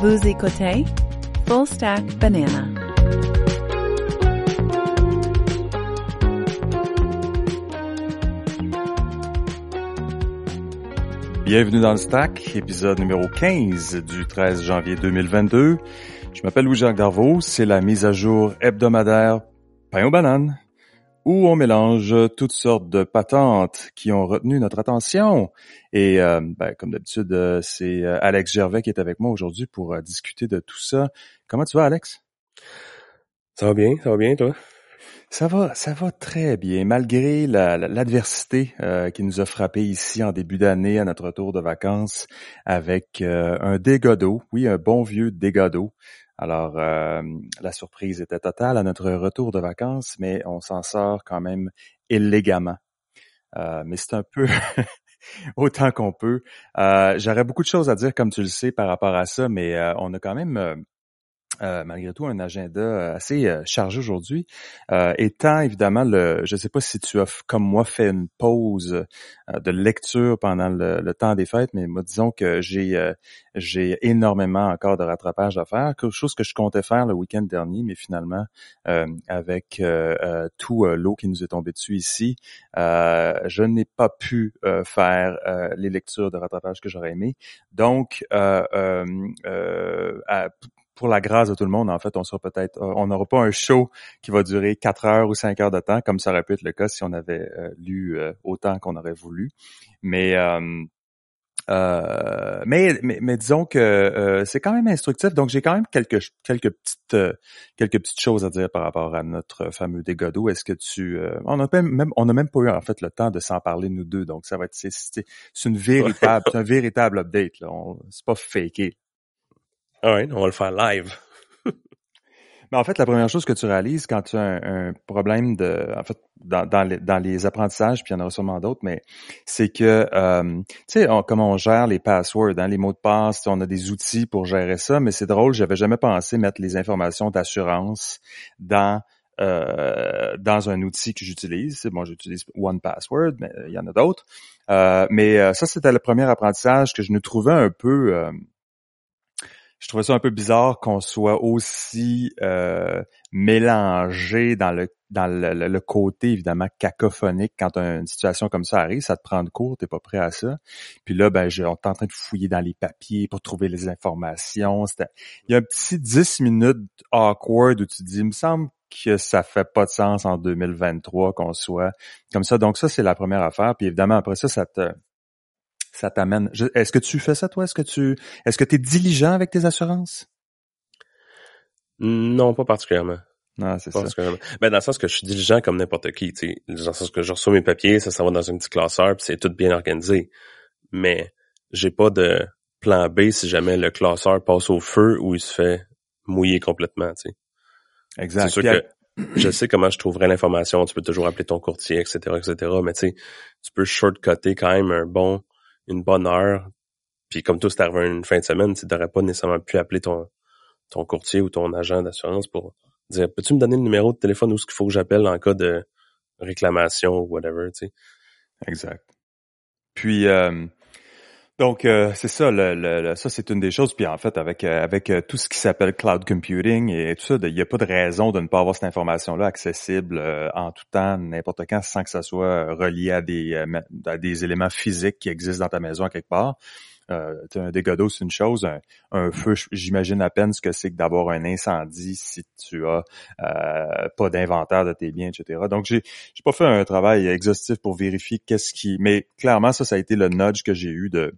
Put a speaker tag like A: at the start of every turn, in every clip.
A: Vous écoutez Full Stack Banana.
B: Bienvenue dans le Stack, épisode numéro 15 du 13 janvier 2022. Je m'appelle Louis-Jacques Darvaux, c'est la mise à jour hebdomadaire pain aux bananes, où on mélange toutes sortes de patentes qui ont retenu notre attention. Et euh, ben, comme d'habitude, euh, c'est euh, Alex Gervais qui est avec moi aujourd'hui pour discuter de tout ça. Comment tu vas, Alex?
C: Ça va bien, ça va bien, toi?
B: Ça va, ça va très bien, malgré l'adversité qui nous a frappé ici en début d'année à notre retour de vacances avec un dégât d'eau, oui, un bon vieux dégât d'eau. Alors, euh, la surprise était totale à notre retour de vacances, mais on s'en sort quand même élégamment. mais c'est un peu autant qu'on peut. J'aurais beaucoup de choses à dire, comme tu le sais, par rapport à ça, mais on a quand même euh, malgré tout un agenda euh, assez euh, chargé aujourd'hui. étant évidemment le, je ne sais pas si tu as comme moi fait une pause de lecture pendant le, temps des fêtes, mais moi disons que j'ai j'ai énormément encore de rattrapage à faire, quelque chose que je comptais faire le week-end dernier, mais finalement avec tout l'eau qui nous est tombée dessus ici, je n'ai pas pu faire les lectures de rattrapage que j'aurais aimé. Donc pour la grâce de tout le monde, en fait, on sera peut-être, euh, on n'aura pas un show qui va durer quatre heures ou cinq heures de temps, comme ça aurait pu être le cas si on avait euh, lu euh, autant qu'on aurait voulu. Mais mais, mais, disons que c'est quand même instructif. Donc j'ai quand même quelques quelques petites quelques petites choses à dire par rapport à notre fameux dégât Est-ce que tu on a même on a même pas eu en fait le temps de s'en parler nous deux. Donc ça va être c'est, c'est une véritable un véritable update là. C'est pas faké.
C: Ah ouais, on va le faire live.
B: Mais en fait, la première chose que tu réalises quand tu as un, problème de, en fait, dans, les, apprentissages, puis il y en aura sûrement d'autres, mais c'est que, euh, tu sais, comment on gère les passwords, hein, les mots de passe, on a des outils pour gérer ça, mais c'est drôle, j'avais jamais pensé mettre les informations d'assurance dans euh, dans un outil que j'utilise. Bon, j'utilise One Password, mais il y en a d'autres. Euh, mais euh, ça, c'était le premier apprentissage que je nous trouvais un peu euh, je trouvais ça un peu bizarre qu'on soit aussi euh, mélangé dans le dans le, côté évidemment cacophonique quand une situation comme ça arrive, ça te prend de court, t'es pas prêt à ça. Puis là, ben, on est en train de fouiller dans les papiers pour trouver les informations. Il y a un petit 10 minutes awkward où tu dis, il me semble que ça fait pas de sens en 2023 qu'on soit comme ça. Donc ça, c'est la première affaire. Puis évidemment, après ça, ça te ça t'amène. Est-ce que tu fais ça, toi? Est-ce que tu est-ce que tu es diligent avec tes assurances?
C: Non, pas particulièrement.
B: Non, c'est ça.
C: Ben, dans le sens que je suis diligent comme n'importe qui, tu sais. Dans le sens que je reçois mes papiers, ça s'en va dans un petit classeur, puis c'est tout bien organisé. Mais j'ai pas de plan B si jamais le classeur passe au feu ou il se fait mouiller complètement, tu sais.
B: Exact.
C: C'est sûr que je sais comment je trouverais l'information, tu peux toujours appeler ton courtier, etc., etc., mais tu sais, tu peux shortcutter quand même un bon une bonne heure, puis comme tout c'est arrivé une fin de semaine, tu n'aurais pas nécessairement pu appeler ton, ton courtier ou ton agent d'assurance pour dire Peux-tu me donner le numéro de téléphone où ce qu'il faut que j'appelle en cas de réclamation ou whatever, tu sais?
B: Exact. Puis euh, donc euh, c'est ça, le, ça c'est une des choses. Puis en fait, avec euh, avec euh, tout ce qui s'appelle cloud computing et tout ça, il n'y a pas de raison de ne pas avoir cette information-là accessible en tout temps, n'importe quand, sans que ça soit relié à des à des éléments physiques qui existent dans ta maison quelque part. Euh, un dégât d'eau, c'est une chose. Un, feu, j'imagine à peine ce que c'est que d'avoir un incendie si tu as pas d'inventaire de tes biens, etc. Donc, j'ai j'ai pas fait un travail exhaustif pour vérifier qu'est-ce qui... Mais clairement, ça, ça a été le nudge que j'ai eu de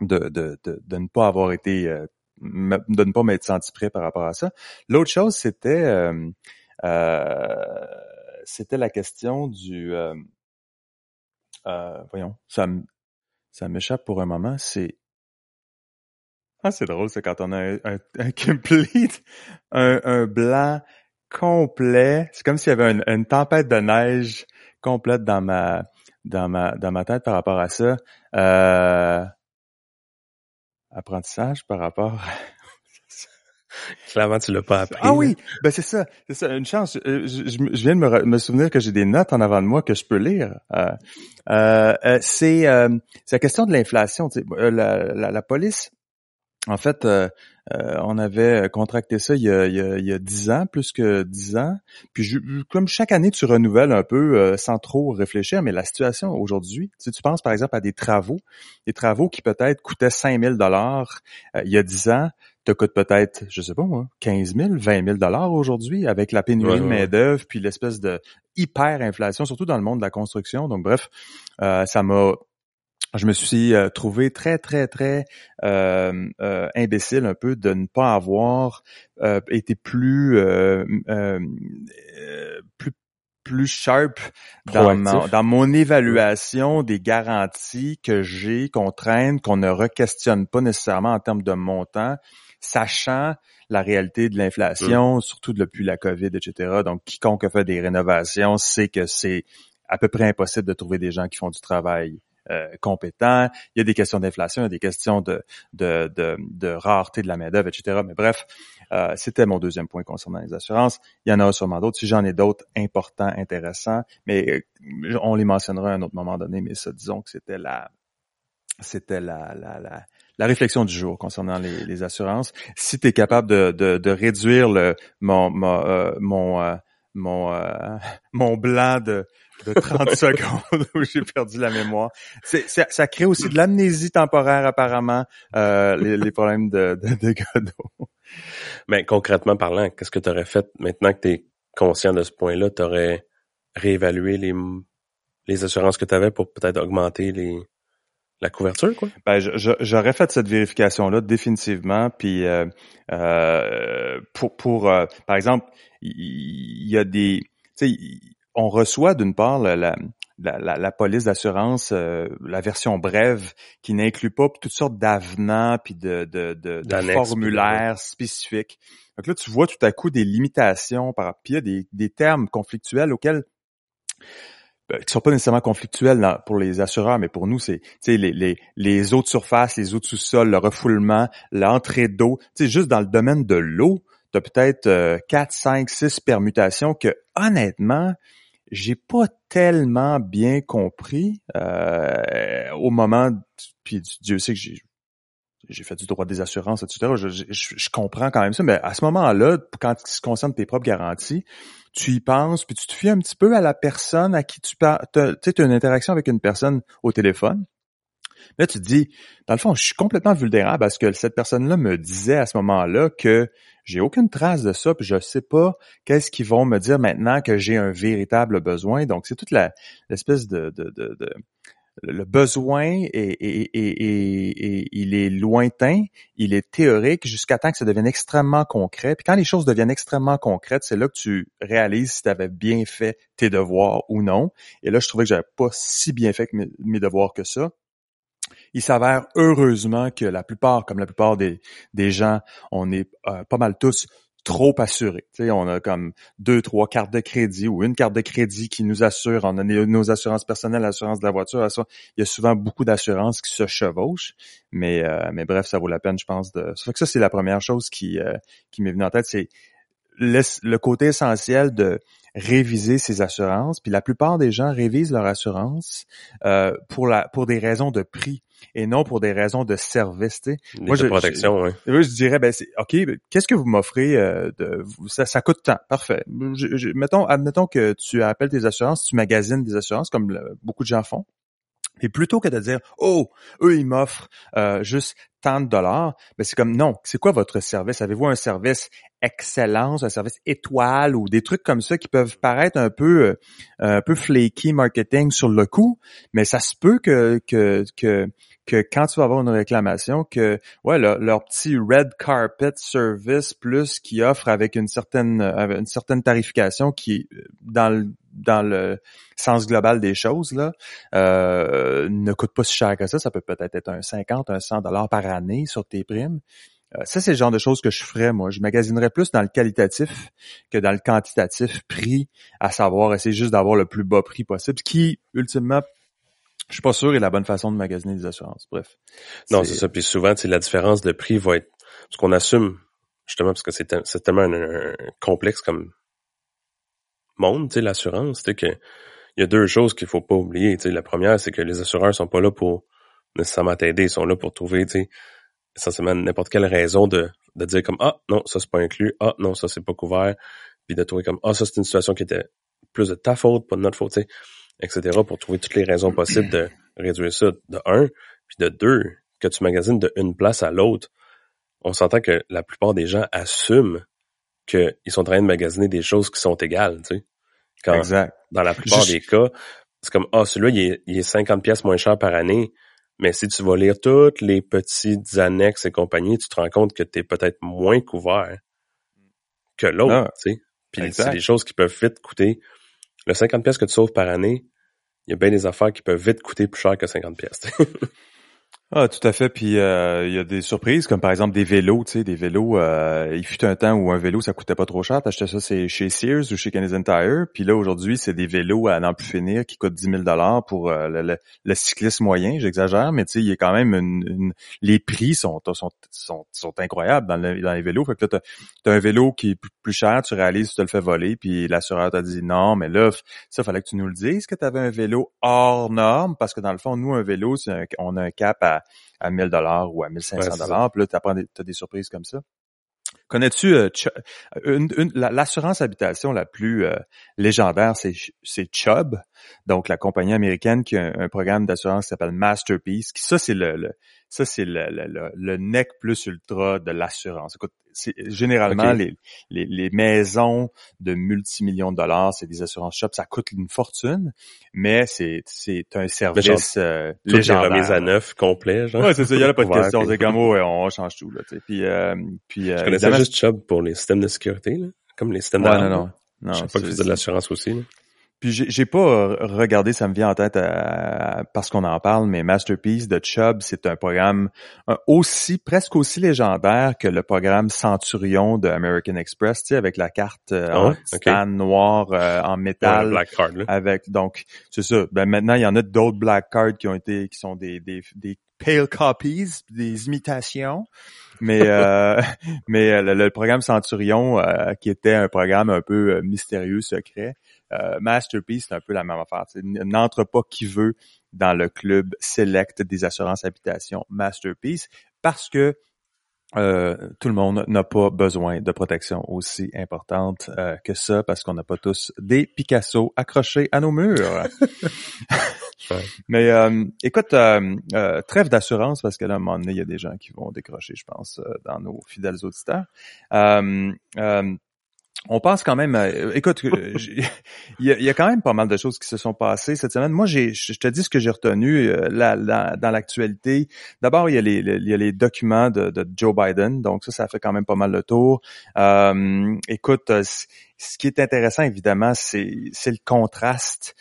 B: de, de, de, ne pas avoir été euh, de ne pas m'être senti prêt par rapport à ça. L'autre chose, c'était euh, euh, c'était la question du voyons, ça ça m'échappe pour un moment, c'est ah, c'est drôle, c'est quand on a un, un, complete, un, un, blanc complet. C'est comme s'il y avait une, une, tempête de neige complète dans ma dans ma dans ma tête par rapport à ça. Euh, apprentissage par rapport
C: Clairement, tu l'as pas appris.
B: Ah oui, ben c'est ça, c'est ça. Une chance. Euh, je, viens de me, souvenir que j'ai des notes en avant de moi que je peux lire. Euh, euh, c'est la question de l'inflation. La, la, police en fait, euh, euh, on avait contracté ça il y, a, il, 10 ans, plus que 10 ans. Puis comme chaque année, tu renouvelles un peu euh, sans trop réfléchir, mais la situation aujourd'hui, si tu penses par exemple à des travaux, des travaux qui peut-être coûtaient 5 000 dollars il y a 10 ans, te coûtent peut-être, je sais pas moi, 15 000, 20 000 dollars aujourd'hui avec la pénurie de main d'œuvre puis l'espèce de hyper inflation, surtout dans le monde de la construction. Donc bref, ça m'a je me suis euh, trouvé très, très, très euh, euh, imbécile un peu de ne pas avoir été plus, plus plus sharp dans, dans mon évaluation des garanties que j'ai, qu'on traîne, qu'on ne re-questionne pas nécessairement en termes de montant, sachant la réalité de l'inflation, mmh. surtout depuis la COVID, etc. Donc, quiconque a fait des rénovations sait que c'est à peu près impossible de trouver des gens qui font du travail euh, compétents. Il y a des questions d'inflation, il y a des questions de, de, de, rareté de la main-d'œuvre, etc. Mais bref, euh, c'était mon deuxième point concernant les assurances. Il y en a sûrement d'autres. Si j'en ai d'autres importants, intéressants, mais euh, on les mentionnera à un autre moment donné, mais ça, disons que c'était la c'était la, la, la, la, réflexion du jour concernant les, les assurances. Si tu es capable de, de, de, réduire le, mon, mon, mon, mon, mon blanc de, de 30 secondes où j'ai perdu la mémoire. C'est, ça crée aussi de l'amnésie temporaire apparemment, euh, les, problèmes de, de, de Godot.
C: Mais concrètement parlant, qu'est-ce que tu aurais fait maintenant que tu es conscient de ce point-là? Tu aurais réévalué les, les assurances que tu avais pour peut-être augmenter les, la couverture, quoi?
B: Ben, j'aurais fait cette vérification-là définitivement. Puis euh, euh, pour, pour euh, par exemple, il y, a des, tu sais, on reçoit d'une part la, la, la, police d'assurance, euh, la version brève, qui n'inclut pas toutes sortes d'avenants puis de, de, de, formulaires spécifiques. Donc là, tu vois tout à coup des limitations, par, puis il y a des, des termes conflictuels auxquels ben, qui sont pas nécessairement conflictuels pour les assureurs, mais pour nous, c'est les, les, les eaux de surface, les eaux de sous-sol, le refoulement, l'entrée d'eau. Juste dans le domaine de l'eau, tu as peut-être 4, 5, 6 permutations que, honnêtement, j'ai pas tellement bien compris euh, au moment, puis Dieu sait que j'ai j'ai fait du droit des assurances, etc. Je, je, je, comprends quand même ça, mais à ce moment-là, quand il se concerne tes propres garanties, tu y penses, puis tu te fies un petit peu à la personne à qui tu parles. Tu sais, as une interaction avec une personne au téléphone. Là, tu te dis, dans le fond, je suis complètement vulnérable parce que cette personne-là me disait à ce moment-là que j'ai aucune trace de ça, puis je sais pas qu'est-ce qu'ils vont me dire maintenant que j'ai un véritable besoin. Donc, c'est toute la l'espèce de, de, de, de, le besoin est, il est lointain, il est théorique jusqu'à temps que ça devienne extrêmement concret. Puis quand les choses deviennent extrêmement concrètes, c'est là que tu réalises si tu avais bien fait tes devoirs ou non. Et là, je trouvais que j'avais pas si bien fait mes devoirs que ça. Il s'avère heureusement que la plupart, comme la plupart des, des gens, on est euh, pas mal tous trop assurés. sais, on a comme deux, trois cartes de crédit ou une carte de crédit qui nous assure. On a nos assurances personnelles, l'assurance de la voiture. Il y a souvent beaucoup d'assurances qui se chevauchent. Mais, euh, mais bref, ça vaut la peine, je pense. De... Ça fait que ça, c'est la première chose qui, euh, qui m'est venue en tête. C'est le côté essentiel de réviser ses assurances. Puis la plupart des gens révisent leur assurance euh, pour la pour des raisons de prix et non pour des raisons de service.
C: Moi, de protection, oui.
B: Je, dirais, ben, c'est, OK, qu'est-ce que vous m'offrez? Euh, de, ça, ça coûte tant. Parfait. mettons, admettons que tu appelles tes assurances, tu magasines des assurances, comme beaucoup de gens font. Et plutôt que de dire, oh, eux, ils m'offrent euh, juste tant de dollars, ben c'est comme, non, c'est quoi votre service? Avez-vous un service excellence, un service étoile ou des trucs comme ça qui peuvent paraître un peu euh, un peu flaky marketing sur le coup, mais ça se peut que que que que quand tu vas avoir une réclamation, que ouais, leur petit red carpet service plus qui offre avec une certaine une certaine tarification qui dans le dans le sens global des choses là euh, ne coûte pas si cher que ça. Ça peut peut-être être un 50, un 100 dollars par année sur tes primes. Euh, ça, c'est le genre de choses que je ferais, moi. Je magasinerais plus dans le qualitatif que dans le quantitatif prix, à savoir essayer juste d'avoir le plus bas prix possible, ce qui, ultimement, je suis pas sûr est la bonne façon de magasiner des assurances. Bref.
C: Non, c'est ça. Puis souvent, la différence de prix va être ce qu'on assume, justement, parce que c'est tellement un, complexe comme monde, sais, l'assurance, tu sais, que il y a deux choses qu'il faut pas oublier. Tu sais, la première, c'est que les assureurs sont pas là pour nécessairement t'aider, ils sont là pour trouver, tu sais, essentiellement n'importe quelle raison de, de dire comme ah non ça c'est pas inclus ah non ça c'est pas couvert puis de trouver comme ah ça c'est une situation qui était plus de ta faute pas de notre faute etc pour trouver toutes les raisons possibles de réduire ça de un puis de deux que tu magasines de une place à l'autre on s'entend que la plupart des gens assument qu'ils sont en train de magasiner des choses qui sont égales tu sais quand
B: exact.
C: dans la plupart des cas c'est comme ah celui-là il est, il est 50 pièces moins cher par année mais si tu vas lire toutes les petites annexes et compagnie, tu te rends compte que tu es peut-être moins couvert que l'autre, ah, tu sais. Puis c'est des choses qui peuvent vite coûter. Le 50 pièces que tu sauves par année, il y a bien des affaires qui peuvent vite coûter plus cher que 50 pièces.
B: Ah, tout à fait. Puis euh, il y a des surprises, comme par exemple des vélos, tu sais, des vélos. Euh, il fut un temps où un vélo, ça coûtait pas trop cher. T'achetais ça c'est chez Sears ou chez Canadian Tire. Puis là, aujourd'hui, c'est des vélos à n'en plus finir qui coûtent 10 000 dollars pour euh, le, cycliste moyen. J'exagère, mais tu sais, il y a quand même une, les prix sont, sont, sont, sont incroyables dans, les vélos. Fait que là, t'as as un vélo qui est plus cher, tu réalises, tu te le fais voler, puis l'assureur t'a dit non, mais là, ça fallait que tu nous le dises que tu avais un vélo hors norme, parce que dans le fond, nous, un vélo, on a un cap à à 1000 dollars ou à 1500 dollars. Puis là, tu as, des surprises comme ça. Connais-tu euh, l'assurance habitation la plus euh, légendaire, c'est Chubb, donc la compagnie américaine qui a un, programme d'assurance qui s'appelle Masterpiece. Qui, ça, c'est le, ça c'est le, le, le, nec plus ultra de l'assurance. Écoute, généralement les, les, les, maisons de multimillions de dollars, c'est des assurances shop, ça coûte une fortune, mais c'est c'est un service euh, légendaire.
C: remise à neuf complet, genre.
B: Ouais, c'est ça, il y a pas de question, c'est comme on change tout là, tu sais. Puis euh, puis
C: euh, Je connaissais juste Chubb pour les systèmes de sécurité là, comme les systèmes
B: ouais, non non. Non,
C: je sais pas que faisais de l'assurance aussi. Là.
B: Puis j'ai pas euh, regardé, ça me vient en tête euh, parce qu'on en parle, mais Masterpiece de Chubb, c'est un programme aussi presque aussi légendaire que le programme Centurion de American Express, tu sais, avec la carte euh, ah en titane noir en métal.
C: black card,
B: Avec donc c'est ça. Ben maintenant il y en a d'autres black cards qui ont été qui sont des des, des pale copies, des imitations. Mais mais le, programme Centurion, qui était un programme un peu mystérieux, secret, euh, Masterpiece, c'est un peu la même affaire. N'entre pas qui veut dans le club select des assurances habitation Masterpiece parce que euh, tout le monde n'a pas besoin de protection aussi importante euh, que ça parce qu'on n'a pas tous des Picasso accrochés à nos murs. Mais écoute, trêve d'assurance parce que là, à un moment donné, il y a des gens qui vont décrocher, je pense, dans nos fidèles auditeurs on pense quand même, écoute, il y, a, quand même pas mal de choses qui se sont passées cette semaine. Moi, j'ai, je te dis ce que j'ai retenu euh, dans l'actualité. D'abord, il y a les, il y a les documents de, Joe Biden, donc ça, ça fait quand même pas mal le tour. Euh, écoute, euh, ce qui est intéressant, évidemment, c'est le contraste.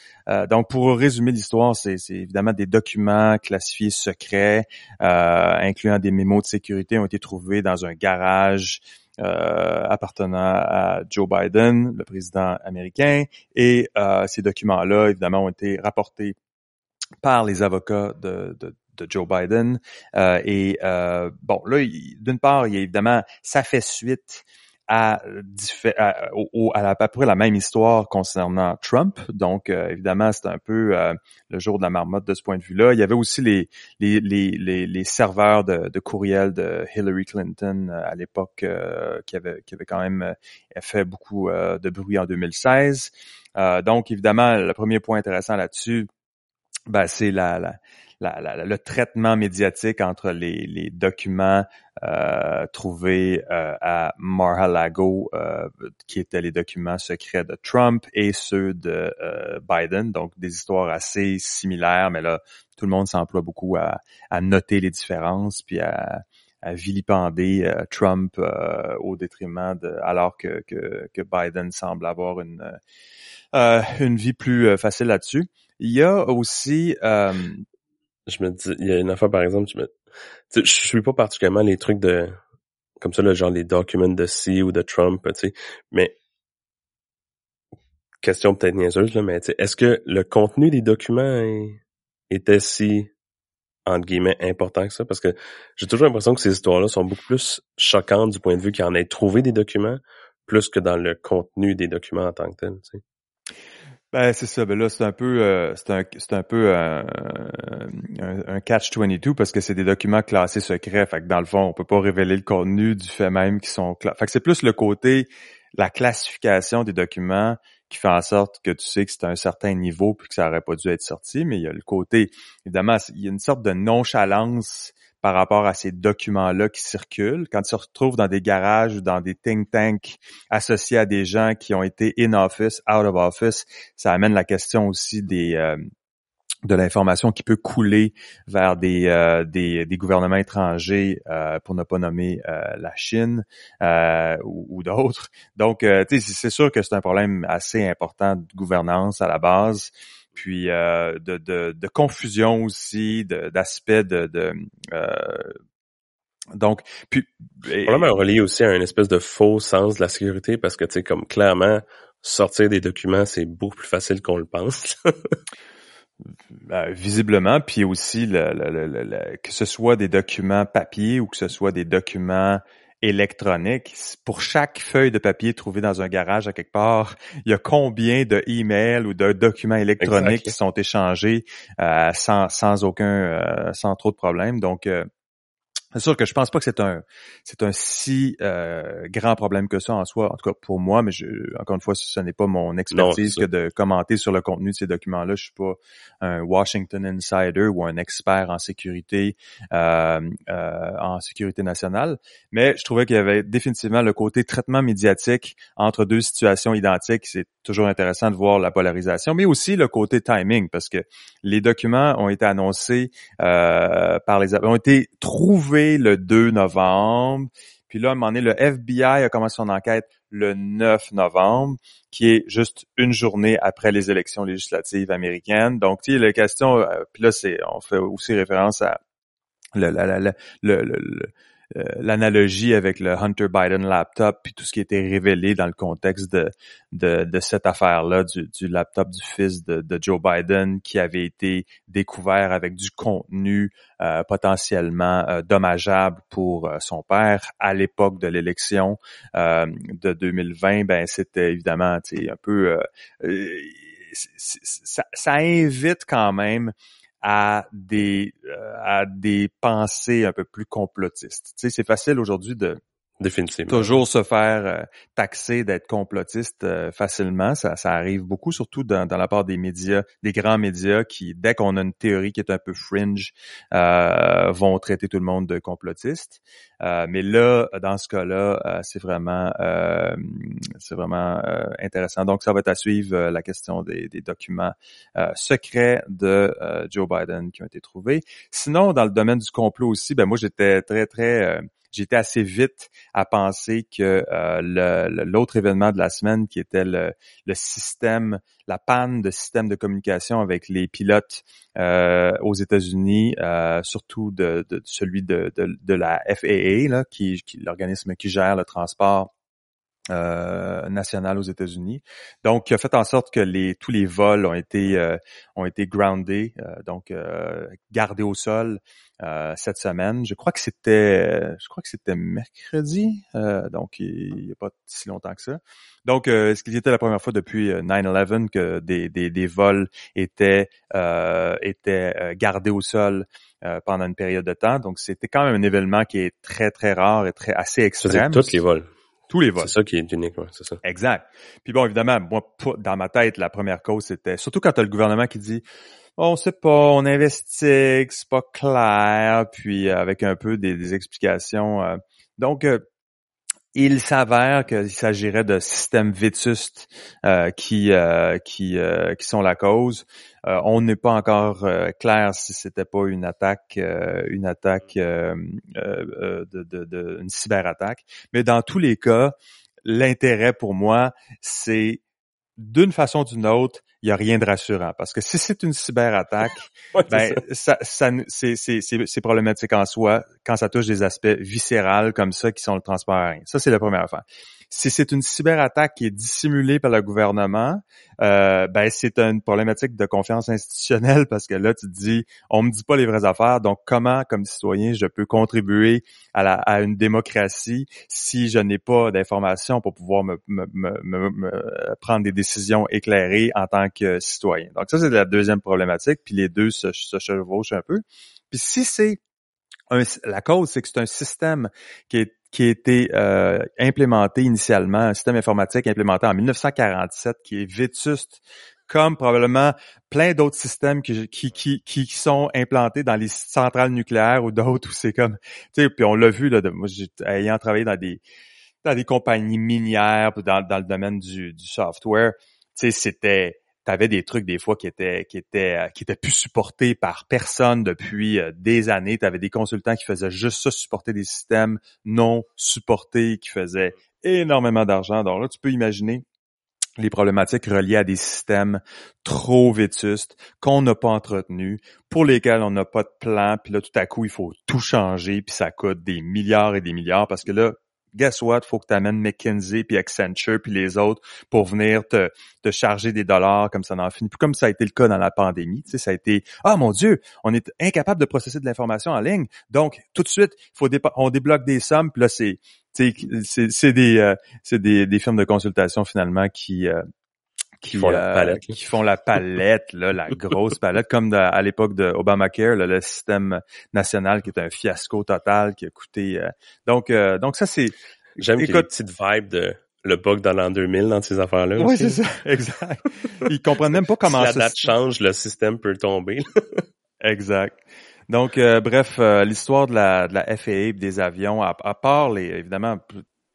B: donc, pour résumer l'histoire, c'est évidemment des documents classifiés secrets, incluant des mémos de sécurité, ont été trouvés dans un garage euh, appartenant à Joe Biden, le président américain, et euh, ces documents-là, évidemment, ont été rapportés par les avocats de, de, de Joe Biden. Euh, et euh, bon, là, d'une part, il y a évidemment, ça fait suite à, à, à, à, peu près la même histoire concernant Trump. Donc, euh, évidemment, c'est un peu euh, le jour de la marmotte de ce point de vue-là. Il y avait aussi les, les, les, les, serveurs de, de courriel de Hillary Clinton euh, à l'époque qui, avait, qui avait quand même fait beaucoup de bruit en 2016. donc, évidemment, le premier point intéressant là-dessus, ben, c'est la, la le traitement médiatique entre les, documents euh, trouvés euh, à Mar-a-Lago, euh, qui étaient les documents secrets de Trump, et ceux de Biden. Donc, des histoires assez similaires, mais là, tout le monde s'emploie beaucoup à, noter les différences, puis à, vilipender Trump au détriment de, alors que, Biden semble avoir une une vie plus facile là-dessus. Il y a aussi
C: je me dis, il y a une affaire par exemple, je me, je suis pas particulièrement les trucs de, comme ça, le genre les documents de C ou de Trump, tu sais, mais question peut-être niaiseuse là, mais est-ce que le contenu des documents était si entre guillemets important que ça? Parce que j'ai toujours l'impression que ces histoires-là sont beaucoup plus choquantes du point de vue qu'il en ait trouvé des documents plus que dans le contenu des documents en tant que tel. Tu sais.
B: Ben c'est ça. Ben là c'est un peu euh, c'est un c'est un peu un, un, catch 22 parce que c'est des documents classés secrets. Fait que dans le fond on peut pas révéler le contenu du fait même qui sont. Fait que c'est plus le côté la classification des documents qui fait en sorte que tu sais que c'est un certain niveau puis que ça aurait pas dû être sorti, mais il y a le côté, évidemment, il y a une sorte de nonchalance par rapport à ces documents-là qui circulent. Quand tu te retrouves dans des garages ou dans des think tanks associés à des gens qui ont été in office, out of office, ça amène la question aussi des, euh, de l'information qui peut couler vers des, euh, des, gouvernements étrangers, euh, pour ne pas nommer euh, la Chine ou, d'autres. Donc, c'est sûr que c'est un problème assez important de gouvernance à la base, puis de, de, confusion aussi, d'aspects de, de, donc, puis...
C: Probablement relié aussi à une espèce de faux sens de la sécurité parce que, tu sais, comme clairement, sortir des documents, c'est beaucoup plus facile qu'on le pense.
B: Ben, visiblement, puis aussi le, que ce soit des documents papier ou que ce soit des documents électroniques, pour chaque feuille de papier trouvée dans un garage à quelque part, il y a combien de emails ou de documents électroniques qui sont échangés euh, sans, sans aucun euh, sans trop de problèmes. Donc euh, c'est sûr que je pense pas que c'est un c'est un si euh, grand problème que ça en soi, en tout cas pour moi, mais je, encore une fois, ce n'est pas mon expertise que de commenter sur le contenu de ces documents-là. Je suis pas un Washington Insider ou un expert en sécurité euh, euh, en sécurité nationale, mais je trouvais qu'il y avait définitivement le côté traitement médiatique entre deux situations identiques. C'est toujours intéressant de voir la polarisation, mais aussi le côté timing, parce que les documents ont été annoncés euh, par les ont été trouvés le 2 novembre. Puis là, à un moment donné, le FBI a commencé son enquête le 9 novembre, qui est juste une journée après les élections législatives américaines. Donc, tu sais, la question, euh, puis là, c'est, on fait aussi référence à le, le euh, l'analogie avec le Hunter Biden laptop puis tout ce qui été révélé dans le contexte de, de, cette affaire-là du, du, laptop du fils de, de, Joe Biden qui avait été découvert avec du contenu euh, potentiellement euh, dommageable pour son père à l'époque de l'élection de 2020. Ben c'était évidemment un peu ça, ça, invite quand même à des euh, à des pensées un peu plus complotistes. Tu sais, c'est facile aujourd'hui de Toujours se faire euh, taxer d'être complotiste euh, facilement, ça, arrive beaucoup, surtout dans, dans, la part des médias, des grands médias qui, dès qu'on a une théorie qui est un peu fringe, euh, vont traiter tout le monde de complotiste. mais là, dans ce cas-là, c'est vraiment, c'est vraiment intéressant. Donc, ça va être à suivre la question des, des documents secrets de Joe Biden qui ont été trouvés. Sinon, dans le domaine du complot aussi, ben moi j'étais très très j'étais assez vite à penser que euh, l'autre événement de la semaine, qui était le, système, la panne de système de communication avec les pilotes euh, aux États-Unis, euh, surtout de, celui de, la FAA, qui, qui l'organisme qui gère le transport euh, national aux États-Unis. Donc, qui a fait en sorte que les, tous les vols ont été euh, ont été groundés, euh, donc gardés au sol cette semaine. Je crois que c'était je crois que c'était mercredi, donc il n'y a pas si longtemps que ça. Donc, ce qui était la première fois depuis 9/11 que des, des, des vols étaient étaient gardés au sol pendant une période de temps? Donc, c'était quand même un événement qui est très très rare et très assez extrême.
C: Tous les vols.
B: Tous les.
C: C'est ça qui est unique, c'est ça.
B: Exact. Puis bon, évidemment, moi, dans ma tête, la première cause, c'était surtout quand tu as le gouvernement qui dit on sait pas, on investit, c'est pas clair, puis euh, avec un peu des, explications. Euh. donc, euh, il s'avère qu'il s'agirait de systèmes vétustes qui qui qui sont la cause. Euh, on n'est pas encore euh, clair si c'était pas une attaque, euh, une attaque de, de, une cyberattaque. Mais dans tous les cas, l'intérêt pour moi, c'est d'une façon ou d'une autre, il n'y a rien de rassurant. Parce que si c'est une cyberattaque, ben, ça, ça, c'est problématique en soi quand ça touche des aspects viscérales comme ça qui sont le transport aérien. Ça, c'est la première affaire. Si c'est une cyberattaque qui est dissimulée par le gouvernement, euh, ben c'est une problématique de confiance institutionnelle parce que là, tu te dis, on me dit pas les vraies affaires, donc comment, comme citoyen, je peux contribuer à, la, à une démocratie si je n'ai pas d'informations pour pouvoir me, me, me, prendre des décisions éclairées en tant que citoyen? Donc ça, c'est la deuxième problématique, puis les deux se, se chevauchent un peu. Puis si c'est la cause, c'est que c'est un système qui est qui a été euh, implémenté initialement, un système informatique implémenté en 1947 qui est vétuste comme probablement plein d'autres systèmes qui, qui, qui, qui, sont implantés dans les centrales nucléaires ou d'autres où c'est comme, tu sais, puis on l'a vu, là, de, moi, ayant travaillé dans des, dans des compagnies minières, dans, dans le domaine du, du software, tu sais, c'était, tu des trucs des fois qui étaient qui étaient euh, qui étaient plus supportés par personne depuis euh, des années. Tu avais des consultants qui faisaient juste ça, supporter des systèmes non supportés, qui faisaient énormément d'argent. Donc là, tu peux imaginer les problématiques reliées à des systèmes trop vétustes qu'on n'a pas entretenus, pour lesquels on n'a pas de plan, puis là tout à coup il faut tout changer, puis ça coûte des milliards et des milliards parce que là guess what, faut que tu amènes McKinsey puis Accenture puis les autres pour venir te, charger des dollars comme ça n'en finit plus. Comme ça a été le cas dans la pandémie, tu sais, ça a été ah mon Dieu, on est incapable de processer de l'information en ligne, donc tout de suite, faut on débloque des sommes, puis là c'est c'est des, euh, c'est des, des firmes de consultation finalement qui, euh,
C: qui font la palette,
B: qui font la palette, là, la grosse palette, comme à l'époque de Obamacare, le système national qui est un fiasco total, qui a coûté. Euh, donc, euh, donc ça c'est.
C: J'aime qu'il y ait une petite vibe de le bug dans l'an 2000 dans ces affaires-là.
B: Oui, c'est ça, exact. Ils comprennent même pas comment
C: si la date change, le système peut tomber.
B: exact. Donc, euh, bref, l'histoire de la, de la FAA des avions, à, à part les, évidemment,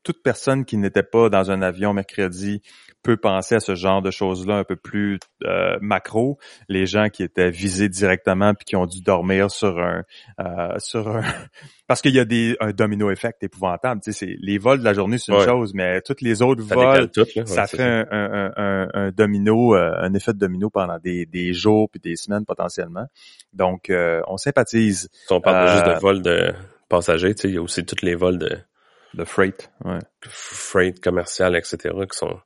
B: toute personne qui n'était pas dans un avion mercredi peut penser à ce genre de choses-là un peu plus euh, macro. Les gens qui étaient visés directement puis qui ont dû dormir sur un euh, sur un parce qu'il y a des un domino effect épouvantable. Tu sais, c'est les vols de la journée c'est une chose, mais toutes les autres vols, ça fait un, un, un, domino, euh, un effet de domino pendant des, des jours puis des semaines potentiellement. Donc, on sympathise.
C: Si on parle juste de vols de passagers, tu sais, il y a aussi tous les vols de
B: de freight, ouais.
C: Freight commercial, etc., qui sont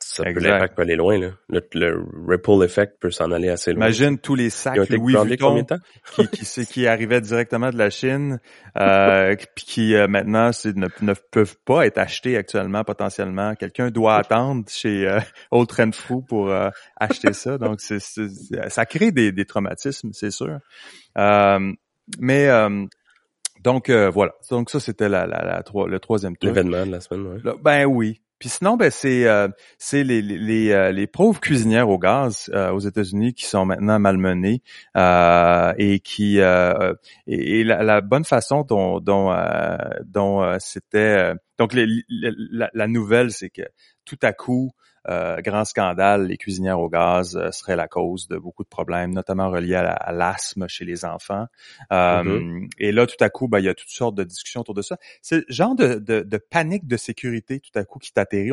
C: ça peut l'impact peut aller loin, là. Le, ripple effect peut s'en aller assez loin.
B: Imagine tous les sacs Louis Vuitton qui, qui, qui arrivaient directement de la Chine, euh, puis qui euh, maintenant ne, ne, peuvent pas être achetés actuellement potentiellement. Quelqu'un doit attendre chez euh, Old Trend Fou pour euh, acheter ça. Donc c'est, ça crée des, des traumatismes, c'est sûr. Euh, mais donc voilà. Donc ça c'était la, la, la, le troisième
C: tour. L'événement de la semaine, oui.
B: Ben oui. Puis sinon, ben c'est euh, c'est les les, euh, les, pauvres cuisinières au gaz euh, aux États-Unis qui sont maintenant malmenées et qui et, la, bonne façon dont dont dont c'était donc la, la, nouvelle, c'est que tout à coup euh, grand scandale, les cuisinières au gaz euh, seraient la cause de beaucoup de problèmes, notamment reliés à, l'asthme chez les enfants. Euh, mm-hmm. Et là, tout à coup, ben, il y a toutes sortes de discussions autour de ça. C'est le genre de, de, panique de sécurité tout à coup qui t'atterrit.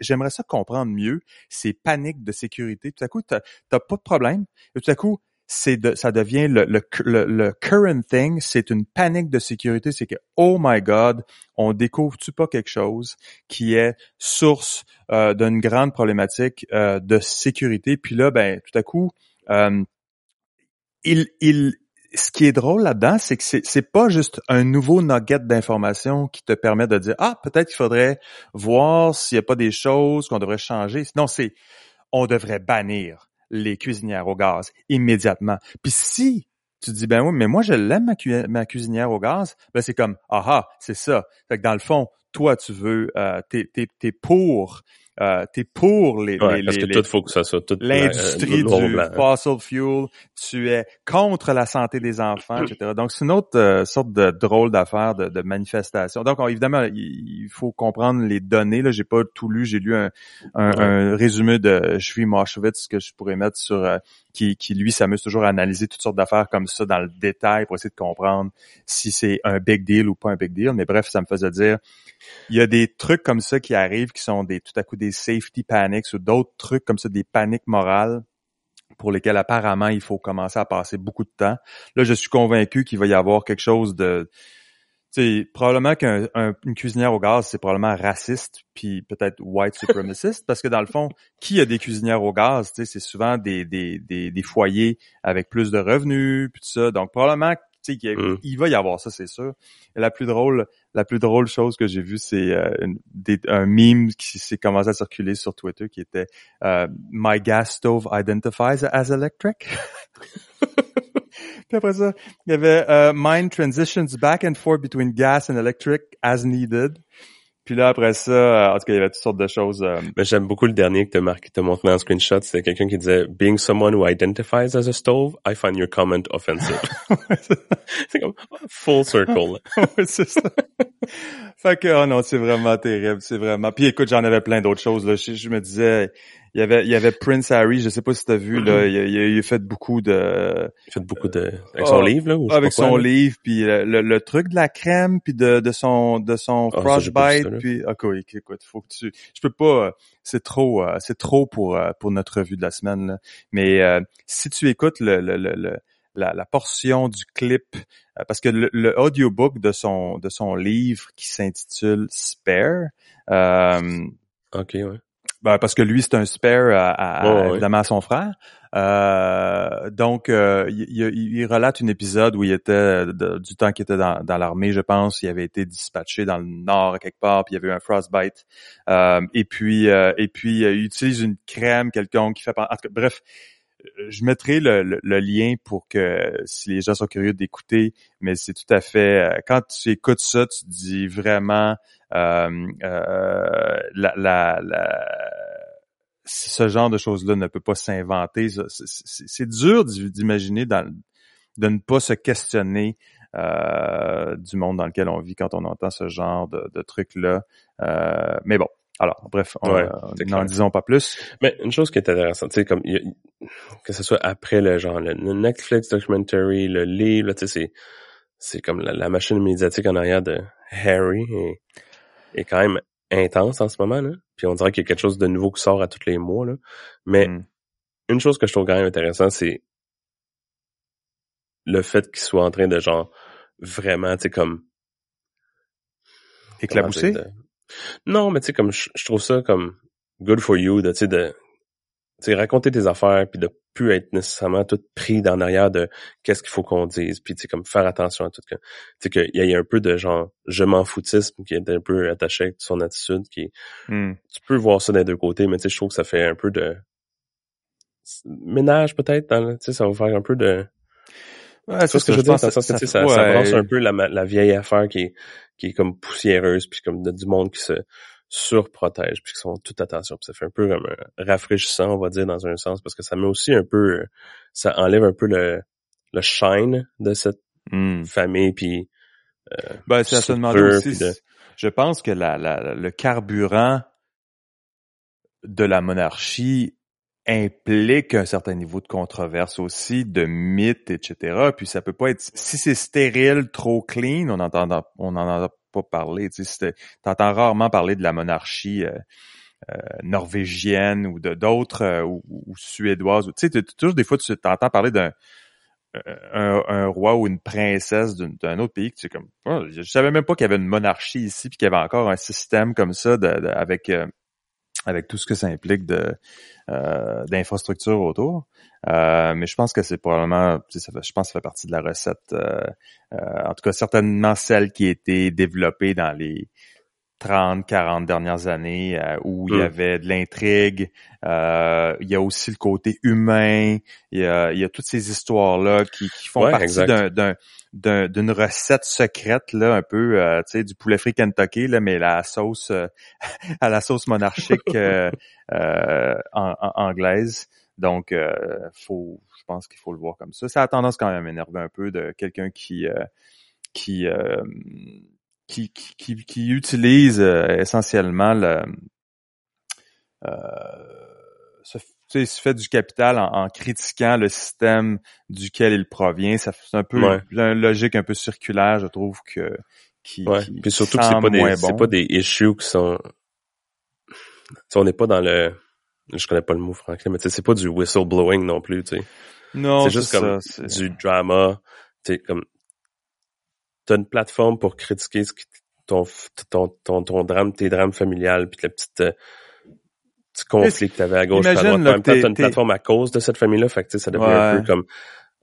B: J'aimerais ça comprendre mieux, ces paniques de sécurité. Tout à coup, tu n'as pas de problème. Et tout à coup, c'est de, ça devient le, le, le, current thing, c'est une panique de sécurité, c'est que oh my god, on découvre-tu pas quelque chose qui est source euh, d'une grande problématique euh, de sécurité, puis là ben tout à coup euh, il, il ce qui est drôle là-dedans, c'est que c'est pas juste un nouveau nugget d'information qui te permet de dire ah peut-être qu'il faudrait voir s'il y a pas des choses qu'on devrait changer. Non, c'est on devrait bannir les cuisinières au gaz immédiatement. Puis si tu dis ben oui, mais moi je l'aime ma, cuisinière au gaz, ben c'est comme ah ah, c'est ça. Fait que dans le fond, toi tu veux, euh, t'es, t'es pour euh, t'es pour les,
C: ouais, parce que tout faut que ça soit
B: l'industrie du fossil fuel, tu es contre la santé des enfants, etc. Donc c'est une autre euh, sorte de drôle d'affaire de, de, manifestation. Donc évidemment il faut comprendre les données. Là, j'ai pas tout lu, j'ai lu un, un, résumé de Shvi Moshevitz que je pourrais mettre sur euh, qui, qui lui s'amuse toujours à analyser toutes sortes d'affaires comme ça dans le détail pour essayer de comprendre si c'est un big deal ou pas un big deal. Mais bref, ça me faisait dire il y a des trucs comme ça qui arrivent qui sont des tout à coup des safety panics ou d'autres trucs comme ça, des paniques morales pour lesquelles apparemment il faut commencer à passer beaucoup de temps. Là, je suis convaincu qu'il va y avoir quelque chose de sais, probablement qu'une cuisinière au gaz, c'est probablement raciste, puis peut-être white supremaciste, parce que dans le fond, qui a des cuisinières au gaz, c'est souvent des, des, des, des, foyers avec plus de revenus, puis tout ça. Donc probablement, tu sais, mm. il va y avoir ça, c'est sûr. Et la plus drôle, la plus drôle chose que j'ai vue, c'est euh, un meme qui s'est commencé à circuler sur Twitter qui était euh, My gas stove identifies as electric. Puis après ça, il y avait uh, Mine transitions back and forth between gas and electric as needed. Puis là, après ça, euh, en tout cas, il y avait toutes sortes de choses. Euh...
C: Mais j'aime beaucoup le dernier que t'as marqué, t'as montré en screenshot. C'était quelqu'un qui disait, being someone who identifies as a stove, I find your comment offensive. c'est comme, full circle.
B: c'est ça. fait que, oh non, c'est vraiment terrible, c'est vraiment. Puis écoute, j'en avais plein d'autres choses, là. je me disais, il y avait il y avait Prince Harry, je sais pas si tu as vu là, il, il, a fait beaucoup de
C: il a fait beaucoup de avec son ah, livre là ou
B: avec son livre puis le, le, truc de la crème puis de, de son de son ah, frostbite puis ok écoute, faut que tu je peux pas c'est trop euh, c'est trop pour euh, pour notre revue de la semaine là. Mais euh, si tu écoutes le, le, le la, la, portion du clip parce que le, le, audiobook de son de son livre qui s'intitule Spare euh,
C: OK ouais
B: ben, parce que lui, c'est un spare à, évidemment à son frère. Euh, donc, euh, il, il, relate un épisode où il était du temps qu'il était dans, dans l'armée, je pense. Il avait été dispatché dans le nord quelque part, puis il y avait eu un frostbite. Euh, et puis, euh, et puis, il utilise une crème quelconque qui fait. En tout cas, bref, je mettrai le, le, lien pour que si les gens sont curieux d'écouter, mais c'est tout à fait. Quand tu écoutes ça, tu dis vraiment euh, euh, la, la, la, ce genre de choses-là ne peut pas s'inventer. C'est dur d'imaginer de ne pas se questionner euh, du monde dans lequel on vit quand on entend ce genre de, de trucs-là. Euh, mais bon, alors, bref, n'en disons pas plus.
C: Mais une chose qui est intéressante, tu sais, comme que ce soit après le genre le, Netflix documentary, le livre, tu sais, c'est c'est comme la, machine médiatique en arrière de Harry est quand même intense en ce moment, là. Puis on dirait qu'il y a quelque chose de nouveau qui sort à tous les mois, là. Mais hmm. une chose que je trouve quand même intéressant, c'est le fait qu'il soit en train de genre vraiment, tu sais, comme
B: éclabousser?
C: Non, mais tu sais, comme je, trouve ça comme good for you de, tu sais, de raconter tes affaires puis de plus être nécessairement tout pris dans l'arrière de qu'est-ce qu'il faut qu'on dise puis tu sais comme faire attention à tout tu sais qu'il y, a un peu de genre je m'en foutisme qui est un peu attaché avec son attitude qui hmm. tu peux voir ça des deux côtés mais tu sais je trouve que ça fait un peu de ménage peut-être tu sais ça va faire un peu de
B: Ouais, c'est ce que, je veux dire, ça,
C: ça, ça, ça, brosse un peu la, la vieille affaire qui est, qui est comme poussiéreuse, puis comme de, du monde qui se, surprotègent puis qui sont toute attention. Puis ça fait un peu comme rafraîchissant, on va dire, dans un sens, parce que ça met aussi un peu, ça enlève un peu le, le shine de cette hmm. famille, puis
B: euh, ben, se aussi. Je pense que la, la, le carburant de la monarchie implique un certain niveau de controverse aussi, de mythes, etc. Puis ça peut pas être si c'est stérile, trop clean, on entend on en pas parler. Tu entends rarement parler de la monarchie euh, euh, norvégienne ou de d'autres euh, ou, suédoises. Tu sais, toujours des fois tu entends parler d'un un, roi ou une princesse d'un autre pays que tu es comme oh, je savais même pas qu'il y avait une monarchie ici puis qu'il y avait encore un système comme ça de, avec avec tout ce que ça implique de euh, d'infrastructures autour. Euh, mais je pense que c'est probablement, ça je pense que ça fait partie de la recette. Euh, en tout cas, certainement celle qui a été développée dans les 30, 40 dernières années où il y hmm. avait de l'intrigue. il y a aussi le côté humain. Il y a, il y a toutes ces histoires-là qui, qui font partie d'un d'une recette secrète là un peu euh, tu sais du poulet frit Kentucky là mais la sauce euh, à la sauce monarchique euh, en, anglaise donc faut je pense qu'il faut le voir comme ça ça a tendance quand même à m'énerver un peu de quelqu'un qui qui, qui, qui qui utilise essentiellement le il se fait du capital en, critiquant le système duquel il provient. C'est un peu une logique un peu circulaire, je trouve que qui,
C: ouais. Puis surtout que c'est pas des c'est pas des issues qui sont on n'est pas dans le je connais pas le mot français mais c'est pas du whistleblowing non plus, tu sais.
B: Non,
C: c'est juste comme du drama, tu comme t'as une plateforme pour critiquer ce qui, ton, ton, ton, ton drame, tes drames familiales, puis le petit, euh, petit conflit que t'avais à gauche, à droite. En même temps, t'as une plateforme à cause de cette famille-là, fait que ça devient un peu comme,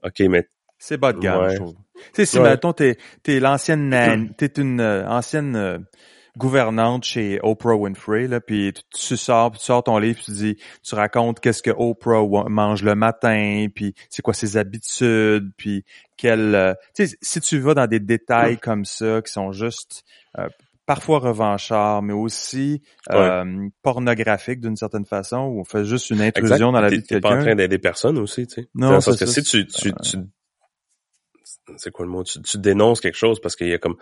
C: OK, mais...
B: C'est bas de gamme, je trouve. Tu sais, si, ouais. mettons, t'es, t'es l'ancienne nan, t'es une euh, ancienne euh, gouvernante chez Oprah Winfrey, là, puis tu, tu, sors, tu sors ton livre, tu dis, tu racontes qu'est-ce que Oprah mange le matin, puis c'est quoi ses habitudes, puis quel, euh, tu sais, si tu vas dans des détails comme ça qui sont juste euh, parfois revanchards, mais aussi euh, ouais. d'une certaine façon, où on fait juste une intrusion
C: exact.
B: dans la vie de quelqu'un.
C: pas en train d'aider personne aussi, tu sais.
B: Non,
C: parce que si tu, tu, tu c'est quoi le mot, tu, tu dénonces quelque chose parce qu'il y a comme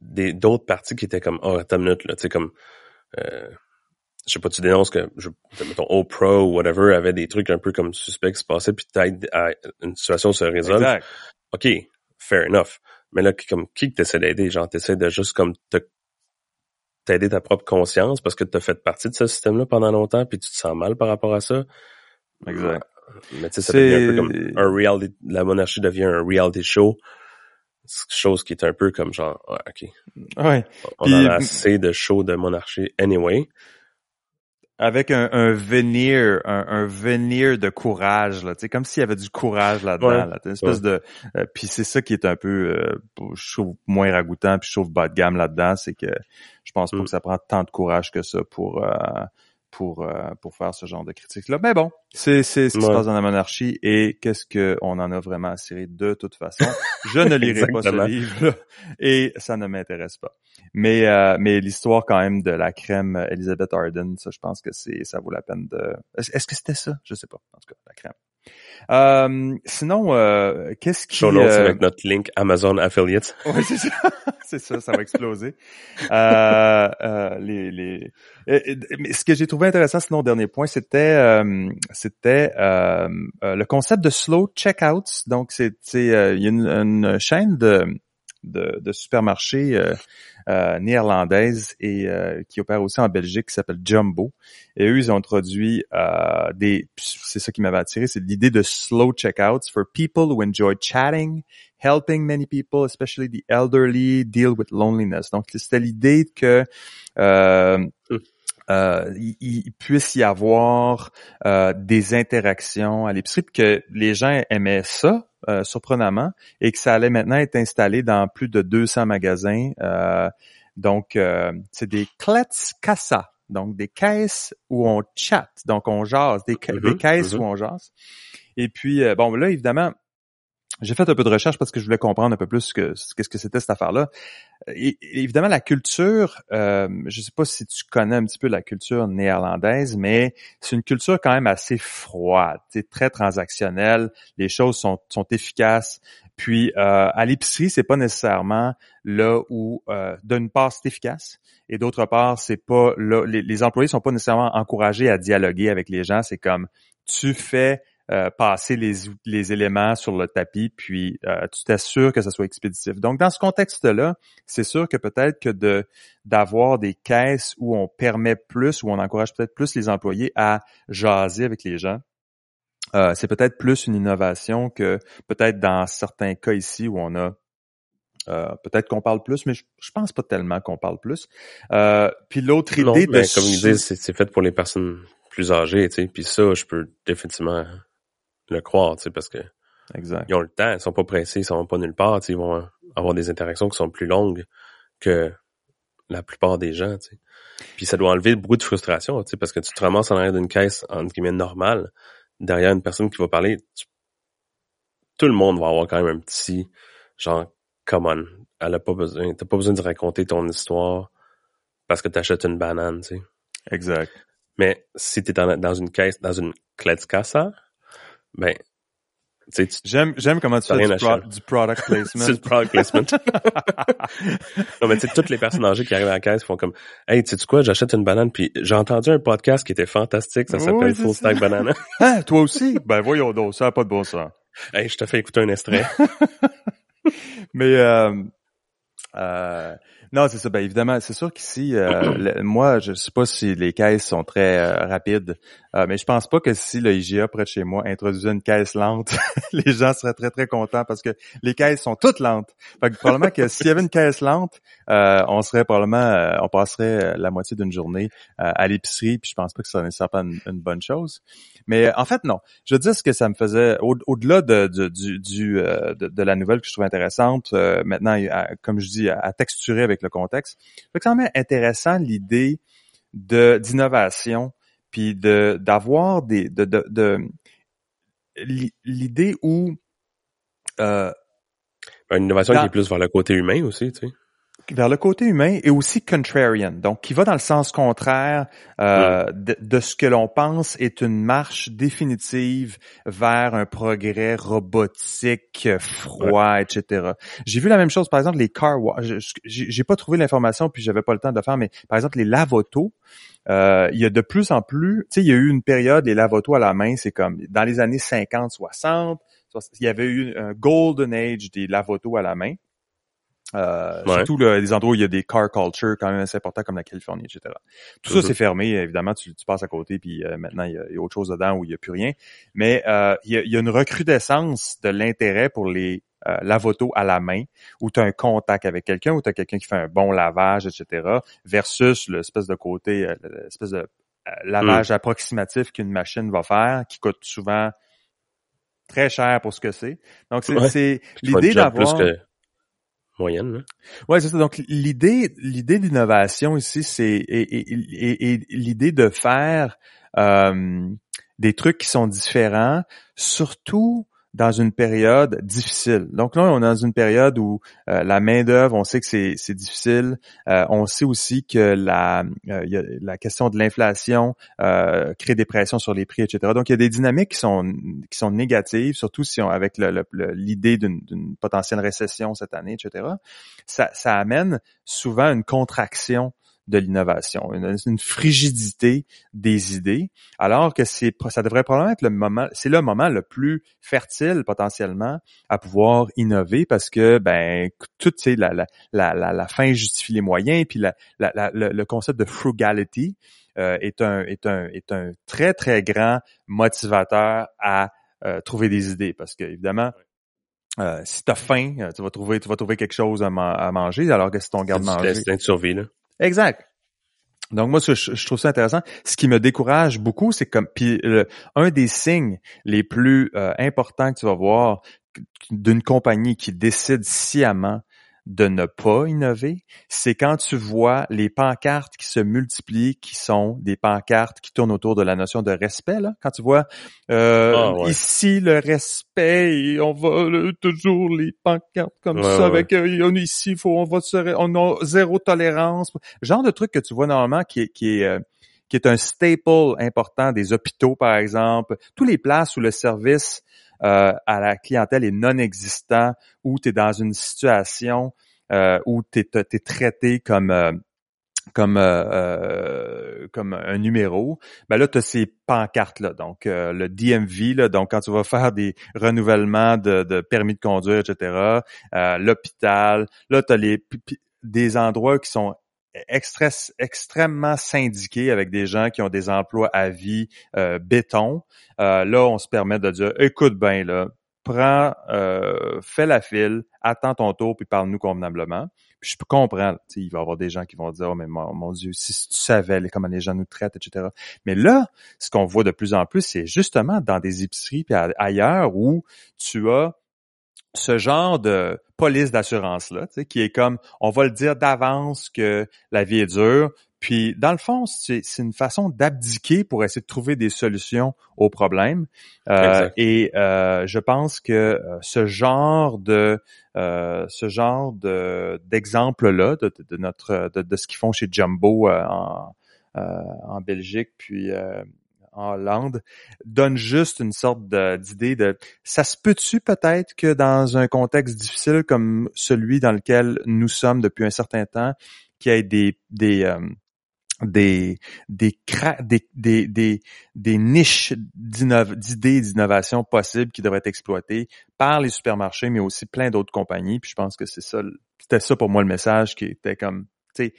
C: des d'autres parties qui étaient comme oh attends une minute là tu sais comme euh, je sais pas tu dénonces que je mettons Oprah ou whatever avait des trucs un peu comme suspects qui se passaient puis à une situation se résolve.
B: Exact.
C: ok fair enough. Mais là comme qui que t'essaies d'aider? Genre t'essaies de juste comme te t'aider ta propre conscience parce que t'as fait partie de ce système là pendant longtemps puis tu te sens mal par rapport à ça?
B: Exact.
C: Mais tu sais ça devient un peu comme un reality la monarchie devient un reality show chose qui est un peu comme genre, ouais, OK.
B: Ouais.
C: On Puis, en a assez de shows de monarchie anyway.
B: Avec un, un veneer, un, un veneer de courage, là, comme s'il y avait du courage là-dedans,
C: ouais.
B: là, une espèce ouais. de, euh, puis c'est ça qui est un peu, euh, je trouve moins ragoûtant, puis je trouve bas de gamme là-dedans, c'est que je pense pas mm. que ça prend tant de courage que ça pour, euh, pour euh, pour faire ce genre de critique là. Mais bon, c'est c'est ce qui ouais. se passe dans la monarchie et qu'est-ce que on en a vraiment à cirer de toute façon? Je ne lirai pas ce livre et ça ne m'intéresse pas. Mais euh, mais l'histoire quand même de la crème Elizabeth Arden, ça je pense que c'est ça vaut la peine de. Est-ce que c'était ça? Je sais pas. En tout cas, la crème. Euh, sinon, euh, qu'est-ce qui...
C: Show notes euh... avec notre link Amazon Affiliate.
B: Oui, c'est ça. c'est ça, ça va exploser. euh, euh, les, les... Mais ce que j'ai trouvé intéressant, sinon, dernier point, c'était euh, c'était le concept de slow checkouts. Donc, c'est il y a une, une chaîne de de, de supermarchés euh, euh, néerlandaise et euh, qui opère aussi en Belgique qui s'appelle Jumbo. Et eux, ils ont introduit des, c'est ça qui m'avait attiré, c'est l'idée de slow checkouts for people who enjoy chatting, helping many people, especially the elderly, deal with loneliness. Donc, c'était l'idée que euh, euh, il, il, puisse y avoir euh, des interactions à l'épicerie, que les gens aimaient ça, euh, surprenamment, et que ça allait maintenant être installé dans plus de 200 magasins. Euh, donc, euh, c'est des klets casa, donc des caisses où on chatte, donc on jase, des, ca mm -hmm, des caisses mm -hmm. où on jase. Et puis, bon, là, évidemment, j'ai fait un peu de recherche parce que je voulais comprendre un peu plus qu'est-ce que c'était cette affaire-là. Et, évidemment, la culture, euh, je sais pas si tu connais un petit peu la culture néerlandaise, mais c'est une culture quand même assez froide, très transactionnelle. Les choses sont, sont efficaces. Puis euh, à l'épicerie, c'est pas nécessairement là où euh, d'une part c'est efficace et d'autre part c'est pas là. Les, les employés sont pas nécessairement encouragés à dialoguer avec les gens. C'est comme tu fais euh, passer les, les éléments sur le tapis, puis euh, tu t'assures que ça soit expéditif. Donc, dans ce contexte-là, c'est sûr que peut-être que de d'avoir des caisses où on permet plus, où on encourage peut-être plus les employés à jaser avec les gens, euh, c'est peut-être plus une innovation que peut-être dans certains cas ici où on a euh, peut-être qu'on parle plus, mais je, je pense pas tellement qu'on parle plus. Euh, puis l'autre idée
C: non,
B: de...
C: Mais comme ils disent, c'est fait pour les personnes plus âgées, tu sais. Puis ça, je peux définitivement le croire, tu sais, parce que
B: exact.
C: ils ont le temps, ils sont pas pressés, ils sont pas nulle part, ils vont avoir des interactions qui sont plus longues que la plupart des gens, tu sais. Puis ça doit enlever beaucoup de frustration, tu sais, parce que tu te ramasses en arrière d'une caisse, entre guillemets, normale, derrière une personne qui va parler, tu... tout le monde va avoir quand même un petit, genre, come on, elle a pas besoin, t'as pas besoin de raconter ton histoire parce que t'achètes une banane, tu sais.
B: Exact.
C: Mais si t'es dans, dans une caisse, dans une Kletskassa, ben, tu
B: j'aime j'aime comment tu fais du, pro, du, product placement.
C: c'est du product placement. non mais tu sais toutes les personnes âgées qui arrivent à la caisse font comme "Hey, tu sais quoi, j'achète une banane puis j'ai entendu un podcast qui était fantastique, ça s'appelle oui, Full Stack Banana."
B: ah, toi aussi? Ben voyons donc, ça a pas de bon sens.
C: Hey, je te fais écouter un extrait.
B: mais euh, euh, Non, c'est ça. Ben évidemment, c'est sûr qu'ici, euh, moi, je sais pas si les caisses sont très euh, rapides, euh, mais je pense pas que si le IGA près de chez moi introduisait une caisse lente, les gens seraient très très contents parce que les caisses sont toutes lentes. Fait que probablement que s'il y avait une caisse lente, on serait probablement, on passerait la moitié d'une journée à l'épicerie. Puis je pense pas que ça serait une, bonne chose. Mais en fait, non. Je veux dire ce que ça me faisait au-delà de, du, du de, la nouvelle que je trouve intéressante. maintenant, comme je dis, à texturer avec le contexte. C'est quand même intéressant l'idée de d'innovation, puis de d'avoir des de, de, l'idée où
C: euh, une innovation qui est plus vers le côté humain aussi, tu sais
B: vers le côté humain et aussi contrarian, donc qui va dans le sens contraire euh, de, ce que l'on pense est une marche définitive vers un progrès robotique, froid, etc. J'ai vu la même chose, par exemple, les car J'ai pas trouvé l'information puis j'avais pas le temps de le faire, mais par exemple les lavotos. Euh, il y a de plus en plus, tu sais, il y a eu une période les lavotos à la main, c'est comme dans les années 50, 60, il y avait eu un golden age des lavotos à la main. Euh, Surtout là, des endroits où il y a des car culture quand même assez importants comme la Californie, etc. Tout ça, mm-hmm. c'est fermé. Évidemment, tu, tu, passes à côté, puis euh, maintenant, il y, a, autre chose dedans où il n'y a plus rien. Mais euh, il, y a, il, y a, une recrudescence de l'intérêt pour les euh, lavotos à la main, où tu as un contact avec quelqu'un, où tu as quelqu'un qui fait un bon lavage, etc., versus l'espèce de côté, euh, l'espèce de lavage mm. approximatif qu'une machine va faire, qui coûte souvent très cher pour ce que c'est. Donc, c'est l'idée d'avoir
C: moyenne.
B: Ouais, c'est ça. Donc l'idée, l'idée d'innovation ici, c'est et, l'idée de faire euh, des trucs qui sont différents, surtout dans une période difficile. Donc là, on est dans une période où euh, la main-d'œuvre, on sait que c'est difficile. Euh, on sait aussi que la, euh, la question de l'inflation crée des pressions sur les prix, etc. Donc, il y a des dynamiques qui sont qui sont négatives, surtout si on avec l'idée d'une potentielle récession cette année, etc. Ça, ça amène souvent une contraction de l'innovation, une, frigidité des idées, alors que c'est ça devrait probablement être le moment, c'est le moment le plus fertile potentiellement à pouvoir innover parce que ben tout la, la, la, la, fin justifie les moyens puis la, la, le, concept de frugality euh, est un est un est un très très grand motivateur à euh, trouver des idées parce que évidemment euh, si tu as faim, tu vas trouver tu vas trouver quelque chose à, manger alors que si ton garde manger.
C: C'est survie là.
B: Exact. Donc moi, je, trouve ça intéressant. Ce qui me décourage beaucoup, c'est comme puis un des signes les plus euh, importants que tu vas voir d'une compagnie qui décide sciemment de ne pas innover, c'est quand tu vois les pancartes qui se multiplient, qui sont des pancartes qui tournent autour de la notion de respect. Là. Quand tu vois euh, ah, ici le respect, et on va toujours les pancartes comme ça avec euh, ici, faut on va on a zéro tolérance, genre de truc que tu vois normalement qui est qui est euh, qui est un staple important des hôpitaux, par exemple, tous les places où le service euh, à la clientèle est non existant, ou tu es dans une situation euh, où tu es, traité comme euh, comme comme un numéro, ben là, tu as ces pancartes-là. Donc, le DMV, là, donc quand tu vas faire des renouvellements de, de permis de conduire, etc., l'hôpital, là, tu as les, des endroits qui sont extrêmement syndiqués avec des gens qui ont des emplois à vie euh, béton. Euh, là, on se permet de dire, écoute bien, là, prends, euh, fais la file, attends ton tour, puis parle-nous convenablement. Puis je peux comprendre, il va y avoir des gens qui vont dire, oh mais mon, Dieu, si tu savais comment les gens nous traitent, etc. Mais là, ce qu'on voit de plus en plus, c'est justement dans des épiceries puis ailleurs où tu as ce genre de police d'assurance-là, qui est comme, on va le dire d'avance que la vie est dure, puis dans le fond, c'est une façon d'abdiquer pour essayer de trouver des solutions aux problèmes. Euh, et euh, je pense que euh, ce genre de ce genre de d'exemple là de, notre de, de ce qu'ils font chez Jumbo en, en Belgique, puis Hollande donne juste une sorte d'idée de, ça se peut-tu peut-être que dans un contexte difficile comme celui dans lequel nous sommes depuis un certain temps, qu'il y ait des des, euh, des des, des, des, des, niches d'idées d'innovation possibles qui devraient être exploitées par les supermarchés, mais aussi plein d'autres compagnies. Puis je pense que c'est ça, c'était ça pour moi le message qui était comme, tu sais,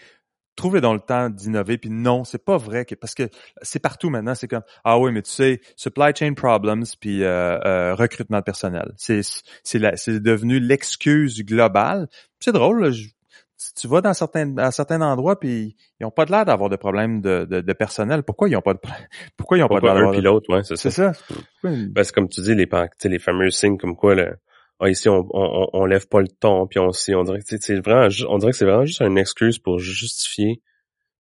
B: trouvez dans le temps d'innover. Puis non, c'est pas vrai que parce que c'est partout maintenant. C'est comme ah oui, mais tu sais, supply chain problems puis euh, euh, recrutement de personnel. C'est c'est c'est devenu l'excuse globale. C'est drôle. tu vas dans certains à certains endroits puis ils ont pas de l'air d'avoir de problèmes de, de, personnel. Pourquoi ils ont pas de pourquoi ils ont pas de l'air
C: un pilote, ouais, c'est
B: ça. C'est ça.
C: Ben, comme tu dis les les fameux signes comme quoi le ah, ici on, on, on, lève pas le ton puis on on dirait que c'est vraiment on dirait que c'est vraiment juste une excuse pour justifier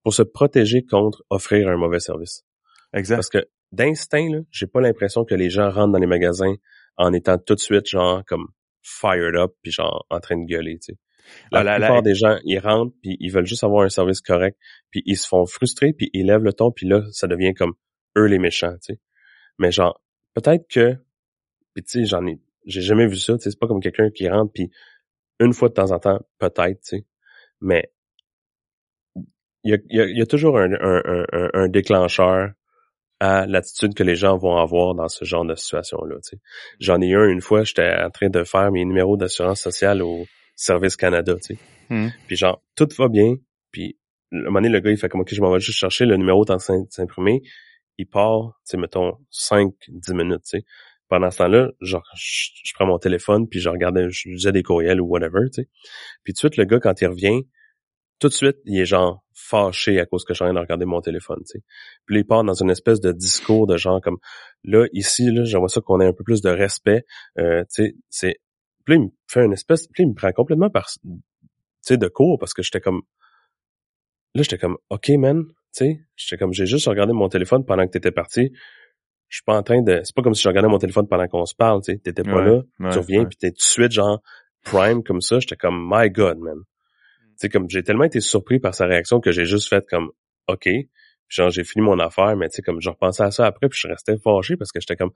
C: pour se protéger contre offrir un mauvais service.
B: Exact.
C: Parce que d'instinct là, j'ai pas l'impression que les gens rentrent dans les magasins en étant tout de suite genre comme fired up puis genre en train de gueuler, tu sais. La, ah, plupart des gens, ils rentrent puis ils veulent juste avoir un service correct puis ils se font frustrer puis ils lèvent le ton puis là ça devient comme eux les méchants, tu sais. Mais genre peut-être que puis tu sais j'en ai j'ai jamais vu ça, c'est pas comme quelqu'un qui rentre puis une fois de temps en temps, peut-être, tu sais. Mais il y a, y a, toujours un, un, un, un, déclencheur à l'attitude que les gens vont avoir dans ce genre de situation-là. Tu sais. J'en ai eu un une fois, j'étais en train de faire mes numéros d'assurance sociale au Service Canada, tu sais. Hmm. Puis genre, tout va bien, puis à un moment donné, le gars, il fait comme, OK, je m'en vais juste chercher le numéro dans s'imprimer. Il part, tu sais, mettons, 5-10 minutes, tu sais pendant ce temps-là, genre, je, prends mon téléphone, puis je regardais, je lisais des courriels ou whatever, tu sais. Puis tout de suite, le gars, quand il revient, tout de suite, il est genre fâché à cause que je suis en train de regarder mon téléphone, tu sais. Puis il part dans une espèce de discours de genre comme, là, ici, là, j'aimerais ça qu'on ait un peu plus de respect, euh, tu sais, c'est... Puis là, il me fait une espèce... Puis il me prend complètement par... Tu sais, de cours, parce que j'étais comme... Là, j'étais comme, OK, man, tu sais, j'étais comme, j'ai juste regardé mon téléphone pendant que t'étais parti je suis pas en train de c'est pas comme si je regardais mon téléphone pendant qu'on se parle tu sais. T'étais pas là tu reviens puis t'es tout de suite genre prime comme ça. J'étais comme my god man. Tu sais comme j'ai tellement été surpris par sa réaction que j'ai juste fait comme ok. Puis genre j'ai fini mon affaire mais tu sais comme je repensais à ça après puis je restais fâché parce que j'étais comme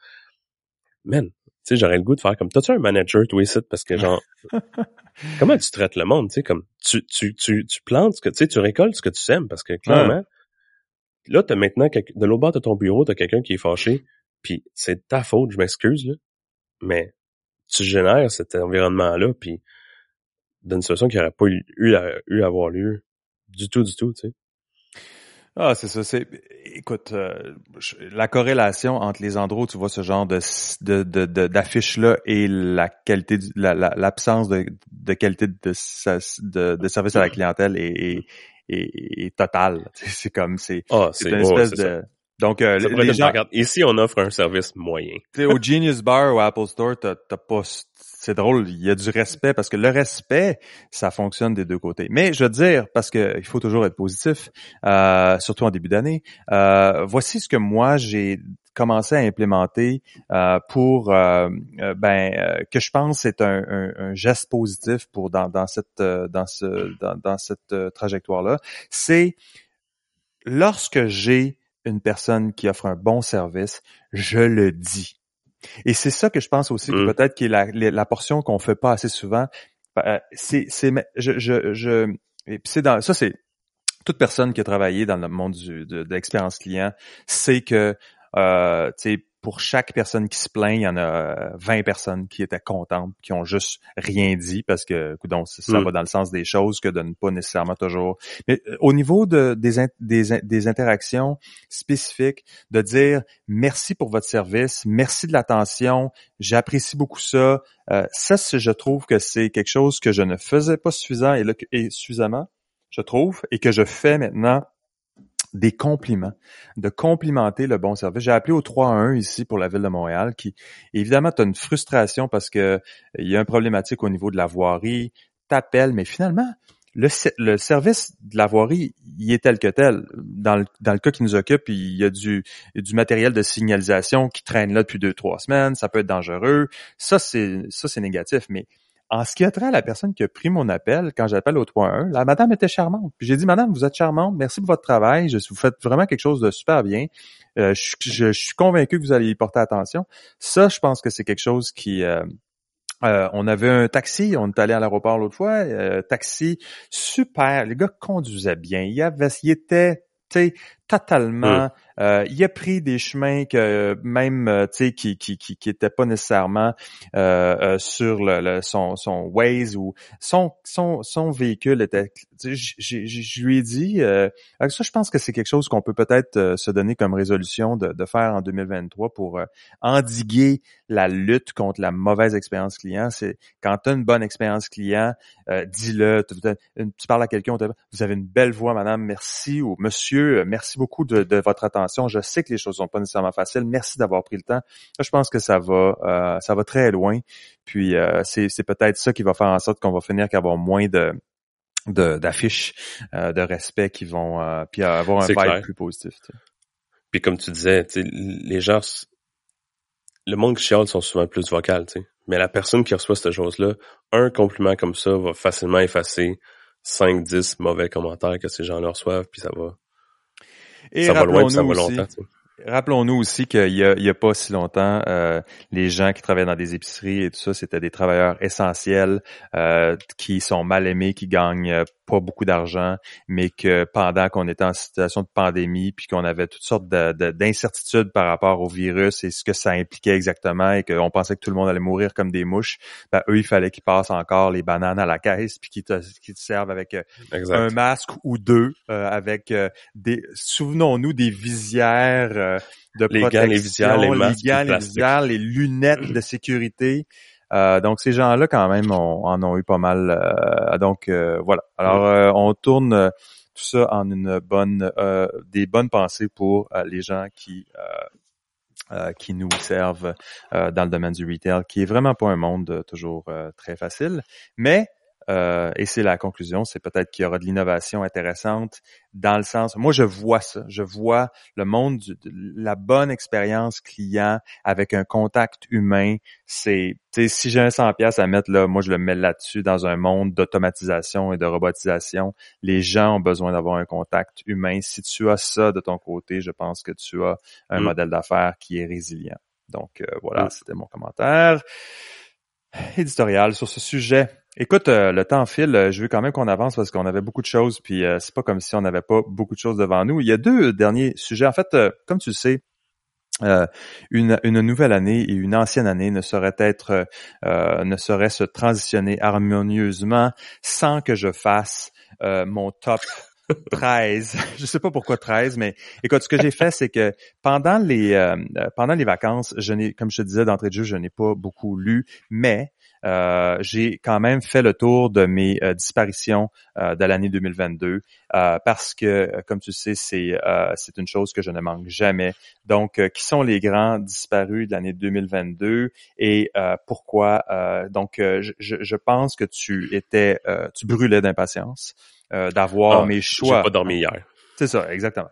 C: man tu sais j'aurais le goût de faire comme toi tu un manager toi ici? Parce que genre comment tu traites le monde? Tu sais comme tu tu tu tu plantes ce que tu sais tu récoltes ce que tu sèmes parce que clairement Là, t'as maintenant, de l'autre bord de ton bureau, t'as quelqu'un qui est fâché, puis c'est ta faute, je m'excuse, là, mais tu génères cet environnement-là, puis d'une situation qui n'aurait pas eu, à avoir lieu du tout, du tout, tu sais.
B: Ah, c'est ça. C'est, écoute, euh, la corrélation entre les endroits où tu vois ce genre de de, d'affiches là et la qualité, l'absence de, de qualité de, de, de service à la clientèle est, est, total. C'est comme c'est
C: ah, c'est une espèce de
B: donc euh,
C: les gens ici on offre un service moyen.
B: au Genius Bar ou Apple Store, t'as pas c'est drôle, il y a du respect parce que le respect, ça fonctionne des deux côtés. Mais je veux dire, parce que il faut toujours être positif, euh, surtout en début d'année. Euh, voici ce que moi j'ai commencé à implémenter euh, pour ben que je pense c'est un, geste positif pour dans, cette dans ce dans, dans cette trajectoire là c'est lorsque j'ai une personne qui offre un bon service je le dis et c'est ça que je pense aussi que mmh. peut-être qui est la, la portion qu'on fait pas assez souvent c'est c'est je je, je c'est dans ça c'est toute personne qui a travaillé dans le monde du, de, de l'expérience client sait que euh, pour chaque personne qui se plaint, il y en a 20 euh, personnes qui étaient contentes, qui ont juste rien dit parce que donc ça mm. va dans le sens des choses que de ne pas nécessairement toujours. Mais euh, au niveau de, des, des, des interactions spécifiques, de dire merci pour votre service, merci de l'attention, j'apprécie beaucoup ça. Euh, ça, je trouve que c'est quelque chose que je ne faisais pas suffisant et, là, et suffisamment, je trouve, et que je fais maintenant des compliments, de complimenter le bon service. J'ai appelé au 3-1 ici pour la ville de Montréal qui, évidemment, tu as une frustration parce que il y a une problématique au niveau de la voirie, t'appelles, mais finalement, le, service de la voirie, il est tel que tel. Dans le, dans le cas qui nous occupe, il y a du, du matériel de signalisation qui traîne là depuis deux, trois semaines. Ça peut être dangereux. Ça, c'est ça, c'est négatif. Mais en ce qui a trait à la personne qui a pris mon appel, quand j'appelle au 3-1, la madame était charmante. Puis j'ai dit, madame, vous êtes charmante, merci pour votre travail, je, vous faites vraiment quelque chose de super bien. Euh, je, suis convaincu que vous allez y porter attention. Ça, je pense que c'est quelque chose qui... Euh, euh, on avait un taxi, on est allé à l'aéroport l'autre fois, taxi super, les gars conduisaient bien, il y avait, il était totalement. Euh, il a pris des chemins que même, euh, tu sais, qui qui qui qui étaient pas nécessairement euh, sur le, son son Waze ou son son son véhicule était. Je lui ai dit. avec ça, je pense que c'est quelque chose qu'on peut peut-être se donner comme résolution de, de faire en 2023 pour endiguer la lutte contre la mauvaise expérience client. C'est quand tu as une bonne expérience client, dis-le. Tu, parles à quelqu'un, vous avez une belle voix, madame, merci ou monsieur, merci beaucoup de, votre attention. Je sais que les choses sont pas nécessairement faciles. Merci d'avoir pris le temps. Je pense que ça va, euh, ça va très loin. Puis euh, c'est, peut-être ça qui va faire en sorte qu'on va finir qu'avoir moins de d'affiches euh, de respect qui vont puis avoir un vibe plus positif.
C: Puis comme tu disais, les gens le monde qui chiale sont souvent plus vocales, tu sais. Mais la personne qui reçoit cette chose-là, un compliment comme ça va facilement effacer 5, 10 mauvais commentaires que ces gens-là reçoivent, puis ça va
B: et ça va loin, ça va longtemps. Rappelons-nous aussi qu'il y a, a pas si longtemps, euh, les gens qui travaillaient dans des épiceries et tout ça, c'était des travailleurs essentiels euh, qui sont mal aimés, qui gagnent pas beaucoup d'argent, mais que pendant qu'on était en situation de pandémie, puis qu'on avait toutes sortes d'incertitudes par rapport au virus et ce que ça impliquait exactement, et qu'on pensait que tout le monde allait mourir comme des mouches, ben, eux, il fallait qu'ils passent encore les bananes à la caisse, puis qu'ils te, te, servent avec euh, un masque ou deux, euh, avec euh, des... Souvenons-nous des visières de
C: les protection, les visières, les, masques,
B: les, visières, les lunettes de sécurité. Euh, donc ces gens-là quand même en ont eu pas mal. Euh, donc euh, voilà. Alors on tourne tout ça en une bonne, des bonnes pensées pour les gens qui qui nous servent dans le domaine du retail, qui est vraiment pas un monde toujours très facile, mais euh, et c'est la conclusion, c'est peut-être qu'il y aura de l'innovation intéressante dans le sens, moi je vois ça, je vois le monde de la bonne expérience client avec un contact humain. C'est, si j'ai un 100 pièces à mettre là, moi je le mets là-dessus dans un monde d'automatisation et de robotisation. Les gens ont besoin d'avoir un contact humain. Si tu as ça de ton côté, je pense que tu as un mm. modèle d'affaires qui est résilient. Donc euh, voilà, mm. c'était mon commentaire éditorial sur ce sujet. Écoute, euh, le temps file. Euh, je veux quand même qu'on avance parce qu'on avait beaucoup de choses, puis euh, c'est pas comme si on n'avait pas beaucoup de choses devant nous. Il y a deux derniers sujets. En fait, comme tu le sais, une, une, nouvelle année et une ancienne année ne saurait être, ne saurait se transitionner harmonieusement sans que je fasse mon top 13. je sais pas pourquoi 13, mais écoute, ce que j'ai fait, c'est que pendant les pendant les vacances, je n'ai, comme je te disais d'entrée de jeu, je n'ai pas beaucoup lu, mais euh, j'ai quand même fait le tour de mes euh, disparitions euh, de l'année 2022 parce que, comme tu sais, c'est c'est une chose que je ne manque jamais. Donc, qui sont les grands disparus de l'année 2022 et pourquoi Donc, je, je, pense que tu étais, tu brûlais d'impatience d'avoir ah, mes choix.
C: J'ai pas dormi hier.
B: C'est ça, exactement.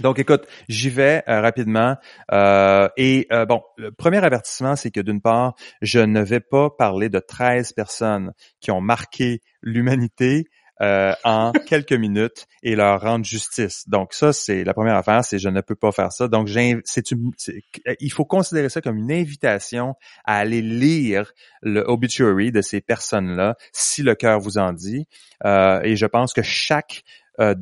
B: Donc, écoute, j'y vais euh, rapidement. Euh, et euh, bon, le premier avertissement, c'est que d'une part, je ne vais pas parler de 13 personnes qui ont marqué l'humanité en quelques minutes et leur rendre justice. Donc ça, c'est la première affaire, c'est je ne peux pas faire ça. Donc c'est il faut considérer ça comme une invitation à aller lire le obituary de ces personnes-là, si le cœur vous en dit. et je pense que chaque euh,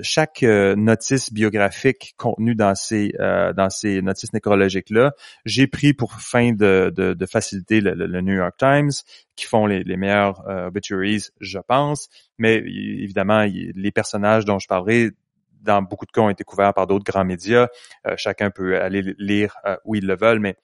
B: chaque euh, notice biographique contenue dans ces euh, dans ces notices nécrologiques là, j'ai pris pour fin de, de, faciliter le, New York Times qui font les, les meilleurs obituaries, je pense, mais évidemment les personnages dont je parlerai dans beaucoup de cas ont été couverts par d'autres grands médias. chacun peut aller lire où ils le veulent, mais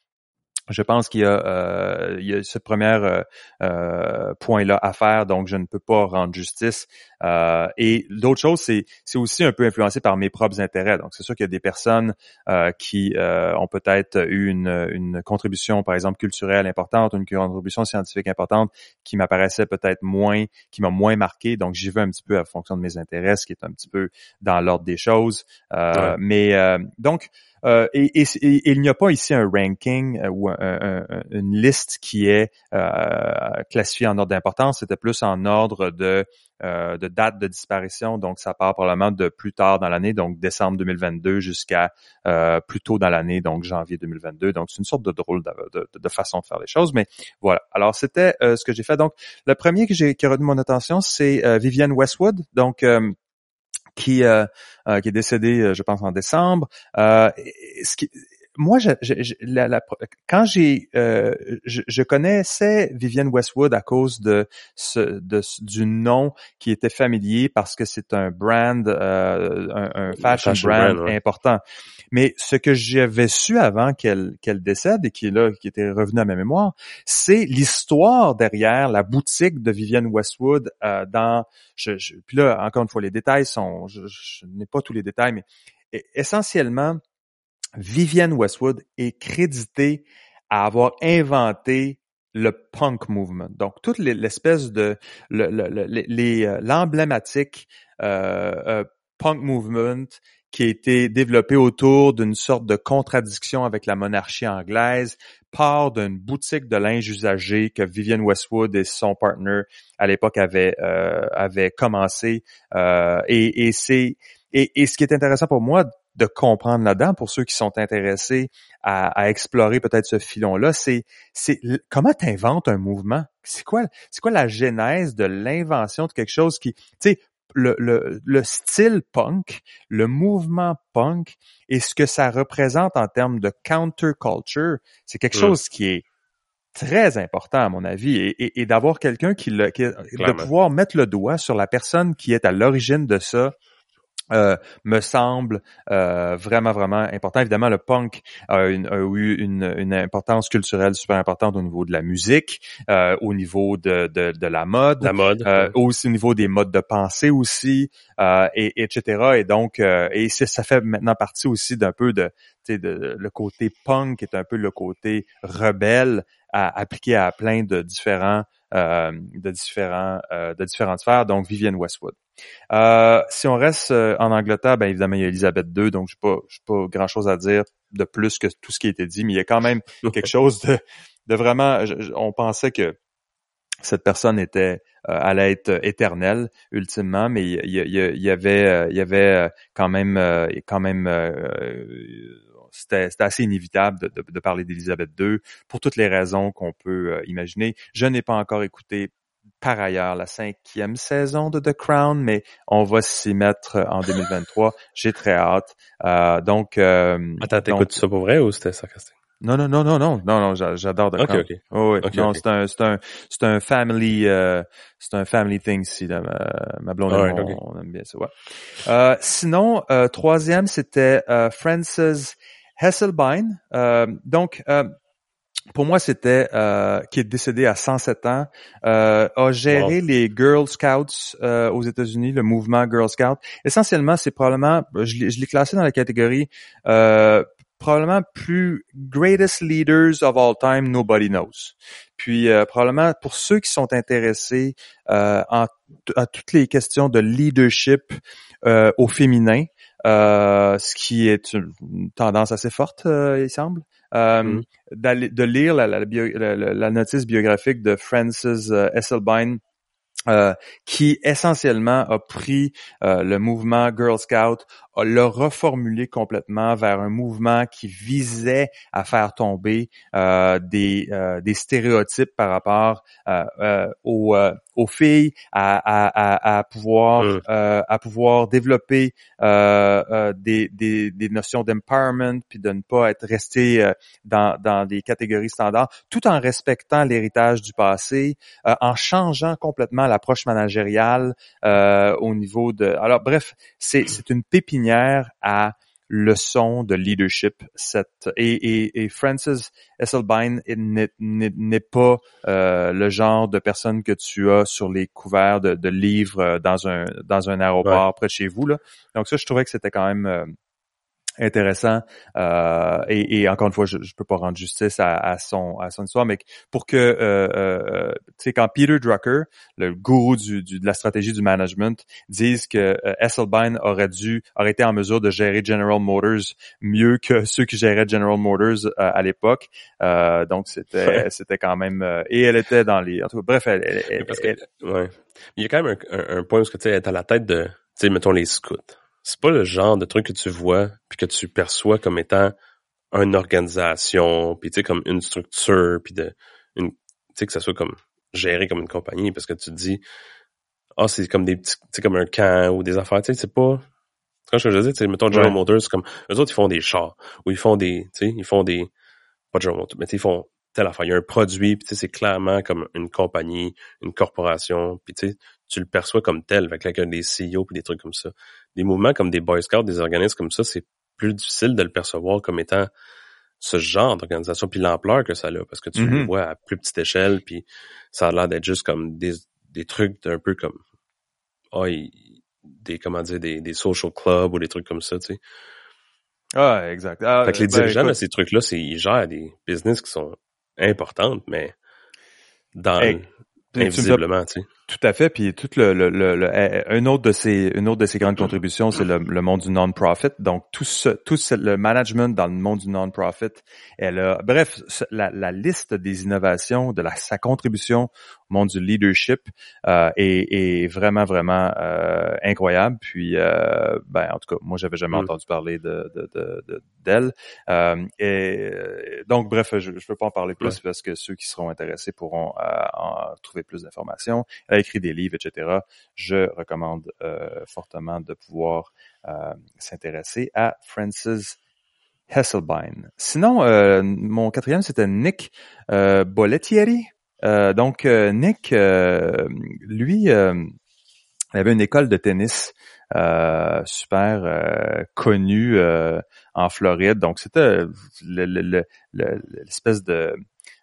B: je pense qu'il y a, euh, y a ce premier euh, euh, point-là à faire, donc je ne peux pas rendre justice. Euh, et l'autre chose, c'est, c'est aussi un peu influencé par mes propres intérêts. Donc c'est sûr qu'il y a des personnes euh, qui euh, ont peut-être eu une, une contribution, par exemple culturelle importante, une contribution scientifique importante, qui m'apparaissait peut-être moins, qui m'a moins marqué. Donc j'y vais un petit peu à fonction de mes intérêts, ce qui est un petit peu dans l'ordre des choses. Mais donc euh, et, il n'y a pas ici un ranking euh, ou une liste qui est euh, classifiée en ordre d'importance. C'était plus en ordre de, de date de disparition. Donc, ça part probablement de plus tard dans l'année, donc décembre 2022 jusqu'à plus tôt dans l'année, donc janvier 2022. Donc, c'est une sorte de drôle de, façon de faire les choses. Mais voilà. Alors, c'était ce que j'ai fait. Donc, le premier que j'ai qui a retenu mon attention, c'est Vivienne Westwood. Donc, qui euh, euh, qui est décédé, je pense en décembre. Moi, je, je, la, la, quand j'ai, euh, je, je, connaissais Vivienne Westwood à cause de, ce, de du nom qui était familier parce que c'est un brand, euh, un, un, fashion, brand, important. Mais ce que j'avais su avant qu'elle qu'elle décède et qui est là, qui était revenu à ma mémoire, c'est l'histoire derrière la boutique de Vivienne Westwood euh, dans. Je, puis là, encore une fois, les détails sont, je, je n'ai pas tous les détails, mais essentiellement Vivienne Westwood est créditée à avoir inventé le punk movement. Donc, toute l'espèce de euh, l'emblématique euh, euh, punk movement qui a été développé autour d'une sorte de contradiction avec la monarchie anglaise, part d'une boutique de linge usagé que Vivienne Westwood et son partner à l'époque avaient avaient commencé. et, c'est et, ce qui est intéressant pour moi de comprendre là-dedans pour ceux qui sont intéressés à, explorer peut-être ce filon-là, c'est c'est comment tu inventes un mouvement? C'est quoi c'est quoi la genèse de l'invention de quelque chose qui, tu sais, le, le, le, style punk, le mouvement punk et ce que ça représente en termes de counterculture, c'est quelque mmh. chose qui est très important à mon avis et, et, d'avoir quelqu'un qui, le, qui de pouvoir mettre le doigt sur la personne qui est à l'origine de ça euh, me semble euh, vraiment vraiment important. Évidemment, le punk a, eu une, une, importance culturelle super importante au niveau de la musique, euh, au niveau de, de, de, la mode,
C: la mode,
B: aussi au niveau des modes de pensée aussi, et, etc. Et donc, et ça fait maintenant partie aussi d'un peu de, de, le côté punk est un peu le côté rebelle à appliquer à plein de différents de différents de différentes sphères. Donc, Vivienne Westwood. Euh, si on reste euh, en Angleterre, bien évidemment, il y a Elisabeth II, donc je n'ai pas, pas grand-chose à dire de plus que tout ce qui a été dit, mais il y a quand même quelque chose de, de vraiment... on pensait que cette personne était euh, allait être éternelle ultimement, mais il y, y, avait il y avait quand même quand même c'était assez inévitable de, de parler d'Elisabeth II pour toutes les raisons qu'on peut imaginer. Je n'ai pas encore écouté par ailleurs la cinquième saison de The Crown, mais on va s'y mettre euh, en 2023. J'ai très hâte. Euh, donc, euh,
C: attends, t'écoutes ça pour vrai ou c'était sarcastique?
B: Non, non, non, non, non, non, non, j'adore The Crown.
C: Okay.
B: Oh, oui. non, c'est un, c'est un, c'est un family, euh, c'est un family thing si ma, ma blonde on, aime bien ça. Ouais. Euh, sinon, euh, troisième, c'était Frances Hesselbein. donc, pour moi, c'était euh, qui est décédé à 107 ans, euh, a géré les Girl Scouts euh, aux États-Unis, le mouvement Girl Scout. Essentiellement, c'est probablement, je l'ai classé dans la catégorie euh, probablement plus greatest leaders of all time, nobody knows. Puis euh, probablement pour ceux qui sont intéressés euh, en, à toutes les questions de leadership au féminin, ce qui est une tendance assez forte, il semble. Euh, mm. de lire la, la, la, notice biographique de Frances euh, Esselbein euh, qui essentiellement a pris euh, le mouvement Girl Scout, l'a reformulé complètement vers un mouvement qui visait à faire tomber euh, des, des stéréotypes par rapport aux, aux filles, à, à, à pouvoir mm. à pouvoir développer des, des, des notions d'empowerment, puis de ne pas être resté dans, dans des catégories standards, tout en respectant l'héritage du passé, en changeant complètement l'approche managériale euh, au niveau de... Alors bref, c'est une pépinière à leçons de leadership. Cette, et, et, et Francis Esselbein n'est pas euh, le genre de personne que tu as sur les couverts de, de livres euh, dans un dans un aéroport près de chez vous. Là. Donc ça, je trouvais que c'était quand même euh, intéressant euh, et, et, encore une fois je, je peux pas rendre justice à, à, son à son histoire mais pour que euh, euh, tu sais quand Peter Drucker le gourou du, du, de la stratégie du management dise que euh, Esselbein aurait dû aurait été en mesure de gérer General Motors mieux que ceux qui géraient General Motors euh, à l'époque donc c'était c'était quand même et elle était dans les en tout cas, bref elle, elle,
C: Parce que, ouais. il y a quand même un, un, point où tu sais à la tête de tu sais mettons les scouts c'est pas le genre de truc que tu vois puis que tu perçois comme étant une organisation, puis tu sais comme une structure, puis de une tu sais que ça soit comme géré comme une compagnie parce que tu te dis ah, c'est comme des petits, c'est comme un camp ou des affaires, tu sais, c'est pas, quand je veux dire, tu sais, mettons General
B: Ouais.
C: Motors, c'est comme, eux autres, ils font des chars, ou ils font des, tu sais, ils font des, pas General Motors, mais tu sais, ils font telle affaire. Il y a un produit, puis tu sais, c'est clairement comme une compagnie, une corporation, puis tu sais, tu le perçois comme tel, avec là, des CEO puis des trucs comme ça. Des mouvements comme des Boy Scouts, des organismes comme ça, c'est plus difficile de le percevoir comme étant ce genre d'organisation puis l'ampleur que ça a parce que tu le
B: Mhm.
C: vois à plus petite échelle puis ça a l'air d'être juste comme des, des trucs un peu comme ah, des comment dire des, des social clubs ou des trucs comme ça tu sais
B: Ah, exact. Ah,
C: fait que les
B: ben,
C: dirigeants de ces trucs là c'est ils gèrent des business qui sont importantes mais dans
B: Hey, fais-
C: invisiblement tu sais
B: Tout à fait. Puis tout le, le, le, le- euh, un autre de ces une autre de ces grandes contributions, c'est le, le monde du non-profit. Donc tout ce tout ce- le management dans le monde du non-profit, elle a bref la, la liste des innovations de la sa contribution au monde du leadership euh, est, est vraiment vraiment euh, incroyable. Puis euh, ben en tout cas moi j'avais jamais
C: Mm.
B: entendu parler de de de- de- d'elle. Euh, et euh, donc bref je je peux pas en parler plus parce que ceux qui seront intéressés pourront euh, en trouver plus d'informations. Elle écrit des livres, etc. Je recommande euh, fortement de pouvoir euh, s'intéresser à Frances Hesselbein. Sinon, euh, mon quatrième, c'était Nick euh. Euh, donc, euh, Nick, euh, lui, avait une école de tennis super connue en Floride. Donc, c'était le- le- le- l'espèce de,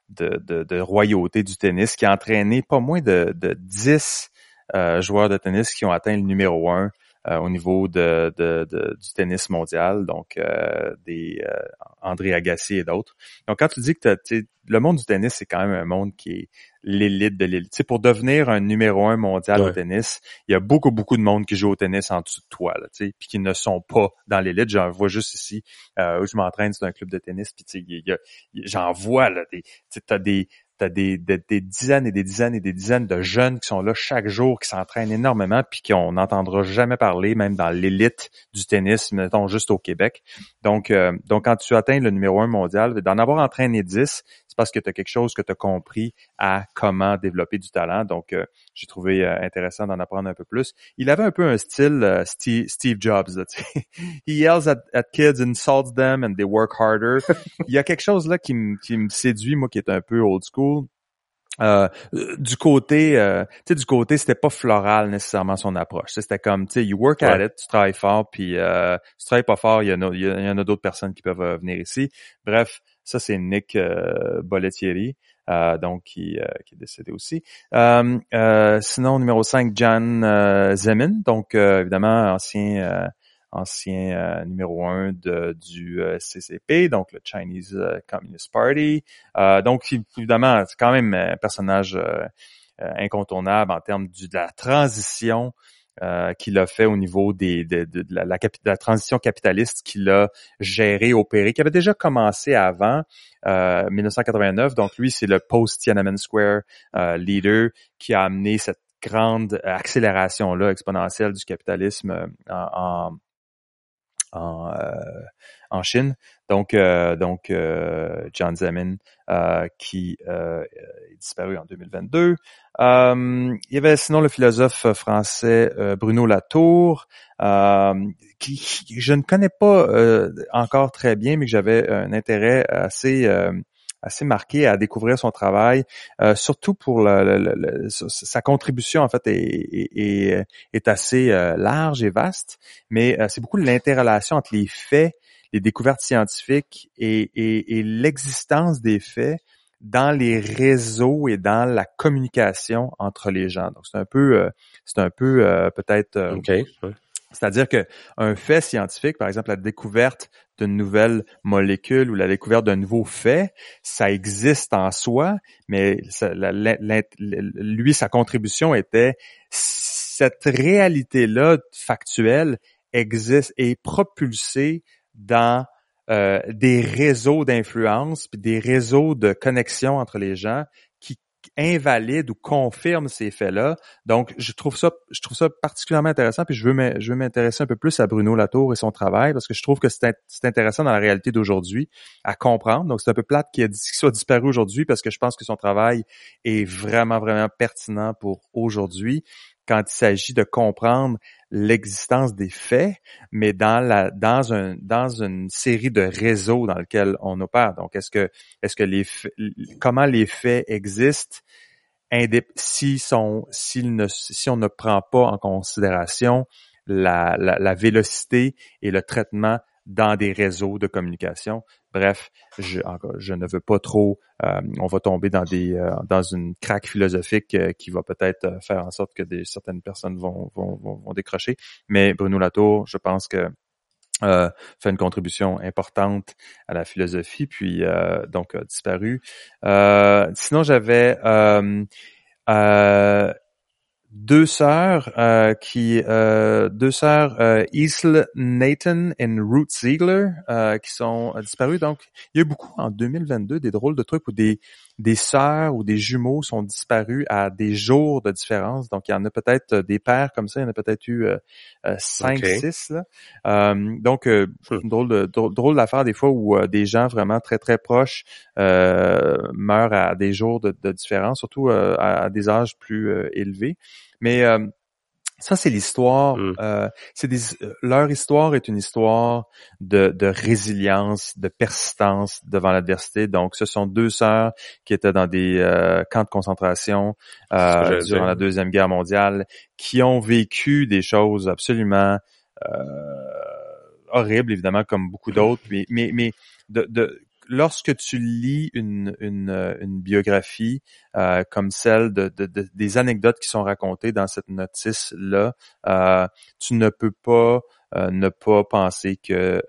B: de, royauté du tennis qui a entraîné pas moins de, de 10 euh, joueurs de tennis qui ont atteint le numéro un. euh, au niveau de, de, de- du tennis mondial, donc euh, des euh, André Agassi et d'autres. Donc quand tu dis que le monde du tennis, c'est quand même un monde qui est l'élite de l'élite. Tu sais, pour devenir un numéro un mondial au tennis, il y a beaucoup, beaucoup de monde qui joue au tennis en dessous de toi, là, tu sais, puis qui ne sont pas dans l'élite. J'en vois juste ici euh, où je m'entraîne, c'est un club de tennis, puis tu sais, j'en vois là, des, tu t'as des T'as des, des, des dizaines et des dizaines et des dizaines de jeunes qui sont là chaque jour, qui s'entraînent énormément, puis qu'on n'entendra jamais parler, même dans l'élite du tennis, mettons juste au Québec. Donc, euh, donc quand tu atteins le numéro un mondial, d'en avoir entraîné 10, c'est parce que tu as quelque chose que tu as compris à comment développer du talent. Donc, euh, j'ai trouvé euh, intéressant d'en apprendre un peu plus. Il avait un peu un style euh, Steve, Steve Jobs. Là. He yells at, at kids, insults them, and they work harder. Il y a quelque chose là qui me qui séduit, moi, qui est un peu old school. Euh, du côté, euh, tu sais, du côté, c'était pas floral nécessairement son approche. C'était comme, tu sais, you work at it, tu travailles fort, puis euh, tu travailles pas fort, il y en a, il y en a d'autres personnes qui peuvent euh, venir ici. Bref, ça c'est Nick euh, euh, donc qui, euh, qui est décédé aussi. Euh, euh, sinon, numéro 5, Jan euh, Zemin, donc euh, évidemment ancien ancien numéro un de, du CCP, donc le Chinese Communist Party. Donc, évidemment, c'est quand même un personnage incontournable en termes de la transition euh, qu'il a fait au niveau des, de, de- de la, la la transition capitaliste qu'il a géré, opéré, qui avait déjà commencé avant euh, 1989. Donc, lui, c'est le post-Tiananmen Square euh, leader qui a amené cette grande accélération-là exponentielle du capitalisme euh, en, en en, euh, en Chine. Donc, euh, donc euh, John Zemin, euh, qui est disparu en 2022. Euh, il y avait sinon le philosophe français Bruno Latour, qui, je ne connais pas encore très bien, mais que j'avais un intérêt assez assez marqué à découvrir son travail, surtout pour sa contribution en fait est, est, assez large et vaste mais c'est beaucoup l'interrelation entre les faits, les découvertes scientifiques et, et- et l'existence des faits dans les réseaux et dans la communication entre les gens. Donc c'est un peu, euh, c'est un peu euh, peut-être, euh, c'est-à-dire que un fait scientifique, par exemple la découverte d'une nouvelle molécule ou la découverte d'un nouveau fait, ça existe en soi, mais ça- la- la- la- lui sa contribution était cette réalité-là factuelle existe et est propulsée dans euh, des réseaux d'influence puis des réseaux de connexion entre les gens qui invalident ou confirment ces faits-là. Donc, je trouve ça, je trouve ça particulièrement intéressant. Puis je veux, m'intéresser un peu plus à Bruno Latour et son travail parce que je trouve que c'est, int- c'est intéressant dans la réalité d'aujourd'hui à comprendre. Donc, c'est un peu plate qu'il soit disparu aujourd'hui parce que je pense que son travail est vraiment, vraiment pertinent pour aujourd'hui. Quand il s'agit de comprendre l'existence des faits, mais dans la dans un dans une série de réseaux dans lesquels on opère. Donc, est-ce que est-ce que les comment les faits existent si sont ne si on ne prend pas en considération la, la, la vélocité et le traitement dans des réseaux de communication. Bref, je, je ne veux pas trop. Euh, on va tomber dans des euh, dans une craque philosophique euh, qui va peut-être faire en sorte que des, certaines personnes vont, vont, vont, décrocher. Mais Bruno Latour, je pense que fait une contribution importante à la philosophie, puis donc a disparu. sinon, j'avais deux sœurs euh, qui euh, deux sœurs euh, Isle Nathan et Ruth Ziegler euh, qui sont disparues. Donc il y a eu beaucoup en 2022 des drôles de trucs où des des sœurs ou des jumeaux sont disparus à des jours de différence. Donc il y en a peut-être des pères comme ça. Il y en a peut-être eu cinq six là. Donc hmm. drôle de drôle, d'affaire des fois où des gens vraiment très très proches meurent à des jours de, de différence surtout à, des âges plus élevés mais euh, ça, c'est l'histoire. Mm. Euh, c'est euh, leur histoire est une histoire de, de résilience, de persistance devant l'adversité. Donc, ce sont deux sœurs qui étaient dans des camps de concentration durant la deuxième guerre mondiale, qui ont vécu des choses absolument horribles, évidemment, comme beaucoup d'autres, mais mais, mais de, de lorsque tu lis une, une, euh, une biographie euh, comme celle de, de, des anecdotes qui sont racontées dans cette notice-là, euh, tu ne peux pas ne pas penser que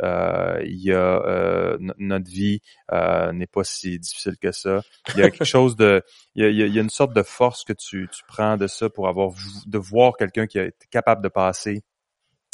B: il y a notre vie n'est pas si difficile que ça. Il y a quelque chose de, il y a, il y a une sorte de force que tu, tu prends de ça pour avoir de voir quelqu'un qui a été capable de passer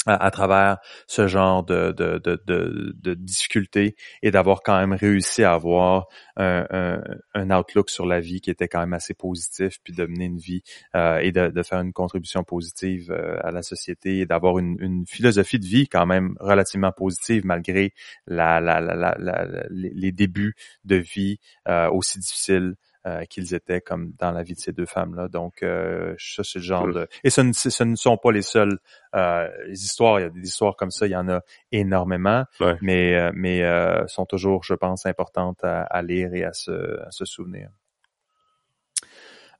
B: à, travers ce genre de, de, de, de, de difficultés et d'avoir quand même réussi à avoir un, un, un, outlook sur la vie qui était quand même assez positif, puis de mener une vie euh, et de, de, faire une contribution positive euh, à la société et d'avoir une, une, philosophie de vie quand même relativement positive malgré la, la, la, la les débuts de vie euh, aussi difficiles euh, qu'ils étaient comme dans la vie de ces deux femmes-là. Donc, euh, ça, c'est le genre de... Et ce ne, ce ne sont pas les seules euh, histoires. Il y a des histoires comme ça, il y en a énormément, mais, euh, mais sont toujours, je pense, importantes à, à lire et à se, à se souvenir.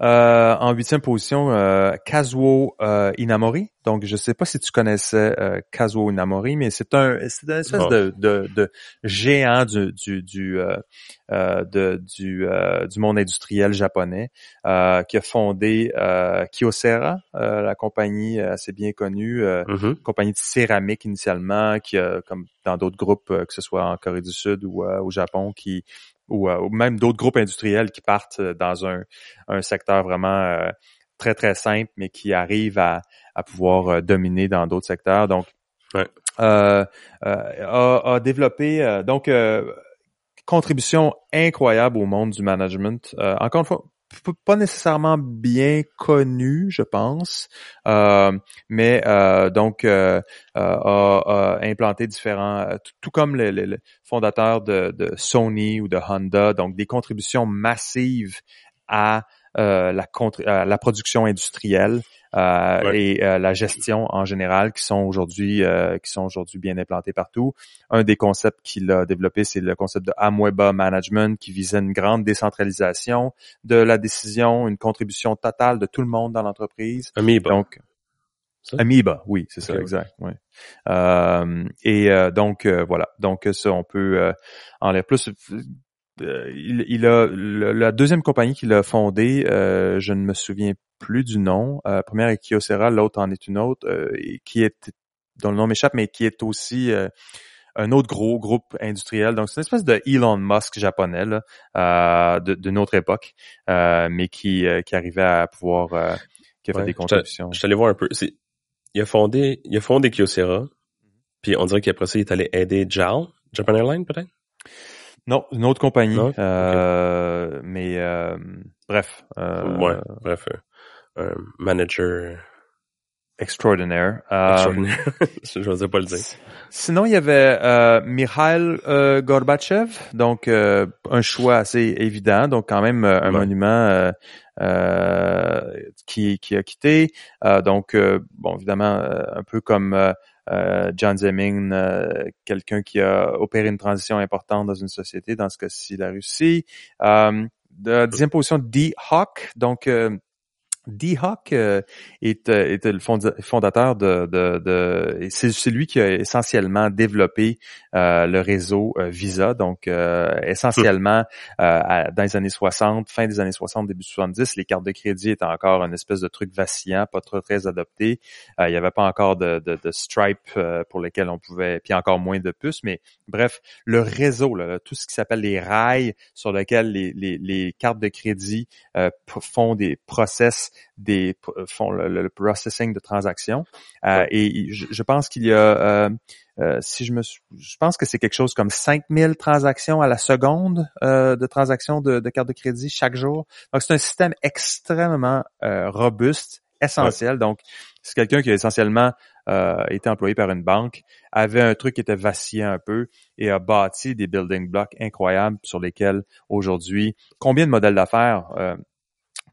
B: Euh, en huitième position, euh, Kazuo euh, Inamori. Donc, je sais pas si tu connaissais euh, Kazuo Inamori, mais c'est un, c'est une espèce de, de, de, géant du du du euh, de, du, du monde industriel japonais qui a fondé Kyocera, la compagnie assez bien connue, mm-hmm. compagnie de céramique initialement, qui a comme dans d'autres groupes, que ce soit en Corée du Sud ou au Japon, qui euh, ou, même d'autres groupes industriels qui partent euh, dans un, un secteur vraiment euh, très très simple, mais qui arrivent à, à pouvoir dominer dans d'autres secteurs. Donc, a, a, développé donc contribution incroyable au monde du management. encore une fois, pas nécessairement bien connu, je pense, euh, mais euh, donc euh, a, implanté différents, tout, comme le, fondateur de, de, Sony ou de Honda, donc des contributions massives à la, à la production industrielle. Euh, et euh, la gestion en général qui sont aujourd'hui euh, qui sont aujourd'hui bien implantés partout. Un des concepts qu'il a développé, c'est le concept de Amweba Management qui visait une grande décentralisation de la décision, une contribution totale de tout le monde dans l'entreprise.
C: Amoeba.
B: Donc, Amoeba, oui, c'est ça, exact. Ouais. Euh, et donc voilà, donc ça on peut en l'air plus euh, il, a la deuxième compagnie qu'il a fondée, euh, je ne me souviens plus du nom. Euh, la première est Kyocera, l'autre en est une autre, qui est dont le nom m'échappe, mais qui est aussi un autre gros groupe industriel. Donc c'est une espèce de Elon Musk japonais là, de, de, notre époque, mais qui, qui arrivait à pouvoir qui a fait des contributions.
C: Je, suis voir un peu. Il a fondé, il a fondé Kyocera, puis on dirait qu'après ça il est allé aider JAL, Japan Airlines peut-être?
B: Non, une autre compagnie. Euh, mais euh, bref.
C: Euh, ouais, bref. Un manager.
B: extraordinaire.
C: extraordinaire. Je n'osais pas le dire.
B: Sinon, il y avait euh, Mikhail euh, Gorbachev, donc euh, un choix assez évident, donc quand même un monument qui, qui a quitté. donc, bon, évidemment, un peu comme John Zeming, quelqu'un qui a opéré une transition importante dans une société, dans ce cas-ci la Russie. de, deuxième position, D. Hawk, donc D-Hawk euh, est, euh, est, le fondateur de, de, de c'est lui qui a essentiellement développé euh, le réseau Visa. Donc, essentiellement, dans les années 60, fin des années 60, début 70, les cartes de crédit étaient encore une espèce de truc vacillant, pas trop très adopté. il n'y avait pas encore de, de, de Stripe pour lesquels on pouvait, puis encore moins de puces. Mais bref, le réseau, là, tout ce qui s'appelle les rails sur lesquels les, les, les cartes de crédit font des process des font le, processing de transactions. Euh, et je, pense qu'il y a, euh, euh, si je me, je pense que c'est quelque chose comme 5000 transactions à la seconde de transactions de, de cartes de crédit chaque jour. Donc c'est un système extrêmement robuste, essentiel. Donc c'est quelqu'un qui a essentiellement euh, été employé par une banque, avait un truc qui était vacillant un peu et a bâti des building blocks incroyables sur lesquels aujourd'hui, combien de modèles d'affaires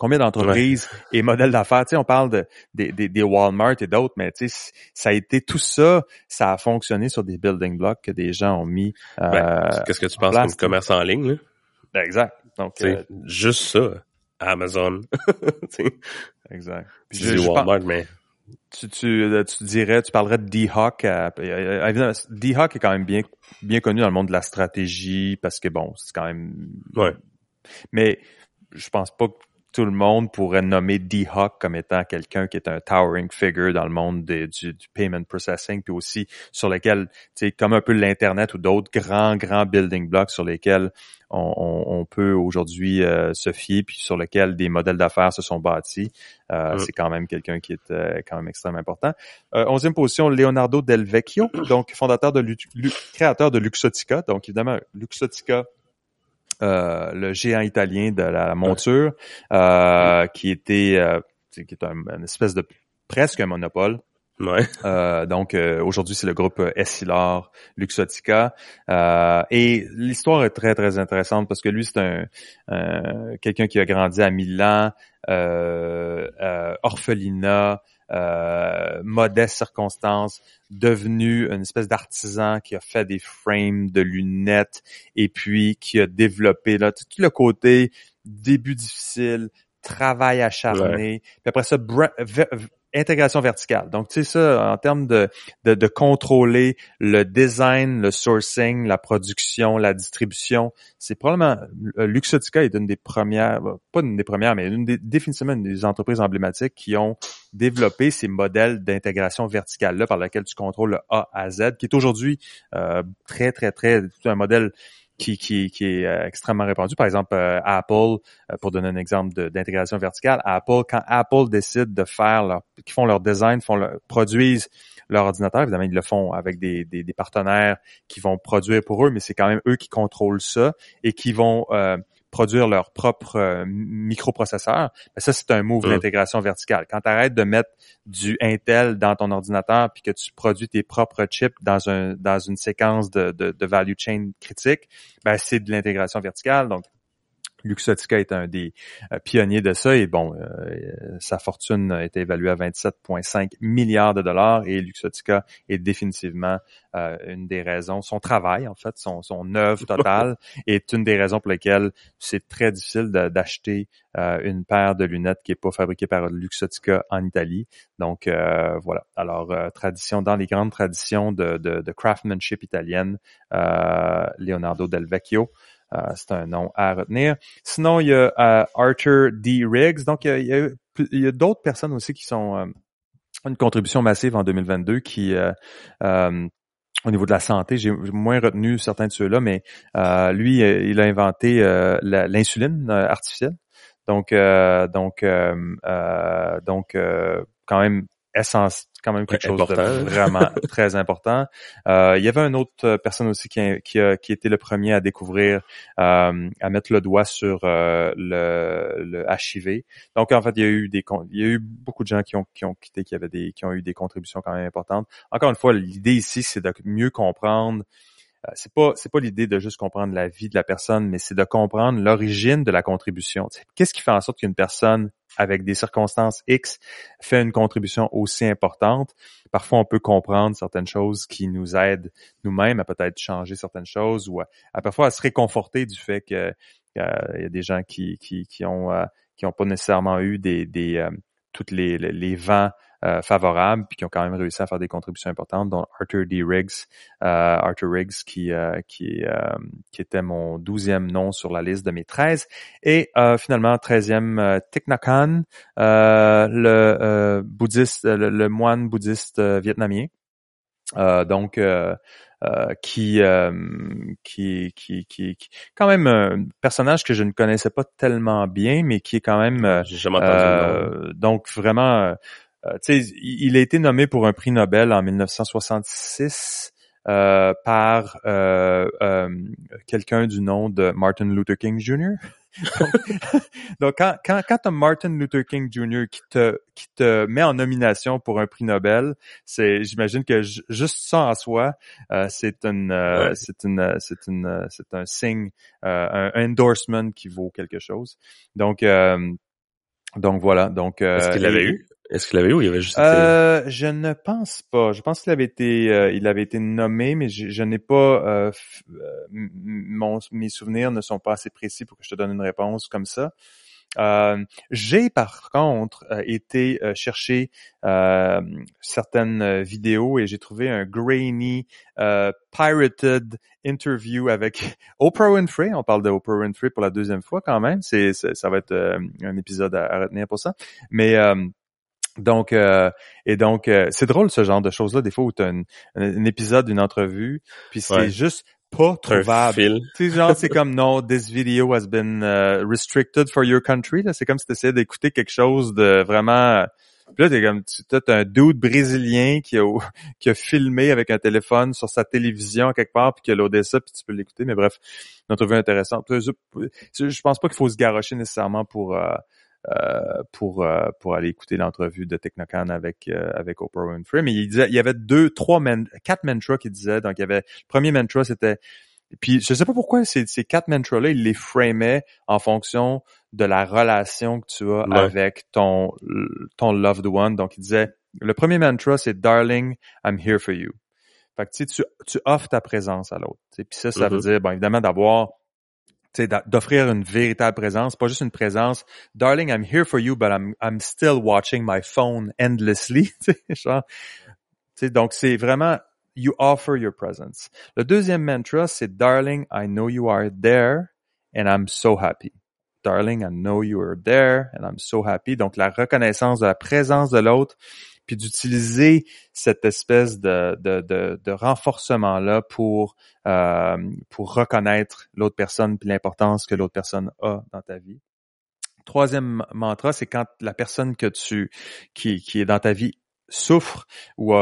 B: Combien d'entreprises et modèles d'affaires, tu sais, on parle de, des, des, Walmart et d'autres, mais tu sais, ça a été tout ça, ça a fonctionné sur des building blocks que des gens ont mis.
C: Ben, euh, Qu'est-ce que tu penses comme commerce en ligne? Là?
B: Ben, exact. Donc,
C: euh, juste ça, Amazon.
B: exact.
C: Puis je, dis Walmart, mais
B: tu, tu, euh, tu dirais, tu parlerais de D-Hawk. D-Hawk est quand même bien, bien connu dans le monde de la stratégie parce que bon, c'est quand même.
C: Ouais.
B: Mais je pense pas que tout le monde pourrait nommer D-Hawk comme étant quelqu'un qui est un towering figure dans le monde du, du, payment processing, puis aussi sur lequel, tu sais, comme un peu l'Internet ou d'autres grands, grands building blocks sur lesquels on, on, peut aujourd'hui euh, se fier, puis sur lesquels des modèles d'affaires se sont bâtis. Euh, C'est quand même quelqu'un qui est euh, quand même extrêmement important. Euh, onzième position, Leonardo Del Vecchio, donc fondateur de, créateur de Luxotica. Donc évidemment, Luxotica, euh, le géant italien de la monture, euh, qui était euh, qui est un, une espèce de presque un monopole.
C: Ouais.
B: Euh, donc aujourd'hui c'est le groupe Essilor Luxotica et l'histoire est très très intéressante parce que lui c'est un quelqu'un qui a grandi à Milan, orphelinat, euh, modeste circonstance, devenu une espèce d'artisan qui a fait des frames de lunettes et puis qui a développé là tout le côté début difficile, travail acharné, puis après ça intégration verticale. Donc, tu sais ça, en termes de, de, de, contrôler le design, le sourcing, la production, la distribution, c'est probablement euh, Luxotica est une des premières, pas une des premières, mais une des, définitivement une des entreprises emblématiques qui ont développé ces modèles d'intégration verticale là par lequel tu contrôles le A à Z, qui est aujourd'hui euh, très très très un modèle qui, qui, qui est euh, extrêmement répandu. Par exemple, euh, Apple, euh, pour donner un exemple d'intégration verticale, Apple, quand Apple décide de faire leur, qui font leur design, font leur, produisent leur ordinateur, évidemment, ils le font avec des, des, des partenaires qui vont produire pour eux, mais c'est quand même eux qui contrôlent ça et qui vont produire leur propre euh, microprocesseur, ben ça, c'est un move mm. d'intégration verticale. Quand tu arrêtes de mettre du Intel dans ton ordinateur puis que tu produis tes propres chips dans un dans une séquence de, de, de value chain critique, ben c'est de l'intégration verticale. Donc, Luxotica est un des euh, pionniers de ça et bon, euh, sa fortune a été évaluée à 27,5 milliards de dollars et Luxotica est définitivement euh, une des raisons, son travail en fait, son, son œuvre totale est une des raisons pour lesquelles c'est très difficile d'acheter une paire de lunettes qui est pas fabriquée par Luxotica en Italie. Donc voilà. Alors tradition dans les grandes traditions de, de, de craftsmanship italienne, Leonardo Del Vecchio. Euh, c'est un nom à retenir. Sinon, il y a euh, Arthur D. Riggs. Donc, il y a, a, d'autres personnes aussi qui sont euh, une contribution massive en 2022 qui au niveau de la santé, j'ai moins retenu certains de ceux-là, mais lui, il a inventé l'insuline artificielle. Donc, donc, donc, quand même essence, quand même quelque chose de
C: important.
B: vraiment très important. Euh, il y avait une autre personne aussi qui, a- qui, a, qui était le premier à découvrir, euh, à mettre le doigt sur euh, le, le HIV. Donc en fait, il y a eu des, il y a eu beaucoup de gens qui ont qui ont quitté, qui avaient des, qui ont eu des contributions quand même importantes. Encore une fois, l'idée ici, c'est de mieux comprendre. Euh, c'est pas c'est pas l'idée de juste comprendre la vie de la personne, mais c'est de comprendre l'origine de la contribution. Qu'est-ce qui fait en sorte qu'une personne avec des circonstances X fait une contribution aussi importante? Parfois, on peut comprendre certaines choses qui nous aident nous-mêmes à peut-être changer certaines choses ou à, parfois à se réconforter du fait que euh, il y a des gens qui qui, ont euh, qui ont pas nécessairement eu des des toutes les, les, les vents euh, favorables puis qui ont quand même réussi à faire des contributions importantes dont Arthur D. Riggs. Euh, Arthur Riggs qui euh, qui euh, qui était mon douzième nom sur la liste de mes 13 et euh, finalement treizième euh, Thich Nhat Hanh euh, le euh, bouddhiste le, le moine bouddhiste euh, vietnamien. Euh, donc euh, euh, qui, euh, qui, qui, qui, qui, quand même un personnage que je ne connaissais pas tellement bien, mais qui est quand même euh,
C: J'ai jamais entendu
B: euh, donc vraiment, euh, il a été nommé pour un prix Nobel en 1966 euh, par euh, quelqu'un du nom de Martin Luther King Jr. donc, donc, quand, quand, quand t'as Martin Luther King Jr. qui te, qui te met en nomination pour un prix Nobel, c'est, j'imagine que ju- juste ça en soi, euh, c'est une, euh,
C: Ouais.
B: c'est une, c'est une, c'est un signe, euh, un, endorsement qui vaut quelque chose. Donc, euh, donc voilà. Donc, euh,
C: Est-ce qu'il l'avait eu? Est-ce qu'il l'avait eu ou il avait juste été...
B: euh, je ne pense pas. Je pense qu'il avait été, euh, il avait été nommé, mais je, n'ai pas. euh, euh, mon, mes souvenirs ne sont pas assez précis pour que je te donne une réponse comme ça. Euh, J'ai par contre euh, été chercher certaines vidéos et j'ai trouvé un grainy pirated interview avec Oprah Winfrey. On parle de Oprah Winfrey pour la deuxième fois quand même. C'est ça va être un épisode à, à retenir pour ça. Mais donc, euh, et donc, euh, c'est drôle ce genre de choses-là, des fois où tu as un, un épisode d'une entrevue, puis c'est
C: Ouais.
B: juste pas trouvable. sais, genre, c'est comme, non, this video has been uh, restricted for your country. là. C'est comme si tu essayais d'écouter quelque chose de vraiment... Puis là, t'es comme, tu as un dude brésilien qui a, qui a filmé avec un téléphone sur sa télévision quelque part, puis qui a loadé ça, puis tu peux l'écouter. Mais bref, une entrevue intéressante. Je, je pense pas qu'il faut se garocher nécessairement pour... euh, euh, pour euh, pour aller écouter l'entrevue de Technocan avec euh, avec Oprah Winfrey. Mais il disait, il y avait deux, trois, men, quatre mantras qu'il disait. Donc il y avait le premier mantra c'était puis je sais pas pourquoi ces, ces quatre mantras là, il les framait en fonction de la relation que tu as
C: Ouais.
B: avec ton ton loved one. Donc il disait le premier mantra c'est darling, I'm here for you. Fait que tu sais, tu offres ta présence à l'autre. Puis ça ça veut
C: Mhm.
B: dire bon évidemment d'avoir d'offrir une véritable présence, pas juste une présence. Darling, I'm here for you, but I'm I'm still watching my phone endlessly. genre, donc c'est vraiment you offer your presence. Le deuxième mantra, c'est Darling, I know you are there and I'm so happy. Darling, I know you are there and I'm so happy. Donc la reconnaissance de la présence de l'autre, puis d'utiliser cette espèce de, de, de, renforcement-là pour, euh, pour reconnaître l'autre personne puis l'importance que l'autre personne a dans ta vie. Troisième mantra, c'est quand la personne que tu qui, qui est dans ta vie souffre ou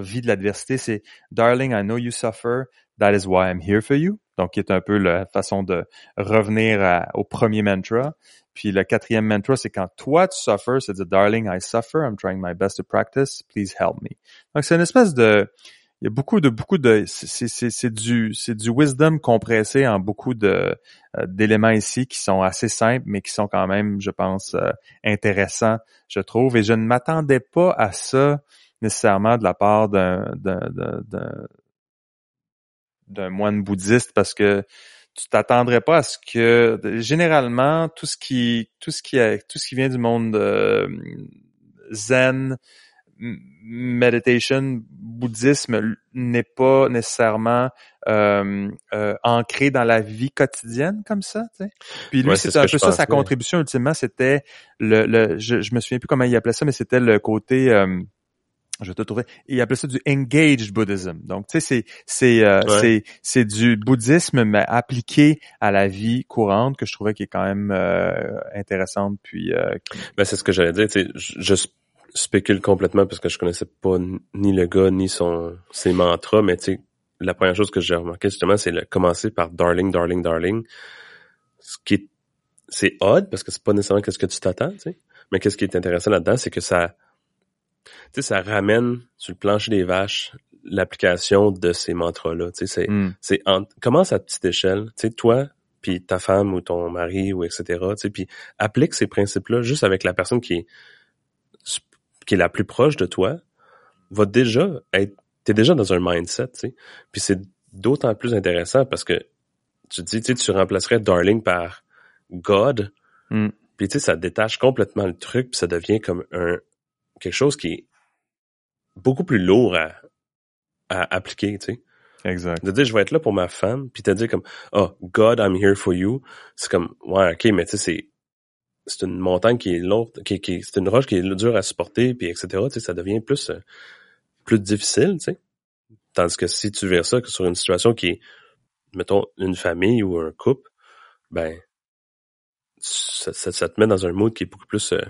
B: vit de l'adversité, c'est Darling, I know you suffer, that is why I'm here for you. Donc, qui est un peu la façon de revenir au premier mantra. Puis le quatrième mantra, c'est quand toi tu suffers, c'est de Darling, I suffer, I'm trying my best to practice, please help me. Donc, c'est une espèce de il y a beaucoup de beaucoup de c'est du c'est du wisdom compressé en beaucoup de euh, d'éléments ici qui sont assez simples mais qui sont quand même je pense euh, intéressants je trouve et je ne m'attendais pas à ça nécessairement de la part d'un d'un moine bouddhiste parce que tu t'attendrais pas à ce que généralement tout ce qui tout ce qui tout ce qui vient du monde euh, zen meditation bouddhisme n'est pas nécessairement euh, euh, ancré dans la vie quotidienne comme ça tu sais. puis lui
C: Ouais, c'est
B: un peu ça sa contribution ultimement c'était le, le je, je me souviens plus comment il appelait ça mais c'était le côté euh, je te trouver. Il appelait ça du engaged Buddhism. Donc, tu sais, c'est c'est euh,
C: Ouais.
B: c'est c'est du bouddhisme mais appliqué à la vie courante que je trouvais qui est quand même euh, intéressante. Puis, euh, qui-
C: Ben, c'est ce que j'allais dire. tu sais, Je, je, spécule complètement parce que je connaissais pas ni le gars ni son ses mantras, mais tu sais, la première chose que j'ai remarqué justement, c'est le commencer par darling, darling, darling. Ce qui est c'est odd parce que c'est pas nécessairement qu'est-ce que tu t'attends, tu sais. Mais qu'est-ce qui est intéressant là-dedans, c'est que ça tu sais, ça ramène sur le plancher des vaches l'application de ces mantras-là. Tu sais, c'est,
B: Mm.
C: c'est en, commence à petite échelle. Tu sais, toi, puis ta femme ou ton mari ou etc. Tu sais, puis applique ces principes-là juste avec la personne qui est qui est la plus proche de toi, va déjà être, t'es déjà dans un mindset, tu sais. Puis c'est d'autant plus intéressant parce que tu te dis, tu sais, tu remplacerais Darling par God,
B: Mm.
C: puis tu sais, ça détache complètement le truc, puis ça devient comme un quelque chose qui est beaucoup plus lourd à, à appliquer, tu sais.
B: Exact.
C: De dire, je vais être là pour ma femme, puis te dire comme, oh, God, I'm here for you. C'est comme, ouais, ok, mais tu sais, c'est, c'est une montagne qui est lourde, qui, qui, c'est une roche qui est dure à supporter, puis etc. Tu sais, ça devient plus, euh, plus difficile, tu sais. Tandis que si tu verras ça que sur une situation qui est, mettons, une famille ou un couple, ben, ça, ça, ça te met dans un mood qui est beaucoup plus euh,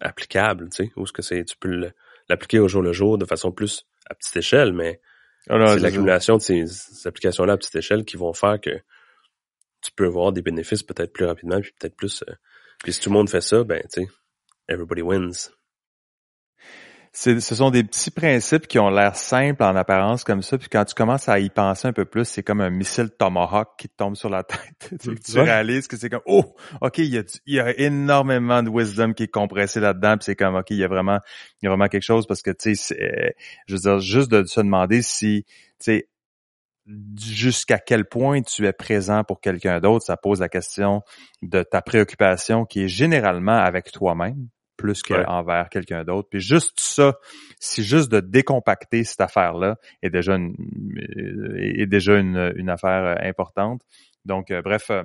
C: applicable, tu sais, où ce que c'est, tu peux l'appliquer au jour le jour de façon plus à petite échelle, mais
B: Ah,
C: c'est l'accumulation de ces, ces applications-là à petite échelle qui vont faire que tu peux avoir des bénéfices peut-être plus rapidement, puis peut-être plus. euh, puis si tout le monde fait ça, ben tu sais, everybody wins.
B: C'est- ce sont des petits principes qui ont l'air simples en apparence comme ça, puis quand tu commences à y penser un peu plus, c'est comme un missile Tomahawk qui te tombe sur la tête. tu, réalises que c'est comme oh, ok, il y a, il y a énormément de wisdom qui est compressé là-dedans, puis c'est comme ok, il y a vraiment, il y a vraiment quelque chose parce que tu sais, c'est- je veux dire, juste de se demander si, tu sais, jusqu'à quel point tu es présent pour quelqu'un d'autre, ça pose la question de ta préoccupation qui est généralement avec toi-même plus
C: Ouais.
B: qu'envers quelqu'un d'autre. Puis juste ça, si juste de décompacter cette affaire-là est déjà une, est déjà une, une affaire euh, importante. Donc, euh, bref, euh,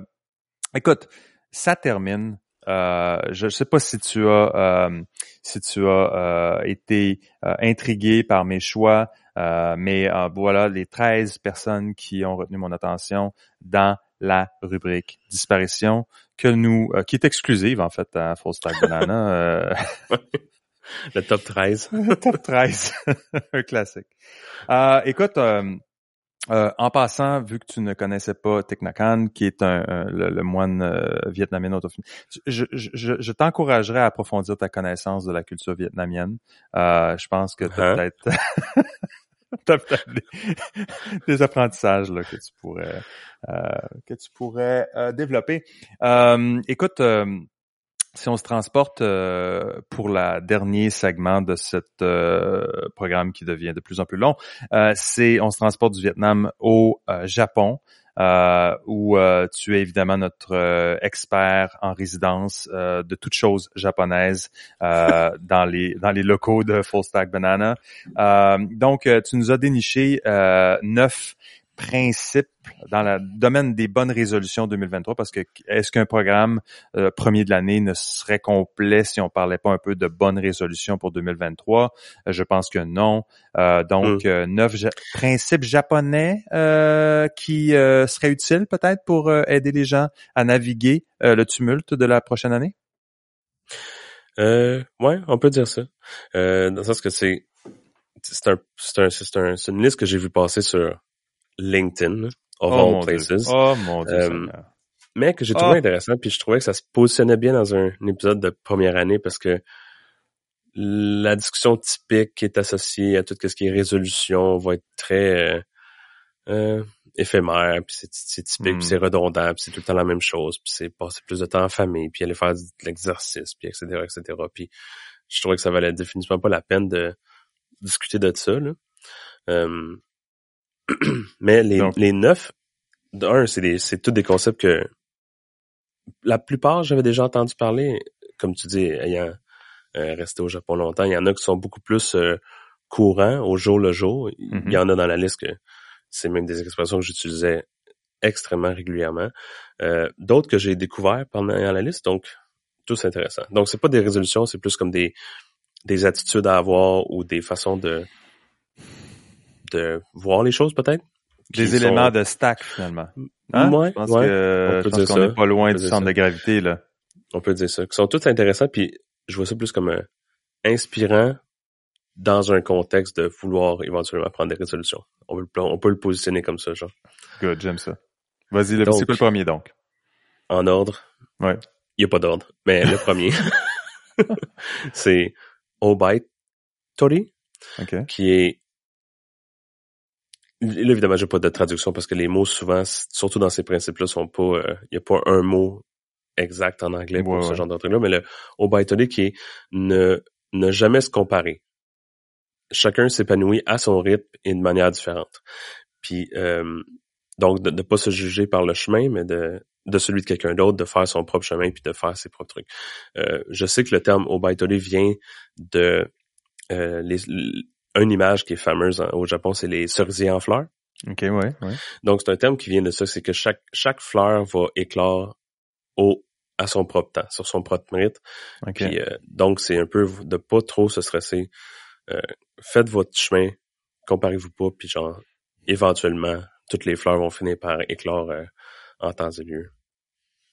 B: écoute, ça termine. Euh, je ne sais pas si tu as euh, si tu as euh, été intrigué par mes choix, euh, mais voilà les 13 personnes qui ont retenu mon attention dans la rubrique disparition que nous euh, qui est exclusive en fait à Full Stack Banana. euh,
C: Le top 13.
B: Top 13, un classique. Euh, écoute, euh, euh, en passant, vu que tu ne connaissais pas Thich Nhat Hanh, qui est un, un- le, le moine euh, vietnamien autochtone, je, je, je, je t'encouragerais à approfondir ta connaissance de la culture vietnamienne. Euh, je pense que tu
C: Hein?
B: des, apprentissages là, que tu pourrais euh, que tu pourrais euh, développer. Euh, écoute, si on se transporte pour la dernier segment de cet programme qui devient de plus en plus long, c'est on se transporte du Vietnam au Japon. Euh, où euh, tu es évidemment notre euh, expert en résidence euh, de toutes choses japonaises euh, dans les dans les locaux de Full Stack Banana. Euh, donc, tu nous as déniché euh, neuf principes dans le domaine des bonnes résolutions 2023 parce que est-ce qu'un programme euh, premier de l'année ne serait complet si on parlait pas un peu de bonnes résolutions pour 2023 Euh, Je pense que non. Euh, donc euh, neuf ja- principes japonais euh, qui seraient utiles peut-être pour aider les gens à naviguer le tumulte de la prochaine année?
C: Euh, ouais, on peut dire ça. Dans le sens que c'est c'est un c'est un c'est un c'est une liste que j'ai vu passer sur LinkedIn of all
B: mon
C: places.
B: Dieu. Oh mon Dieu.
C: Euh, mais que j'ai trouvé
B: Ah.
C: intéressant, puis je trouvais que ça se positionnait bien dans un, un épisode de première année parce que la discussion typique qui est associée à tout ce qui est résolution va être très euh, euh, éphémère, puis c'est, c'est typique,
B: Mm.
C: puis c'est redondant, puis c'est tout le temps la même chose, puis c'est passer plus de temps en famille, puis aller faire de l'exercice, puis etc., etc. Puis je trouvais que ça valait définitivement pas la peine de discuter de ça. Là. Euh, mais les,
B: Donc.
C: les neuf, d'un, c'est des, c'est tous des concepts que la plupart j'avais déjà entendu parler, comme tu dis, ayant euh, resté au Japon longtemps. Il y en a qui sont beaucoup plus euh, courants au jour le jour. Il
B: Mhm.
C: y en a dans la liste que c'est même des expressions que j'utilisais extrêmement régulièrement. Euh, D'autres que j'ai découvert pendant la liste, donc tous intéressants. Donc c'est pas des résolutions, c'est plus comme des des attitudes à avoir ou des façons de de voir les choses peut-être?
B: Des éléments
C: sont-
B: de stack finalement.
C: Ouais,
B: Je pense
C: ouais,
B: que
C: on
B: je pense qu'on n'est pas loin du centre
C: ça.
B: de gravité là.
C: on peut dire ça, qui sont tous intéressants, puis je vois ça plus comme inspirant dans un contexte de vouloir éventuellement prendre des résolutions. On peut, le- on peut le positionner comme ça, genre.
B: Good, j'aime ça. Vas-y, le- c'est quoi le premier donc?
C: En ordre,
B: Ouais.
C: il n'y a pas d'ordre, mais le premier, c'est Obite Tori,
B: OK.
C: qui est Là, évidemment, j'ai pas de traduction parce que les mots, souvent, surtout dans ces principes-là, sont pas, euh, il y a pas un mot exact en anglais pour
B: Ouais,
C: ce
B: ouais.
C: genre de truc-là, mais le Obaitoli qui est ne, ne jamais se comparer. Chacun s'épanouit à son rythme et de manière différente. Puis, euh, donc, de ne pas se juger par le chemin, mais de, de celui de quelqu'un d'autre, de faire son propre chemin puis de faire ses propres trucs. Euh, je sais que le terme Obaitoli vient de euh, les, une image qui est fameuse au Japon, c'est les cerisiers en fleurs.
B: OK, ouais, ouais.
C: Donc, c'est un terme qui vient de ça, c'est que chaque, chaque fleur va éclore au, à son propre temps, sur son propre mérite.
B: OK.
C: Puis, euh, donc, c'est un peu de pas trop se stresser. Euh, faites votre chemin, comparez-vous pas, puis genre, éventuellement, toutes les fleurs vont finir par éclore euh, en temps et lieu.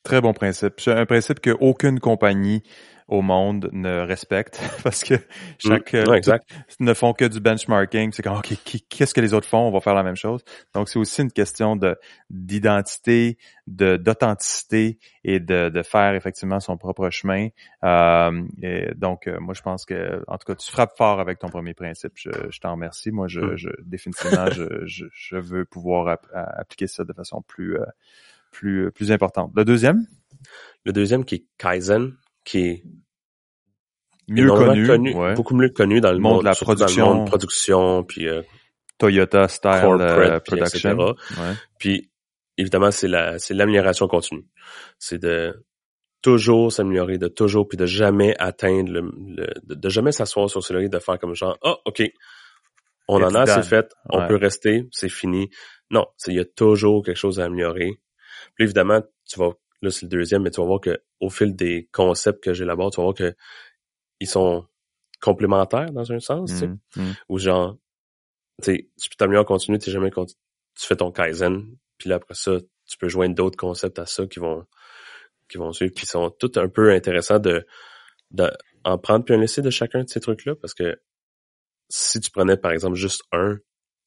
B: Très bon principe. C'est un principe que aucune compagnie au monde ne respecte parce que chaque
C: Mm. Ouais, exact.
B: toutes ne font que du benchmarking. C'est comme OK, qu'est-ce que les autres font? On va faire la même chose. Donc c'est aussi une question de d'identité, de d'authenticité et de, de faire effectivement son propre chemin. Euh, et donc euh, moi je pense que en tout cas tu frappes fort avec ton premier principe. Je, je t'en remercie. Moi je,
C: Mm.
B: je définitivement je, je, je veux pouvoir app- appliquer ça de façon plus euh, plus plus importante. Le deuxième?
C: Le deuxième qui est Kaizen, qui est
B: mieux connu, ouais.
C: beaucoup mieux connu dans le
B: Monde
C: monde,
B: de la
C: surtout dans le
B: production.
C: monde production, puis euh,
B: Toyota style
C: corporate,
B: euh,
C: puis
B: production.
C: etc.
B: Ouais.
C: Puis évidemment, c'est la c'est l'amélioration continue. C'est de toujours s'améliorer, de toujours puis de jamais atteindre le, le- de, de jamais s'asseoir sur ce laurier, de faire comme genre ah ok on en a assez fait, on
B: Ouais.
C: peut rester, c'est fini. Non, il y a toujours quelque chose à améliorer. Puis évidemment, tu vas là c'est le deuxième, mais tu vas voir que au fil des concepts que j'élabore, tu vas voir que ils sont complémentaires dans un sens, tu sais
B: Mm, mm.
C: ou genre, tu sais, tu peux t'améliorer en continu, tu jamais conti- tu fais ton Kaizen, puis là, après ça, tu peux joindre d'autres concepts à ça qui vont, qui vont suivre, qui sont tous un peu intéressants de, de en prendre puis en laisser de chacun de ces trucs-là, parce que si tu prenais, par exemple, juste un,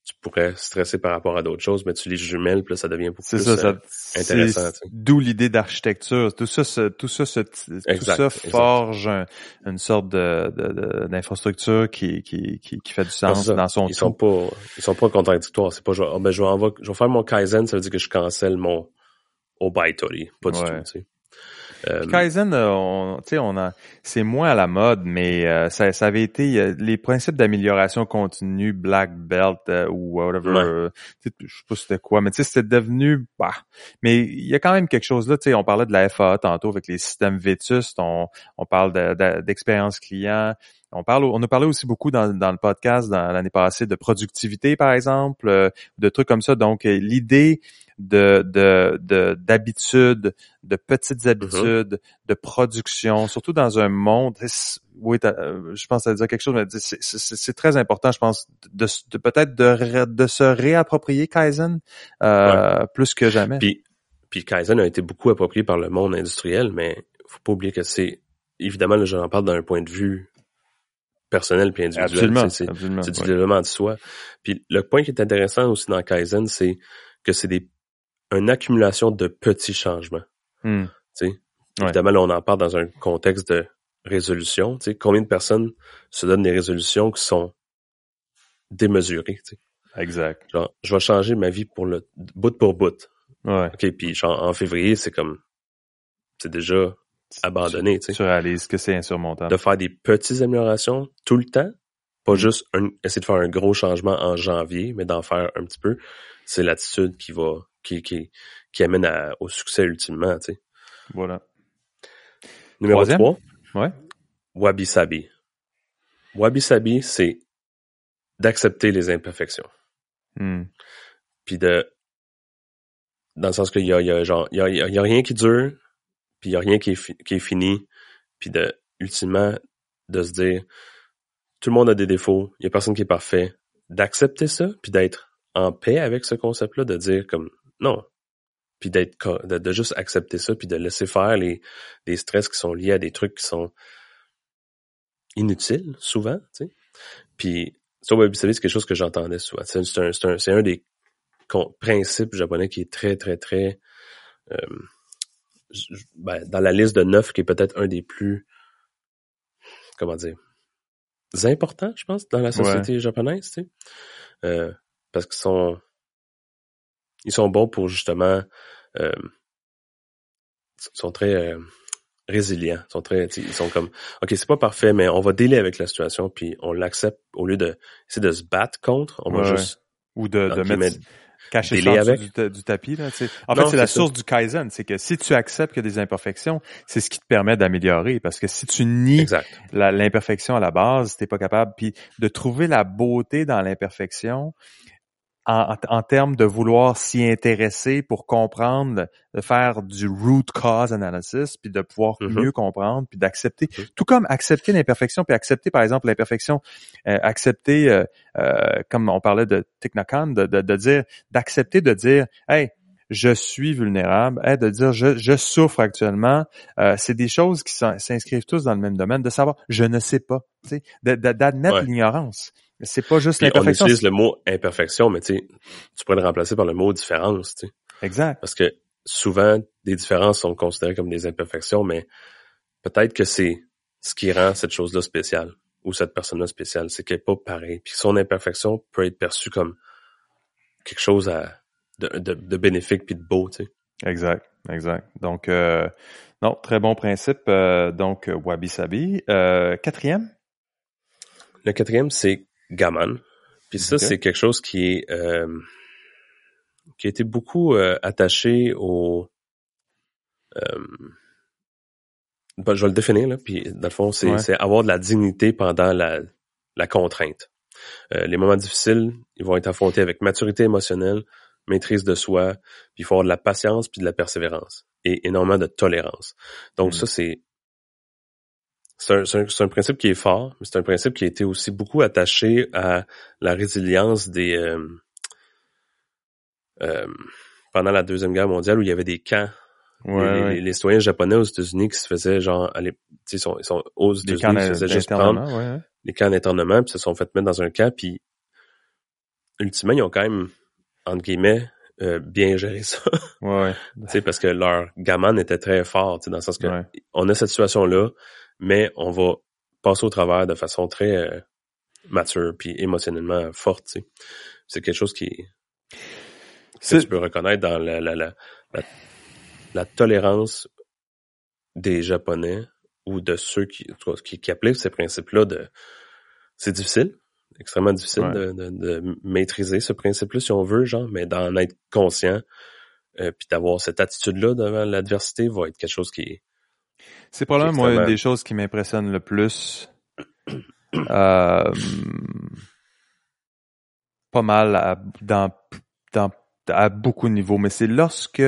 C: tu pourrais stresser par rapport à d'autres choses, mais tu les jumelles, puis là, ça devient beaucoup plus
B: ça,
C: euh,
B: ça
C: intéressant.
B: D'où l'idée d'architecture. Tout ça, ce- tout ça, ce- tout ça forge un- une sorte de, de- de- d'infrastructure qui, qui, qui, qui fait du sens dans son
C: ils sont
B: tout.
C: pas ils sont pas contradictoires c'est pas genre ah, ben je vais, envo- je vais faire mon kaizen ça veut dire que je cancelle mon Obaitori pas du
B: Ouais.
C: tout tu sais Euh,
B: Kaizen, euh, on, tu sais, on a, c'est moins à la mode, mais euh, ça, ça avait été euh, les principes d'amélioration continue, black belt euh, ou whatever. Euh, je sais pas c'était quoi, mais tu sais, c'était devenu, bah. Mais il y a quand même quelque chose là. Tu sais, on parlait de la FAA tantôt avec les systèmes vétustes. On, on parle de- de- d'expérience client. On parle, on a parlé aussi beaucoup dans, dans le podcast dans l'année passée de productivité, par exemple, euh, de trucs comme ça. Donc, euh, l'idée de de de- d'habitudes, de, petites habitudes, de production, surtout dans un monde. Oui, euh, je pense à dire quelque chose, mais c'est- très important, je pense, de, de peut-être de, se réapproprier Kaizen euh, plus que jamais.
C: Puis, puis Kaizen a été beaucoup approprié par le monde industriel, mais faut pas oublier que c'est évidemment là, j'en parle d'un point de vue personnel puis individuel. C'est du
B: ouais.
C: développement de soi. Puis le point qui est intéressant aussi dans Kaizen, c'est que c'est des une accumulation de petits changements. Sais.
B: Ouais.
C: Évidemment, là, on en parle dans un contexte de résolution. Tu sais, combien de personnes se donnent des résolutions qui sont démesurées? Tu sais?
B: Exact.
C: Genre, je vais changer ma vie pour le bout pour bout.
B: Ouais.
C: OK, puis genre, en février, c'est comme c'est déjà abandonné, tu.
B: Tu réalises que c'est insurmontable.
C: De faire des petites améliorations tout le temps, pas juste un, essayer de faire un gros changement en janvier, mais d'en faire un petit peu, c'est l'attitude qui va qui, qui, qui amène à- au succès ultimement, tu sais.
B: Voilà.
C: Numéro
B: Troisième?
C: 3,
B: Ouais.
C: Wabi Sabi. Wabi Sabi, c'est d'accepter les imperfections.
B: Hmm.
C: Puis de dans le sens qu'il y a, il y a genre il y a, il y a- il y a rien qui dure, puis il y a rien qui est, qui est fini, puis de ultimement de se dire tout le monde a des défauts, il y a personne qui est parfait, d'accepter ça, puis d'être en paix avec ce concept-là, de dire comme non, puis d'être de, de juste accepter ça, puis de laisser faire les les stress qui sont liés à des trucs qui sont inutile, souvent, tu sais. Puis, ça, Wabi Sabi, c'est quelque chose que j'entendais souvent. C'est un, un, un des principes japonais qui est très, très, très... Euh, ben, dans la liste de neuf, qui est peut-être un des plus... Comment dire importants, je pense, dans la société japonaise, tu sais. Euh, parce qu'ils sont ils sont bons pour justement euh, sont très euh, résilients, sont très ils sont comme OK, c'est pas parfait mais on va délai avec la situation puis on l'accepte au lieu de essayer de se battre contre, on va juste
B: ou de, de mettre cacher ça avec. Du, tapis là, En fait, c'est la source du kaizen, c'est que si tu acceptes qu'il y a des imperfections, c'est ce qui te permet d'améliorer parce que si tu nies l'imperfection à la base, t'es pas capable. Puis de trouver la beauté dans l'imperfection, en, en, termes de vouloir s'y intéresser pour comprendre, de faire du root cause analysis, puis de pouvoir mm-hmm. mieux comprendre, puis d'accepter, mm-hmm. tout comme accepter l'imperfection, puis accepter par exemple l'imperfection, euh, accepter, euh, euh, comme on parlait de Technocan, de, de, de dire, d'accepter de dire, hey, je suis vulnérable, hey, de dire je, je souffre actuellement, euh, c'est des choses qui s'inscrivent tous dans le même domaine, de savoir je ne sais pas, d'admettre l'ignorance. C'est pas juste l'imperfection.
C: On utilise le mot imperfection, mais tu tu pourrais le remplacer par le mot différence, tu.
B: Exact.
C: Parce que souvent, des différences sont considérées comme des imperfections, mais peut-être que c'est ce qui rend cette chose-là spéciale ou cette personne-là spéciale, c'est qu'elle n'est pas pareille. Puis son imperfection peut être perçue comme quelque chose à, de, de, bénéfique puis de beau, tu sais.
B: Exact, exact. Donc, euh, non, très bon principe. Euh, donc, Wabi Sabi. Euh, quatrième?
C: Le quatrième, c'est Gaman. Puis ça, c'est quelque chose qui est euh, qui a été beaucoup euh, attaché au euh, ben, je vais le définir là, puis dans le fond, c'est avoir de la dignité pendant la, la contrainte. les moments difficiles, ils vont être affrontés avec maturité émotionnelle, maîtrise de soi, puis il faut avoir de la patience puis de la persévérance et énormément de tolérance. Donc mm. ça, c'est c'est un, un, principe qui est fort, mais c'est un principe qui a été aussi beaucoup attaché à la résilience des euh, euh, pendant la deuxième guerre mondiale où il y avait des camps. les, les, citoyens japonais aux États-Unis qui se faisaient genre aller, ils sont, ils sont aux États-Unis, ils se faisaient juste prendre les camps d'internement, puis se sont fait mettre dans un camp, puis ultimement ils ont quand même entre guillemets euh, bien géré ça.
B: ouais.
C: parce que leur gamin était très fort, dans le sens que on a cette situation là mais on va passer au travers de façon très euh, mature puis émotionnellement forte. C'est quelque chose qui que tu peux reconnaître dans la, la, la, la, tolérance des Japonais ou de ceux qui, qui, qui appliquent ces principes-là de c'est difficile, extrêmement difficile de, de, maîtriser ce principe-là si on veut, genre, mais d'en être conscient euh, puis d'avoir cette attitude-là devant l'adversité va être quelque chose qui,
B: c'est probablement, moi, une des choses qui m'impressionne le plus. Euh, pas mal à, dans, dans, à beaucoup de niveaux, mais c'est lorsque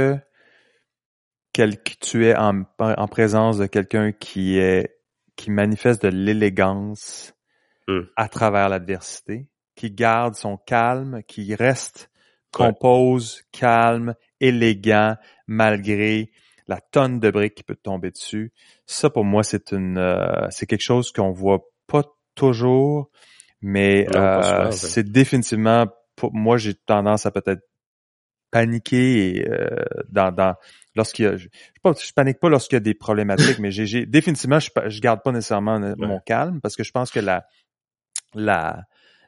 B: quel, tu es en, en présence de quelqu'un qui est qui manifeste de l'élégance hmm. à travers l'adversité, qui garde son calme, qui reste, compose, calme, élégant, malgré la tonne de briques qui peut tomber dessus. Ça, pour moi, c'est une, euh, c'est quelque chose qu'on voit pas toujours, mais euh, c'est définitivement, pour moi, j'ai tendance à peut-être paniquer et, euh, dans, dans lorsqu'il y a, je, je, panique pas lorsqu'il y a des problématiques, mais j'ai définitivement, je, je garde pas nécessairement mon calme parce que je pense que la, la,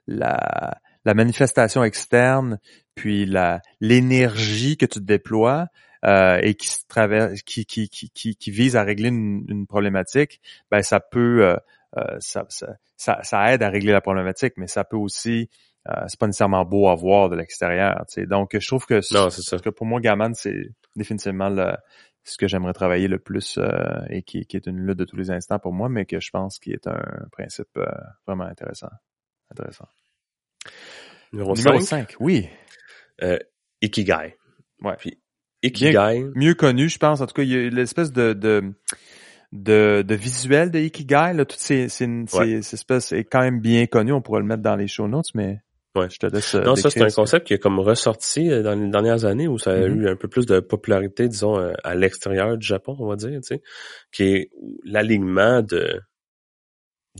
B: la, la manifestation externe, puis la l'énergie que tu déploies, euh, et qui, traverse, qui, qui, qui, qui, vise à régler une, problématique, ben ça peut euh, euh, ça, ça, ça, aide à régler la problématique, mais ça peut aussi c'est pas nécessairement beau à voir de l'extérieur. Donc je trouve que,
C: non, ça.
B: que pour moi, Gaman, c'est définitivement le, ce que j'aimerais travailler le plus et qui, qui, est une lutte de tous les instants pour moi, mais que je pense qui est un principe vraiment intéressant. Intéressant.
C: Numéro, 5.
B: oui.
C: Ikigai.
B: Ouais. Puis Ikigai. mieux connu, je pense. En tout cas, il y a l'espèce de, de, de, de, visuel de Ikigai. Là, toutes ces, ces, ces, espèces est quand même bien connu. On pourrait le mettre dans les show notes, mais
C: ouais. je te laisse. Euh, non, ça c'est un concept qui est comme ressorti euh, dans les dernières années où ça a mm-hmm. eu un peu plus de popularité, disons, euh, à l'extérieur du Japon, on va dire, tu sais, qui est l'alignement de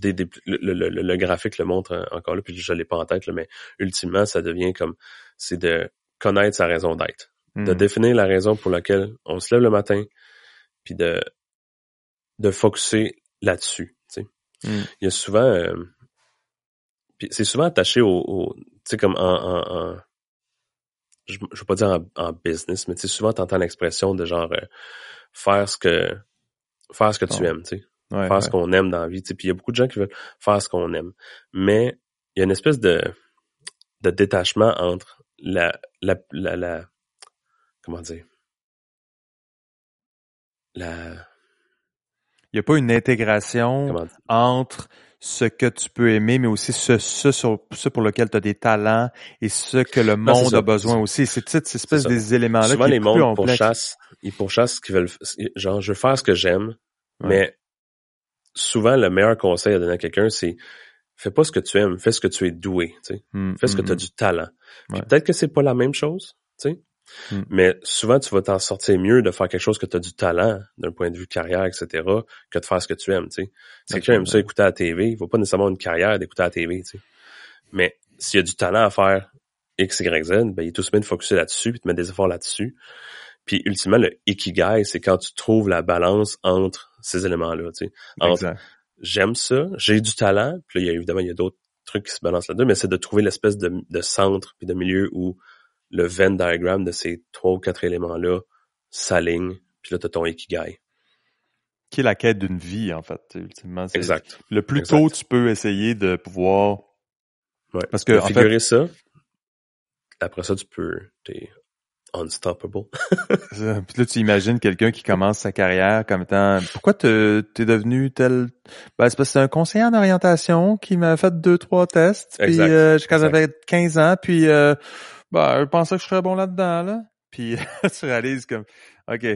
C: des, des- le, le- le- graphique le montre encore là, puis je l'ai pas en tête, là, mais ultimement, ça devient comme c'est de connaître sa raison d'être, de
B: Hmm.
C: définir la raison pour laquelle on se lève le matin, puis de de focuser là-dessus. tu sais.
B: Hmm.
C: Il y a souvent, euh, c'est souvent attaché au, au- tu sais comme en, en, en- je, je veux pas dire en, en business, mais tu sais souvent t'entends l'expression de genre euh, faire ce que faire ce que tu
B: Oh.
C: aimes, tu sais
B: Ouais,
C: faire ce qu'on aime dans la vie. tu sais. Puis il y a beaucoup de gens qui veulent faire ce qu'on aime. Mais il y a une espèce de, de détachement entre la, la, la, la- comment dire, la,
B: Il n'y a pas une intégration entre ce que tu peux aimer, mais aussi ce, ce, sur- ce pour lequel tu as des talents et ce que le
C: Non,
B: monde
C: ça.
B: a besoin aussi. C'est cette espèce des éléments-là
C: souvent
B: qui
C: les mondes pourchassent, ils pourchassent ce qu'ils veulent, genre, je veux faire ce que j'aime,
B: Ouais.
C: mais souvent, le meilleur conseil à donner à quelqu'un, c'est, fais pas ce que tu aimes, fais ce que tu es doué, tu sais.
B: Hmm,
C: Fais ce que
B: hmm,
C: tu as du talent.
B: Ouais.
C: Peut-être que c'est pas la même chose, tu sais.
B: Mm.
C: Mais souvent, tu vas t'en sortir mieux de faire quelque chose que tu as du talent d'un point de vue carrière, etc., que de faire ce que tu aimes, tu sais. Si quelqu'un aime ça écouter à la TV, il va pas nécessairement avoir une carrière d'écouter à la TV, tu sais. Mais s'il y a du talent à faire X, Y, Z, ben, il est tout de focuser là-dessus, puis de mettre des efforts là-dessus. Puis, ultimement, le ikigai, c'est quand tu trouves la balance entre ces éléments-là, tu sais. Entre j'aime ça, j'ai du talent, puis là, il y a évidemment, il y a d'autres trucs qui se balancent là-dedans, mais c'est de trouver l'espèce de, de centre puis de milieu où le Venn diagram de ces trois ou quatre éléments-là s'aligne, puis là, t'as ton ikigai.
B: Qui est la quête d'une vie, en fait, tu ultimement.
C: Exact.
B: Le plus
C: Exact.
B: tôt tu peux essayer de pouvoir...
C: Ouais.
B: Parce que, en fait,
C: figurer ça, après ça, tu peux, t'es unstoppable.
B: Puis là, tu imagines quelqu'un qui commence sa carrière comme étant pourquoi te- t'es devenu tel ben c'est parce que c'est un conseiller en orientation qui m'a fait deux trois tests puis euh, quand j'avais 15 ans puis euh, ben je pensais que je serais bon là-dedans là puis tu réalises comme OK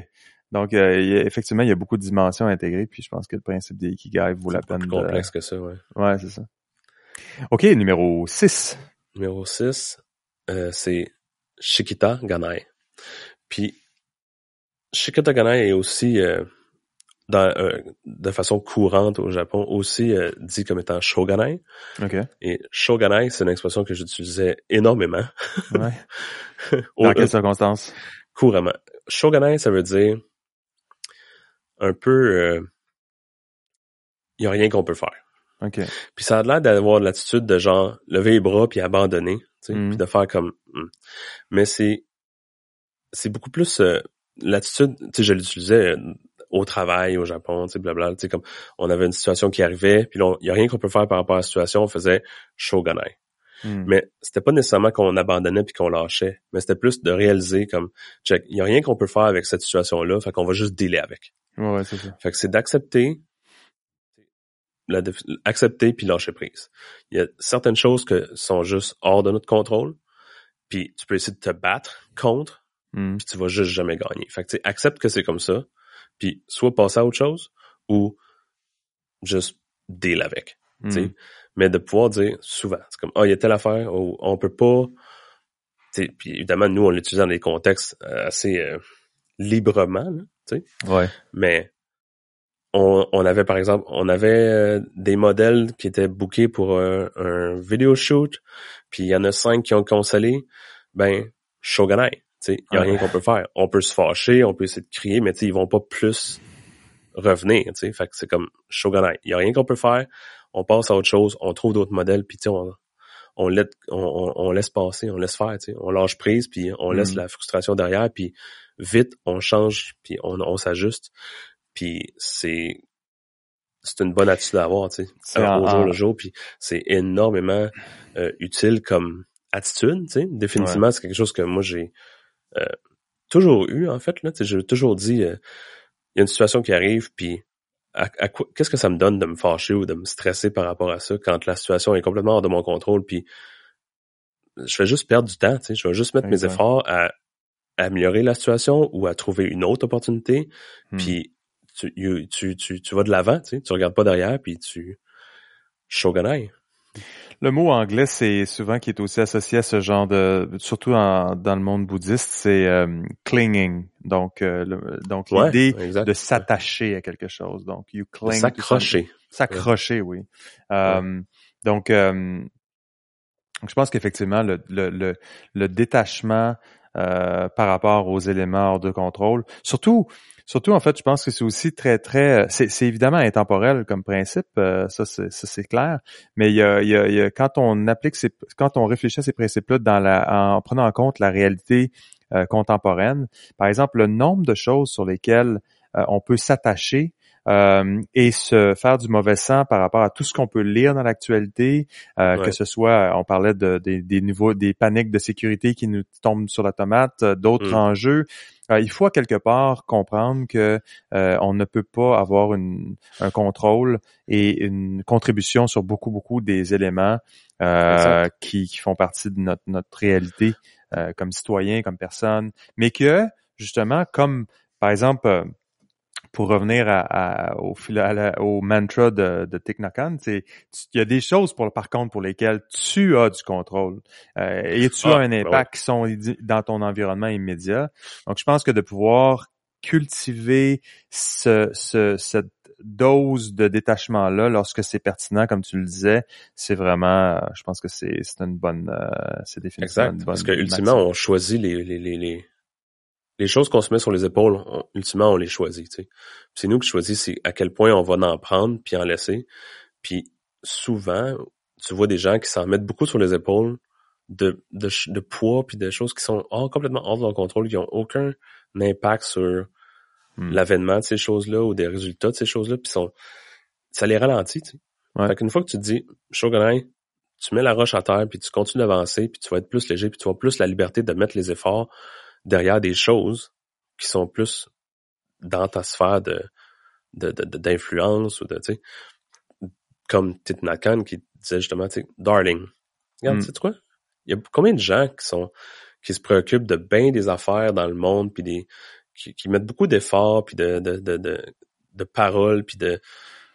B: donc euh, il y a- effectivement il y a beaucoup de dimensions intégrées puis je pense que le principe des ikigai vaut la
C: C'est
B: peine
C: plus
B: de
C: complexe que ça, ouais.
B: Ouais, c'est ça. OK, numéro 6.
C: Numéro 6, euh, c'est Shikita Ganai. Puis, Shikita Ganai est aussi, euh, dans, euh, de façon courante au Japon, aussi euh, dit comme étant Shoganai.
B: OK.
C: Et Shoganai, c'est une expression que j'utilisais énormément,
B: Ouais.
C: au-
B: Dans
C: euh,
B: quelles circonstances?
C: couramment. Shoganai, ça veut dire un peu, il y a rien qu'on peut faire.
B: OK.
C: Puis ça a l'air d'avoir l'attitude de genre lever les bras puis abandonner, tu sais,
B: Mhm.
C: puis de faire comme. hmm. Mais c'est c'est beaucoup plus euh, l'attitude. Tu sais, je l'utilisais euh, au travail au Japon, tu sais, blabla. Tu sais, comme on avait une situation qui arrivait, puis il y a rien qu'on peut faire par rapport à la situation, on faisait shogunai.
B: Hmm.
C: Mais c'était pas nécessairement qu'on abandonnait puis qu'on lâchait, mais c'était plus de réaliser comme check, il y a rien qu'on peut faire avec cette situation-là, fait qu'on va juste dealer avec.
B: Ouais, c'est ça.
C: Fait que c'est d'accepter, la accepter puis lâcher prise. Il y a certaines choses que sont juste hors de notre contrôle, puis tu peux essayer de te battre contre,
B: Hmm.
C: puis tu vas juste jamais gagner. Fait que tu sais, accepte que c'est comme ça, puis soit passer à autre chose ou juste deal avec. tu sais.
B: Hmm.
C: Mais de pouvoir dire souvent, c'est comme ah il y a telle affaire, ou on peut pas. tu sais, Puis évidemment nous on l'utilise dans des contextes euh, assez euh, librement, là, tu sais
B: Ouais.
C: mais on, on avait par exemple on avait euh, des modèles qui étaient bookés pour un, un vidéo shoot puis il y en a cinq qui ont consolé ben shogunai il y a
B: Ouais.
C: rien qu'on peut faire on peut se fâcher on peut essayer de crier mais ils vont pas plus revenir tu sais fait que c'est comme shogunai il y a rien qu'on peut faire on passe à autre chose on trouve d'autres modèles puis on on, laisse, on, laisse passer, on laisse faire, tu sais. on lâche prise, puis on laisse
B: Mhm.
C: la frustration derrière, puis vite, on change, puis on, on s'ajuste. Puis c'est c'est une bonne attitude à avoir, tu sais, au jour le jour, puis c'est énormément euh, utile comme attitude, tu sais. Définitivement, c'est quelque chose que moi j'ai toujours eu, en fait, là, j'ai toujours dit, euh, il y a une situation qui arrive, puis à, à quoi- qu'est-ce que ça me donne de me fâcher ou de me stresser par rapport à ça quand la situation est complètement hors de mon contrôle, puis je vais juste perdre du temps, tu sais, je vais juste mettre mes efforts à, à améliorer la situation ou à trouver une autre opportunité,
B: Hmm.
C: puis tu, tu, tu, tu vas de l'avant, tu sais, tu regardes pas derrière, puis tu shogunai.
B: Le mot anglais, c'est souvent qui est aussi associé à ce genre de, surtout en- dans le monde bouddhiste, c'est euh, clinging. Donc, euh, le- donc
C: Ouais,
B: l'idée de s'attacher à quelque chose. Donc, you cling.
C: s'accrocher.
B: S'accrocher, oui. Euh, donc, euh, je pense qu'effectivement, le, le, le, détachement euh, par rapport aux éléments hors de contrôle, surtout, surtout en fait, je pense que c'est aussi très, très, c'est évidemment intemporel comme principe, ça c'est clair, mais il y a, il y a, quand on applique ces, quand on réfléchit à ces principes-là dans la, en prenant en compte la réalité contemporaine, par exemple, le nombre de choses sur lesquelles on peut s'attacher euh, et se faire du mauvais sang par rapport à tout ce qu'on peut lire dans l'actualité, euh, que ce soit, on parlait de, des niveaux, des paniques de sécurité qui nous tombent sur la tomate, euh, d'autres mm. enjeux. Il faut à quelque part comprendre que on ne peut pas avoir une, un contrôle et une contribution sur beaucoup beaucoup des éléments qui, qui, font partie de notre, notre réalité comme citoyen, comme personne, mais que justement comme par exemple pour revenir à, au, au, mantra de, de Thich il y a des choses pour par contre pour lesquelles tu as du contrôle euh, et tu as ah, un ben impact qui sont dans ton environnement immédiat. Donc je pense que de pouvoir cultiver ce, ce, cette dose de détachement là lorsque c'est pertinent comme tu le disais c'est vraiment je pense que c'est c'est une bonne euh, c'est définitivement
C: exact, parce que ultimement on choisit les, les, les, les les choses qu'on se met sur les épaules, ultimement, on les choisit. C'est nous qui choisissons à quel point on va en prendre puis en laisser. Puis souvent, tu vois des gens qui s'en mettent beaucoup sur les épaules de, de, de poids puis des choses qui sont complètement hors de leur contrôle, qui ont aucun impact sur hmm. l'avènement de ces choses-là ou des résultats de ces choses-là, puis sont ça les ralentit. Tu sais. Fait qu'une fois que tu te dis, Shogunai, tu mets la roche à terre, puis tu continues d'avancer, puis tu vas être plus léger, puis tu vas plus la liberté de mettre les efforts derrière des choses qui sont plus dans ta sphère de d'influence ou de tu sais comme Titnakan qui disait justement tu sais darling regarde mm. tu sais quoi? Il y a combien de gens qui sont qui se préoccupent de bien des affaires dans le monde puis des qui, mettent beaucoup d'efforts puis de de, de de de paroles puis de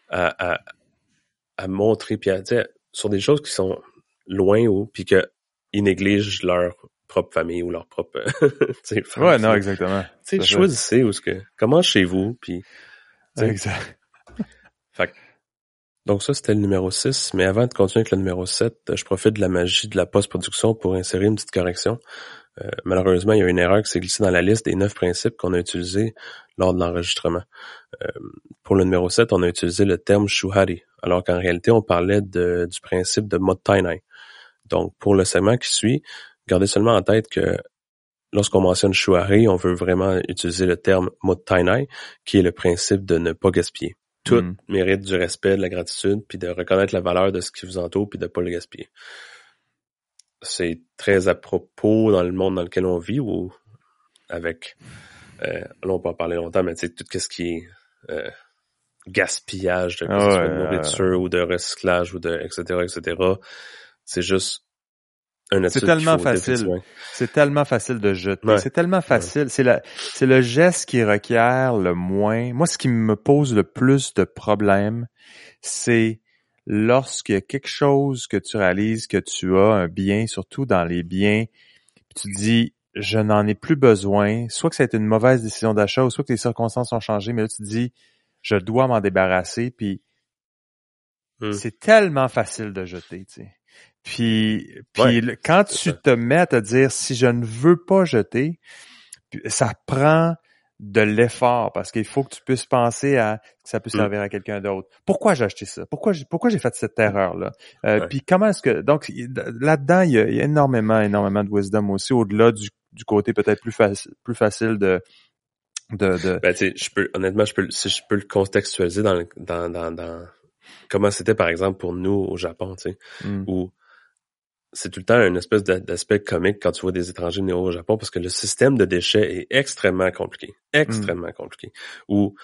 C: à, à, à montrer puis à tu sais sur des choses qui sont loin ou puis que ils négligent leur propre famille ou leur propre
B: Ouais, non, exactement.
C: Tu choisissez où ce que comment chez vous puis
B: Exact.
C: fait, donc ça c'était le numéro 6, mais avant de continuer avec le numéro 7, je profite de la magie de la post-production pour insérer une petite correction. Euh, malheureusement, il y a une erreur qui s'est glissée dans la liste des neuf principes qu'on a utilisés lors de l'enregistrement. Euh, pour le numéro 7, on a utilisé le terme shuhari, alors qu'en réalité, on parlait de, du principe de mottainai. Donc, pour le segment qui suit, Gardez seulement en tête que lorsqu'on mentionne shuari, on veut vraiment utiliser le terme mottainai, qui est le principe de ne pas gaspiller. Tout mm. mérite du respect, de la gratitude, puis de reconnaître la valeur de ce qui vous entoure, puis de pas le gaspiller. C'est très à propos dans le monde dans lequel on vit, ou avec, euh, là on peut en parler longtemps, mais tu sais, tout ce qui est euh, gaspillage de, nourriture ou de recyclage ou de etc etc. C'est juste
B: c'est tellement facile. C'est tellement facile de jeter. C'est tellement facile. C'est la, c'est le geste qui requiert le moins. Moi, ce qui me pose le plus de problèmes, c'est lorsqu'il y a quelque chose que tu réalises que tu as un bien, surtout dans les biens, tu dis je n'en ai plus besoin, soit que ça a été une mauvaise décision d'achat, ou soit que les circonstances ont changé, mais là tu te dis je dois m'en débarrasser, puis hmm. c'est tellement facile de jeter, tu sais. Puis, puis quand tu te mets à te dire si je ne veux pas jeter, ça prend de l'effort parce qu'il faut que tu puisses penser à que ça peut mm. servir à quelqu'un d'autre. Pourquoi j'ai acheté ça? Pourquoi j'ai pourquoi j'ai fait cette erreur là euh, Puis comment est-ce que donc là-dedans il y, a, énormément énormément de wisdom aussi au-delà du, du côté peut-être plus facile plus facile de de, de...
C: Ben, tu sais, je peux honnêtement je peux si je peux le contextualiser dans dans dans, dans comment c'était par exemple pour nous au Japon, tu sais, mm. où c'est tout le temps une espèce d'aspect comique quand tu vois des étrangers venir au Japon parce que le système de déchets est extrêmement compliqué. Extrêmement compliqué. Où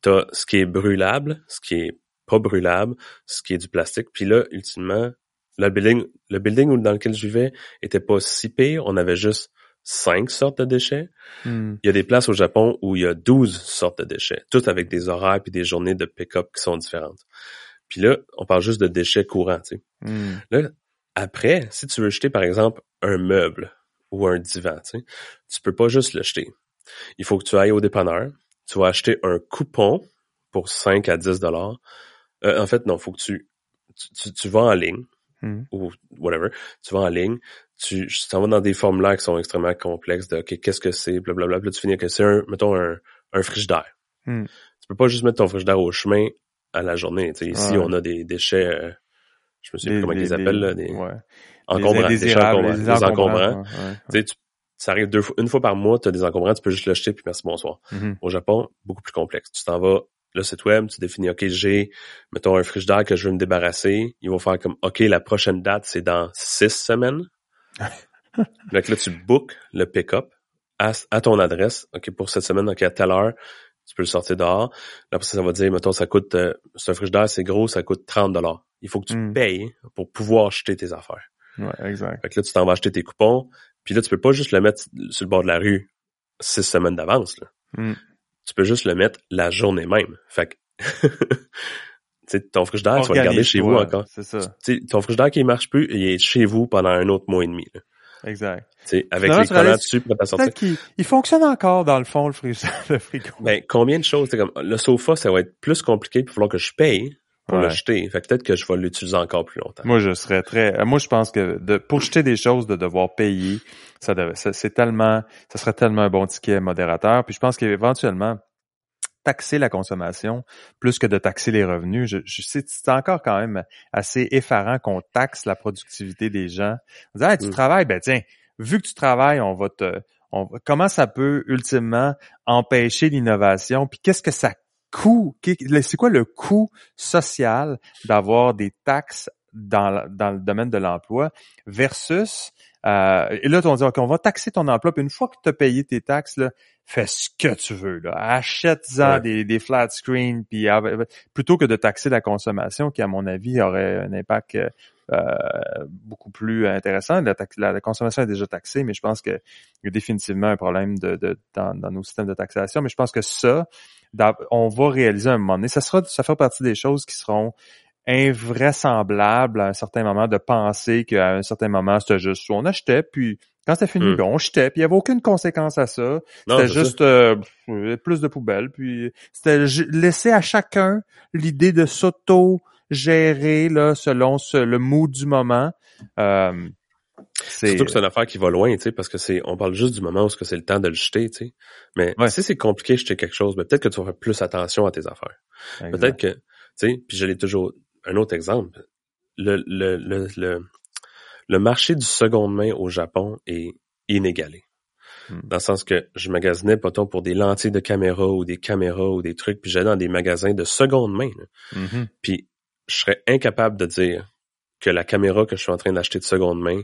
C: t'as ce qui est brûlable, ce qui est pas brûlable, ce qui est du plastique. Puis là, ultimement, le building, le building dans lequel je vivais était pas si pire. On avait juste cinq sortes de déchets. Hmm. Il y a des places au Japon où il y a douze sortes de déchets, toutes avec des horaires et des journées de pick-up qui sont différentes. Puis là, on parle juste de déchets courants, tu sais. Hmm. Là, après, si tu veux jeter, par exemple, un meuble ou un divan, tu, sais, tu peux pas juste le jeter. Il faut que tu ailles au dépanneur, tu vas acheter un coupon pour 5 à 10 dollars Euh, en fait, non, faut que tu, tu, tu, tu vas en ligne,
B: Mhm.
C: ou whatever, tu vas en ligne, tu t'en vas dans des formulaires qui sont extrêmement complexes de OK, qu'est-ce que c'est, blablabla, puis là, tu finis que c'est un, mettons, un, un frigidaire.
B: Hmm.
C: Tu peux pas juste mettre ton frigidaire au chemin à la journée. Ici, on a des déchets, euh, je me souviens comment ils
B: les-
C: appellent, là, des
B: ouais.
C: encombrants,
B: les
C: des encombrants.
B: ouais, ouais.
C: Tu sais, tu- ça arrive deux fois, une fois par mois, tu as des encombrants, tu peux juste le jeter puis merci, bonsoir.
B: Mhm.
C: Au Japon, beaucoup plus complexe. Tu t'en vas, le site web, tu définis, OK, j'ai, mettons, un frigidaire que je veux me débarrasser. Ils vont faire comme, OK, la prochaine date, c'est dans six semaines. Donc là, tu bookes le pick-up à, à ton adresse. OK, pour cette semaine, OK, à telle heure, tu peux le sortir dehors. Là, après ça, ça va dire, mettons, ça coûte, euh, ce frigidaire, c'est gros, ça coûte 30 dollars. Il faut que tu
B: Mm.
C: payes pour pouvoir acheter tes affaires.
B: Ouais, exact.
C: Fait que là, tu t'en vas acheter tes coupons. Puis là, tu peux pas juste le mettre sur le bord de la rue six semaines d'avance. là.
B: Mm.
C: Tu peux juste le mettre la journée même. Fait que, tu sais, ton frigidaire, tu vas le garder chez vous encore.
B: C'est ça,
C: Tu sais, ton frigidaire qui marche plus, il est chez vous pendant un autre mois et demi. là.
B: Exact.
C: Tu sais, avec
B: Finalement,
C: les
B: réalises-
C: collants dessus pour.
B: Peut-être qu'il il fonctionne encore dans le fond, le frigo. Le frigo.
C: Ben, combien de choses? Comme, le sofa, ça va être plus compliqué, il va falloir que je paye pour le
B: Ouais.
C: jeter. Fait que peut-être que je vais l'utiliser encore plus longtemps.
B: Moi, je serais très. Moi, je pense que de pour jeter des choses, de devoir payer, ça, ça- c'est tellement, ça serait tellement un bon ticket modérateur. Puis je pense qu'éventuellement, taxer la consommation plus que de taxer les revenus, je, je sais, c'est encore quand même assez effarant qu'on taxe la productivité des gens. On dit, Ah, tu
C: Mm.
B: travailles, ben tiens, vu que tu travailles, on va te, on comment ça peut ultimement empêcher l'innovation? Puis qu'est-ce que ça coûte C'est quoi le coût social d'avoir des taxes dans, dans le domaine de l'emploi versus euh, et là on dit ok on va taxer ton emploi puis une fois que tu as payé tes taxes là fais ce que tu veux achète-en
C: Ouais.
B: des, des flat screens puis ah, ben, plutôt que de taxer la consommation qui à mon avis aurait un impact euh, beaucoup plus intéressant. La, la- la consommation est déjà taxée mais je pense que il y a définitivement un problème de, de- dans, dans nos systèmes de taxation. Mais je pense que ça on va réaliser un moment donné. Ça sera ça fait partie des choses qui seront invraisemblable à un certain moment de penser qu'à un certain moment, c'était juste on achetait, puis quand c'était fini,
C: Hmm.
B: ben, on jetait, puis il n'y avait aucune conséquence à ça. C'était juste euh, plus de poubelles, puis c'était laisser à chacun l'idée de s'auto-gérer là, selon ce- le mood du moment. Euh, c'est
C: Surtout que c'est une affaire qui va loin, tu sais, parce que c'est, on parle juste du moment où c'est le temps de le jeter, tu sais. Mais
B: Ouais.
C: si c'est compliqué de jeter quelque chose, ben, peut-être que tu vas faire plus attention à tes affaires. Peut-être que, tu sais, puis je l'ai toujours, un autre exemple, le, le, le, le, le marché du seconde main au Japon est inégalé.
B: Hmm.
C: Dans le sens que je magasinais, pas pour des lentilles de caméra ou des caméras ou des trucs, puis j'allais dans des magasins de seconde main.
B: Mhm.
C: puis je serais incapable de dire que la caméra que je suis en train d'acheter de seconde main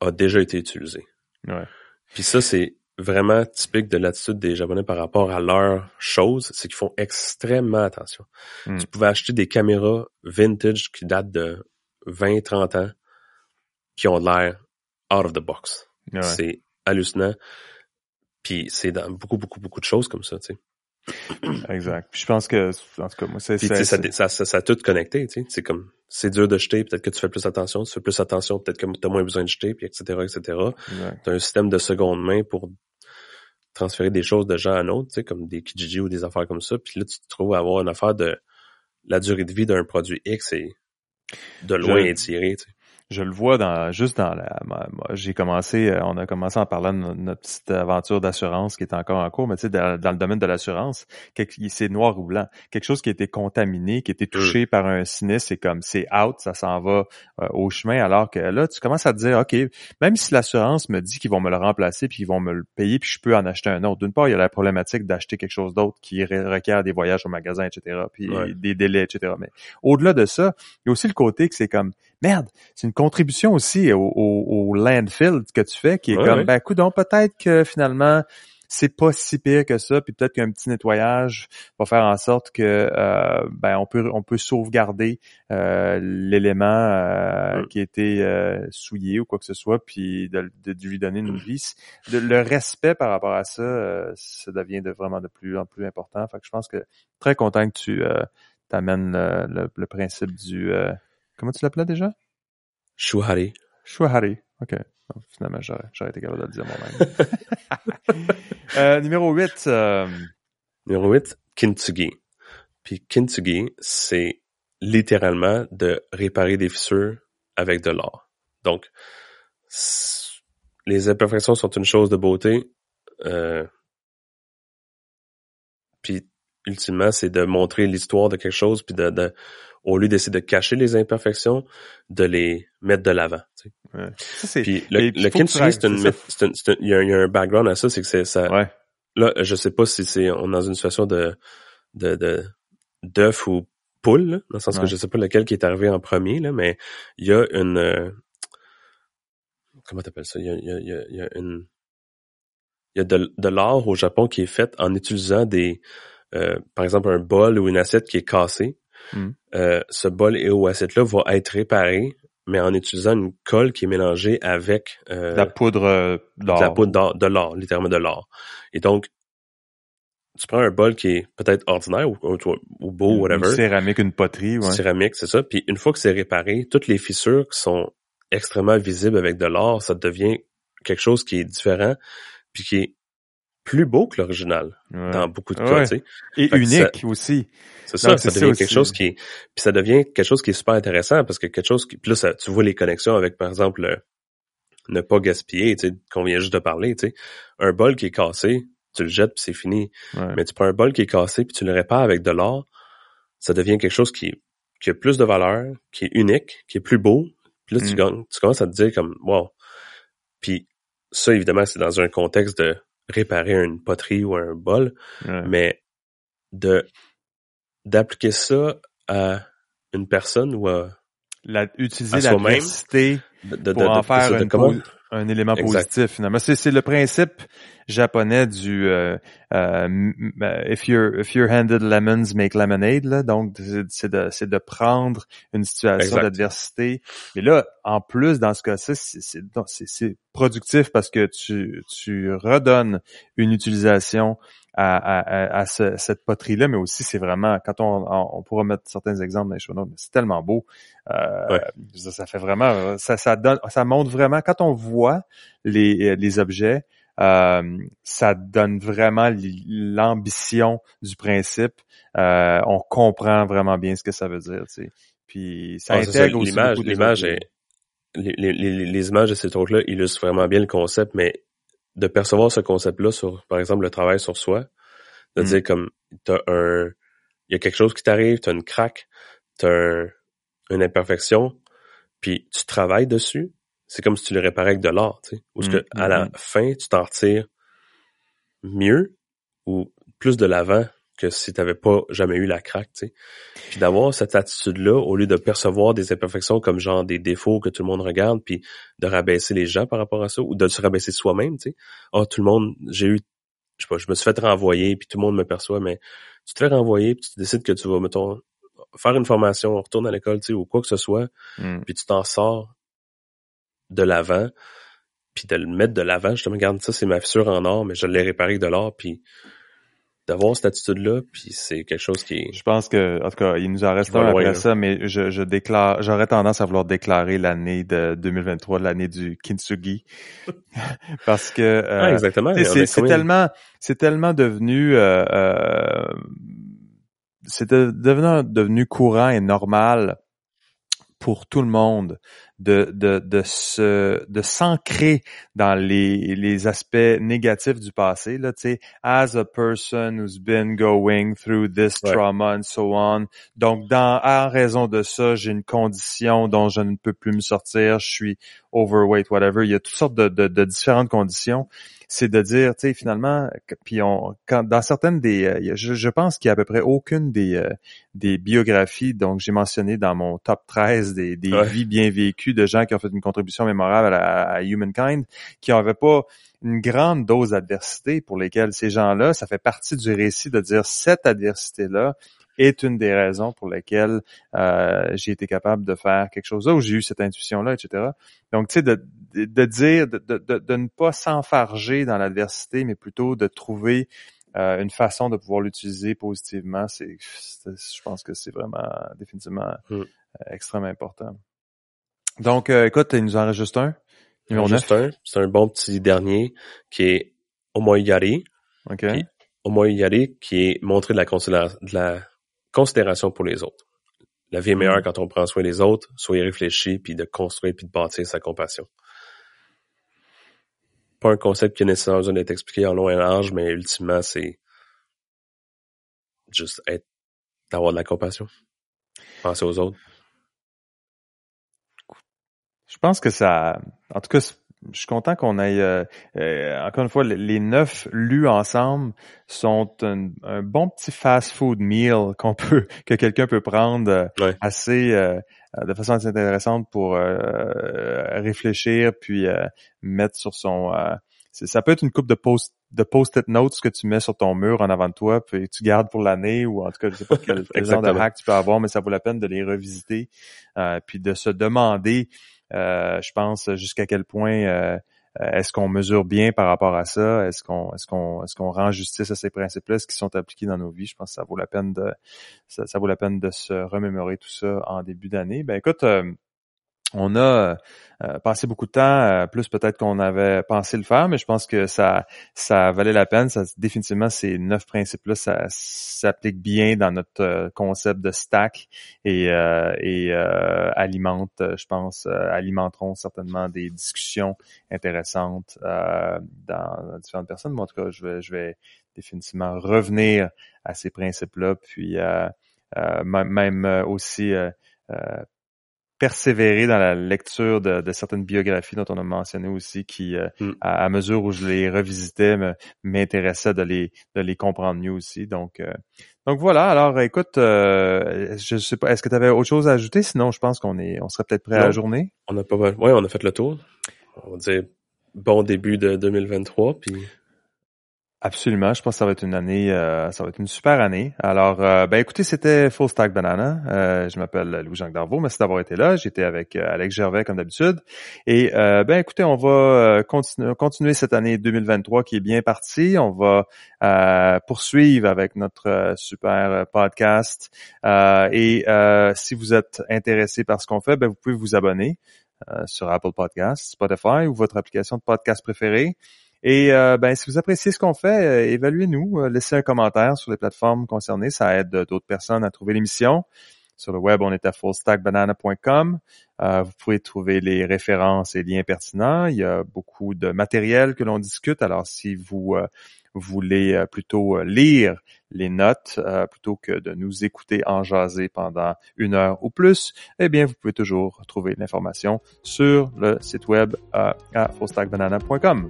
C: a déjà été utilisée.
B: Ouais.
C: Puis ça, c'est vraiment typique de l'attitude des Japonais par rapport à leurs choses, c'est qu'ils font extrêmement attention.
B: Mm.
C: Tu pouvais acheter des caméras vintage qui datent de 20, 30 ans, qui ont l'air out of the box.
B: Ouais.
C: C'est hallucinant. Puis c'est dans beaucoup, beaucoup, beaucoup de choses comme ça, tu sais.
B: Exact. Puis je pense que, en tout cas, moi, c'est
C: ça, ça, ça, ça a tout connecté, tu sais. C'est comme, c'est dur de jeter, peut-être que tu fais plus attention, tu fais plus attention, peut-être que tu as moins besoin de jeter, puis etc., etc.
B: exact.
C: Tu as un système de seconde main pour transférer des choses de gens à un autre, tu sais, comme des Kijiji ou des affaires comme ça. Puis là, tu te trouves à avoir une affaire de la durée de vie d'un produit X et de loin
B: Je-
C: étiré, tu sais.
B: Je le vois dans juste dans la j'ai commencé euh, on a commencé en parlant de no- notre petite aventure d'assurance qui est encore en cours mais tu sais dans, dans le domaine de l'assurance c'est noir ou blanc. Quelque chose qui a été contaminé qui a été touché par un sinistre c'est comme c'est out ça s'en va euh, au chemin alors que là tu commences à te dire OK même si l'assurance me dit qu'ils vont me le remplacer puis qu'ils vont me le payer puis je peux en acheter un autre. D'une part il y a la problématique d'acheter quelque chose d'autre qui re- requiert des voyages au magasin etc puis
C: Ouais.
B: des délais etc mais au-delà de ça il y a aussi le côté que c'est comme merde, c'est une contribution aussi au, au, au landfill que tu fais qui est
C: Ouais,
B: comme
C: ouais.
B: ben coudon peut-être que finalement c'est pas si pire que ça puis peut-être qu'un petit nettoyage va faire en sorte que euh, ben on peut on peut sauvegarder euh, l'élément euh,
C: Mm.
B: qui a été euh, souillé ou quoi que ce soit puis de, de- de lui donner une vie De- le respect par rapport à ça euh, ça devient de vraiment de plus en plus important fait que je pense que très content que tu euh, t'amènes le, le- le principe du euh, comment tu l'appelais déjà?
C: Shuhari.
B: Shuhari. OK. Finalement, j'aurais, j'aurais été capable de le dire moi-même. euh, numéro 8. Euh,
C: Numéro 8, Kintsugi. Puis kintsugi, c'est littéralement de réparer des fissures avec de l'or. Donc, les imperfections sont une chose de beauté. Euh, puis ultimement, c'est de montrer l'histoire de quelque chose, puis de, de au lieu d'essayer de cacher les imperfections, de les mettre de l'avant. Tu sais.
B: ouais.
C: Puis le, le kintsugi, c'est une, il y, a un, il y a un background à ça, c'est que c'est ça.
B: Ouais.
C: Là, je sais pas si c'est on est dans une situation de de de d'œuf ou poule, là, dans le sens
B: Ouais.
C: que je sais pas lequel qui est arrivé en premier, là, mais il y a une euh, comment t'appelles ça? Il y a, il y a, il y a, il y a une il y a de, de l'art au Japon qui est fait en utilisant des euh, par exemple un bol ou une assiette qui est cassée.
B: Mm.
C: Euh, ce bol et ou assiette-là va être réparé, mais en utilisant une colle qui est mélangée avec euh,
B: De la poudre euh, d'or.
C: de la poudre d'or, de l'or, littéralement de l'or. Et donc, tu prends un bol qui est peut-être ordinaire ou, ou, ou beau,
B: Une
C: whatever,
B: céramique, une poterie, ouais.
C: céramique, c'est ça. Puis une fois que c'est réparé, toutes les fissures qui sont extrêmement visibles avec de l'or, ça devient quelque chose qui est différent, puis qui est plus beau que l'original
B: Ouais.
C: dans beaucoup de
B: Ouais.
C: cas, tu sais.
B: Et
C: Fait
B: unique aussi.
C: C'est ça, ça devient quelque
B: aussi.
C: chose qui puis ça devient quelque chose qui est super intéressant parce que quelque chose qui, puis là, ça, tu vois les connexions avec, par exemple, le- ne pas gaspiller, tu sais, qu'on vient juste de parler, tu sais. Un bol qui est cassé, tu le jettes puis c'est fini.
B: Ouais.
C: Mais tu prends un bol qui est cassé puis tu le répares avec de l'or, ça devient quelque chose qui, qui a plus de valeur, qui est unique, qui est plus beau. Puis là, tu,
B: Mm.
C: gagnes- tu commences à te dire comme, wow. Puis ça, évidemment, c'est dans un contexte de réparer une poterie ou un bol,
B: Ouais.
C: mais de d'appliquer ça à une personne ou à
B: La, utiliser
C: à soi-même,
B: l'adversité
C: de, de,
B: pour
C: de-
B: en faire une
C: comment-
B: un élément
C: Exact.
B: positif finalement. C'est, c'est le principe japonais du euh, euh, m- if you're if you're handed lemons make lemonade là. Donc c'est, de c'est de prendre une situation d'adversité. Et là, en plus dans ce cas-ci, c'est productif parce que tu tu redonnes une utilisation à, à, à- ce- cette poterie-là, mais aussi c'est vraiment, quand on, on, pourra mettre certains exemples dans les show notes, mais c'est tellement beau. Euh,
C: Ouais.
B: dire, Ça fait vraiment, ça, ça donne, ça montre vraiment, quand on voit les, les objets, euh, ça donne vraiment l'ambition du principe. Euh, on comprend vraiment bien ce que ça veut dire, tu sais. Puis ça
C: Ah,
B: intègre aussi
C: l'image, l'image les, les, les- les images de ces trucs-là illustrent vraiment bien le concept, mais de percevoir ce concept-là sur, par exemple, le travail sur soi, de
B: Mm.
C: dire comme, t'as un, il y a quelque chose qui t'arrive, t'as une craque, t'as un, une imperfection, puis tu travailles dessus, c'est comme si tu le réparais avec de l'art, tu sais. Ou est-ce
B: Mm,
C: que, à la
B: mm,
C: fin, tu t'en retires mieux ou plus de l'avant que si t'avais pas jamais eu la craque, tu sais. Puis d'avoir cette attitude-là, au lieu de percevoir des imperfections comme genre des défauts que tout le monde regarde, puis de rabaisser les gens par rapport à ça, ou de se rabaisser soi-même, tu sais. Ah, tout le monde, j'ai eu, je sais pas, je me suis fait renvoyer, puis tout le monde me perçoit, mais tu te fais renvoyer, puis tu décides que tu vas, mettons, faire une formation, retourner à l'école, tu sais, ou quoi que ce soit,
B: Mm.
C: puis tu t'en sors de l'avant, puis de le mettre de l'avant, justement, regarde, ça, c'est ma fissure en or, mais je l'ai réparé de l'or, puis d'avoir cette attitude-là, puis c'est quelque chose qui est...
B: Je pense que, en tout cas, il nous en reste un
C: loin,
B: après
C: là.
B: ça, mais je, je déclare, j'aurais tendance à vouloir déclarer l'année de 2023, l'année du kintsugi, parce que euh,
C: Ah, exactement.
B: c'est, tellement, c'est tellement devenu, euh, euh, c'est de- devenu, devenu courant et normal pour tout le monde de de de se de s'ancrer dans les les aspects négatifs du passé là tu sais. As a person who's been going through this
C: Ouais.
B: trauma and so on. Donc dans en raison de ça j'ai une condition dont je ne peux plus me sortir. Je suis overweight whatever. Il y a toutes sortes de de, de différentes conditions. C'est de dire, tu sais, finalement, que- puis on, quand, dans certaines des, euh, je, je pense qu'il y a à peu près aucune des, euh, des biographies, donc j'ai mentionné dans mon top 13 des, des
C: Ouais.
B: vies bien vécues de gens qui ont fait une contribution mémorable à, à Humankind, qui n'avaient pas une grande dose d'adversité pour lesquelles ces gens-là, ça fait partie du récit de dire cette adversité-là est une des raisons pour lesquelles euh, j'ai été capable de faire quelque chose là, où j'ai eu cette intuition-là, etc. Donc, tu sais, de, de, de dire, de, de, de- de ne pas s'enfarger dans l'adversité, mais plutôt de trouver euh, une façon de pouvoir l'utiliser positivement, c'est, c'est- je pense que c'est vraiment définitivement
C: Mm.
B: euh, extrêmement important. Donc, euh, écoute, il nous en reste juste un. Numéro 9.
C: Juste un, c'est un bon petit dernier qui est Omoyari.
B: OK.
C: Omoyari qui est montrer de la, de la considération pour les autres. La vie est meilleure
B: Mm.
C: quand on prend soin des autres, soyez réfléchi, puis de construire, puis de bâtir sa compassion. Pas un concept qui est nécessairement besoin d'être expliqué en long et large, mais ultimement, c'est juste être, d'avoir de la compassion. Penser aux autres.
B: Je pense que ça, en tout cas, je suis content qu'on ait, euh, euh, encore une fois, les- neuf lus ensemble sont un, un bon petit fast-food meal qu'on peut, que quelqu'un peut prendre euh,
C: Ouais.
B: assez, euh, de façon assez intéressante pour euh, réfléchir puis euh, mettre sur son. euh, ça peut être une coupe de post de post-it notes que tu mets sur ton mur en avant de toi puis tu gardes pour l'année ou en tout cas je sais pas quel, genre de hack tu peux avoir mais ça vaut la peine de les revisiter euh, puis de se demander je pense jusqu'à quel point euh, euh, est-ce qu'on mesure bien par rapport à ça? Est-ce qu'on rend justice à ces principes-là? Est-ce qu'ils sont appliqués dans nos vies? Je pense que ça vaut la peine de ça, ça vaut la peine de se remémorer tout ça en début d'année. Ben écoute, euh, on a euh, passé beaucoup de temps, euh, plus peut-être qu'on avait pensé le faire, mais je pense que ça ça valait la peine. Ça, définitivement, ces neuf principes-là, ça s'applique bien dans notre euh, concept de stack et, euh, alimente, je pense, alimenteront certainement des discussions intéressantes dans, différentes personnes. Mais en tout cas, je vais, je vais définitivement revenir à ces principes-là, puis même, aussi persévérer dans la lecture de, de certaines biographies dont on a mentionné aussi, qui, euh,
C: Mm.
B: à, à mesure où je les revisitais, m'intéressait de les, de les comprendre mieux aussi. Donc, euh, donc voilà. Alors, écoute, euh, je sais pas, est-ce que tu avais autre chose à ajouter? Sinon, je pense qu'on est, on serait peut-être prêt à la journée.
C: On a pas mal, ouais, on a fait le tour. On va dire bon début de 2023, puis
B: Absolument, je pense que ça va être une année, euh, ça va être une super année. Alors, euh, ben écoutez, c'était Full Stack Banana. Euh, je m'appelle Louis-Jean Darvaux, merci d'avoir été là. J'étais avec euh, Alex Gervais comme d'habitude. Et euh, ben écoutez, on va euh, continuer, cette année 2023 qui est bien partie. On va poursuivre avec notre super podcast. Et si vous êtes intéressé par ce qu'on fait, ben vous pouvez vous abonner sur Apple Podcasts, Spotify ou votre application de podcast préférée. Et euh, ben, si vous appréciez ce qu'on fait, euh, évaluez-nous, euh, laissez un commentaire sur les plateformes concernées, ça aide euh, d'autres personnes à trouver l'émission. Sur le web, on est à fullstackbanana.com. Vous pouvez trouver les références et liens pertinents. Il y a beaucoup de matériel que l'on discute. Alors, si vous voulez plutôt lire les notes plutôt que de nous écouter en jaser pendant une heure ou plus, eh bien, vous pouvez toujours trouver l'information sur le site web à fullstackbanana.com.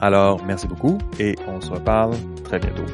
B: Alors, merci beaucoup et on se reparle très bientôt.